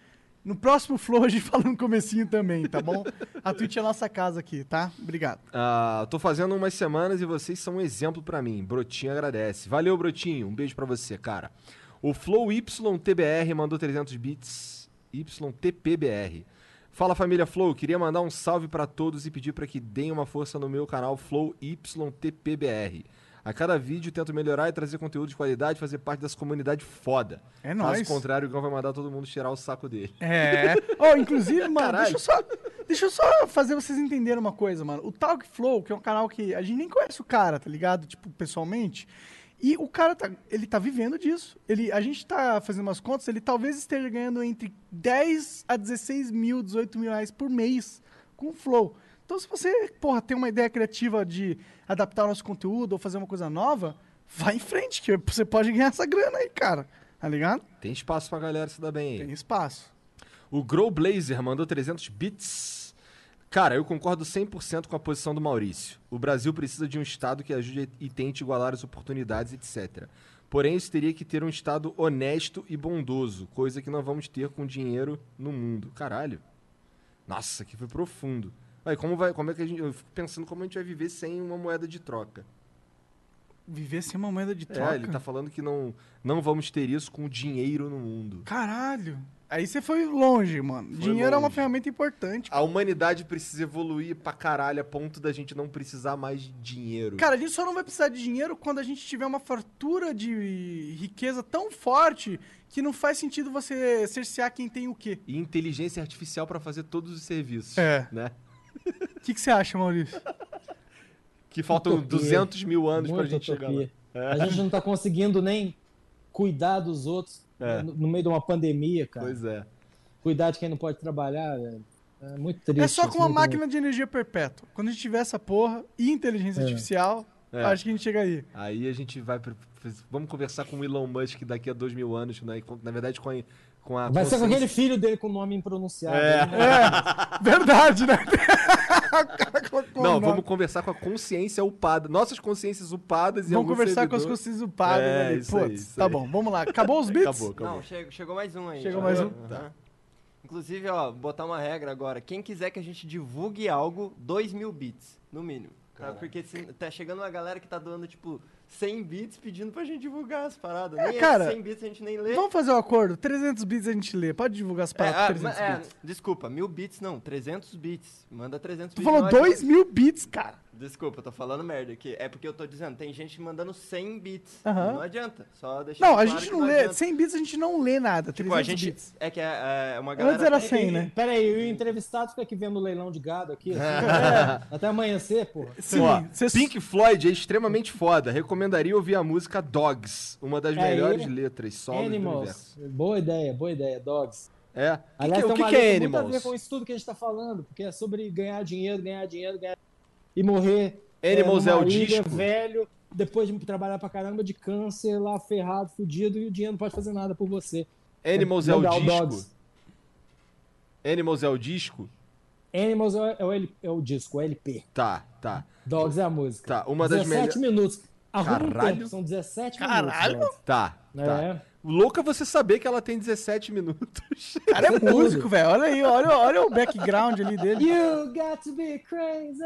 No próximo Flow a gente fala no comecinho também, tá bom? A Twitch é a nossa casa aqui, tá? Obrigado. ó. Ah, tô fazendo umas semanas e vocês são um exemplo pra mim. Brotinho agradece. Valeu, Brotinho. Um beijo pra você, cara. O Flow YTBR mandou 300 bits. YTPBR. Fala família Flow, queria mandar um salve pra todos e pedir pra que deem uma força no meu canal Flow YTPBR. A cada vídeo tento melhorar e trazer conteúdo de qualidade, fazer parte dessa comunidade foda. É Caso nóis. contrário, o Igão vai mandar todo mundo tirar o saco dele. É. Oh, inclusive, mano, Caralho. deixa eu, só, deixa eu só fazer vocês entenderem uma coisa, mano. O Talk Flow, que é um canal que a gente nem conhece o cara, tá ligado? Tipo, pessoalmente. E o cara, tá, ele tá vivendo disso. Ele, a gente tá fazendo umas contas, ele talvez esteja ganhando entre 10 a 16 mil, 18 mil reais por mês com o Flow. Então, se você, porra, tem uma ideia criativa de adaptar o nosso conteúdo ou fazer uma coisa nova, vai em frente, que você pode ganhar essa grana aí, cara. Tá ligado? Tem espaço pra galera se dar bem aí. Tem espaço. O Grow Blazer mandou 300 bits. Cara, eu concordo 100% com a posição do Maurício. O Brasil precisa de um Estado que ajude e tente igualar as oportunidades, etc. Porém, isso teria que ter um Estado honesto e bondoso, coisa que não vamos ter com dinheiro no mundo. Caralho. Nossa, que foi profundo. Aí, como, vai, como é que a gente. Eu fico pensando como a gente vai viver sem uma moeda de troca. Viver sem uma moeda de troca. É, ele tá falando que não, não vamos ter isso com dinheiro no mundo. Caralho. Aí você foi longe, mano. Dinheiro é uma longe. ferramenta importante. A humanidade precisa evoluir pra caralho a ponto da gente não precisar mais de dinheiro. Cara, a gente só não vai precisar de dinheiro quando a gente tiver uma fartura de riqueza tão forte que não faz sentido você cercear quem tem o quê. E inteligência artificial pra fazer todos os serviços. É. Né? O que, que você acha, Maurício? Que faltam Utopia. 200 mil anos pra Muita gente chegar lá. utopia. A gente não tá conseguindo nem cuidar dos outros É. no, no meio de uma pandemia, cara. Pois é. Cuidar de quem não pode trabalhar, velho. É muito triste. É só isso, com uma muito, máquina de energia perpétua. Quando a gente tiver essa porra e inteligência É. artificial, É. acho que a gente chega aí. Aí a gente vai. pra- Vamos conversar com o Elon Musk daqui a dois mil anos, né? Na verdade, com a. Com a muito. Vai ser com consciência- aquele filho dele com nome impronunciado. É. né? Verdade, né? o cara colocou Não, vamos conversar com a consciência upada. Nossas consciências upadas e Vamos conversar com as servidor. consciências padre É, ali. aí, Putz, isso tá aí. bom, vamos lá. Acabou os beats? Acabou, acabou. Não, chegou, chegou mais um aí. Chegou mais um? Aham. Inclusive, ó, botar uma regra agora. Quem quiser que a gente divulgue algo, 2 mil bits, no mínimo. Tá? Porque se, tá chegando uma galera que tá doando, tipo, 100 bits pedindo pra gente divulgar as paradas. É, nem cara, esses 100 bits a gente nem lê. Vamos fazer um acordo. 300 bits a gente lê. Pode divulgar as É, paradas ah, com 300 ma- é, bits. desculpa, mil bits não, 300 bits. Manda 300 Tu bits. falou não 2 adianta. mil bits, cara. Desculpa, eu tô falando merda aqui. É porque eu tô dizendo, tem gente mandando 100 bits. Aham. Não adianta. Só deixar Não, a claro gente que não lê. adianta. 100 bits a gente não lê nada. Tipo, 300 a gente. bits. É que é, é uma galera. Antes era tem- 100, E- né? Pera aí, o entrevistado fica aqui vendo o leilão de gado aqui. assim, é, até amanhecer, porra. Sim, Ó, cês- Pink Floyd é extremamente foda. Recomendaria ouvir a música Dogs, uma das É, melhores e- letras solos do universo. Animals. Boa ideia, boa ideia. Dogs. É. Aliás, o tem que, uma que é letra muito a ver Animals? com isso tudo que a gente tá falando, porque é sobre ganhar dinheiro, ganhar dinheiro, ganhar e morrer. Animals é, numa o ilha, disco? velho, depois de trabalhar pra caramba de câncer, lá ferrado, fudido, e o dinheiro não pode fazer nada por você. Animals é o Legal, disco? Dogs. Animals é o disco? Animals é, é o, é o disco, o LP. Tá, tá. Dogs é a música. Tá, uma das 17 minutos. Arruma um Caralho. tempo, são 17 Caralho. minutos. Tá, Dogs. tá. É. Louco é você saber que ela tem 17 minutos. O cara é músico, velho. Olha aí, olha, olha o background ali dele. You got to be crazy.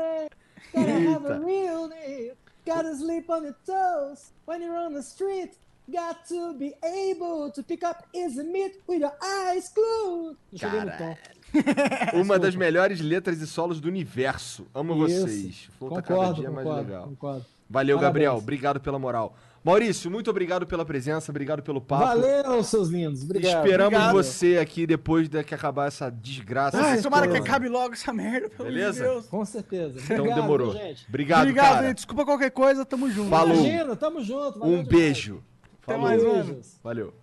Gotta have a real name. Gotta sleep on your toes when you're on the street. Got to be able to pick up easy meat with your eyes closed. No tom. Uma das melhores letras e solos do universo. Amo Isso. vocês. Flow tá cada Concordo, dia mais concordo, legal. concordo. Valeu, Parabéns. Gabriel. Obrigado pela moral. Maurício, muito obrigado pela presença, obrigado pelo papo. Valeu, seus lindos. Obrigado. Esperamos Obrigado. você aqui depois de que acabar essa desgraça. Ai, essa tomara que acabe logo essa merda, pelo amor de Beleza? Deus. Com certeza. Então Obrigado, demorou. gente. Obrigado, Obrigado, cara. gente. Desculpa qualquer coisa, tamo junto. Falou. Imagina, tamo junto. valeu Um demais. beijo. Até Falou. mais, mano. Beijos. Valeu.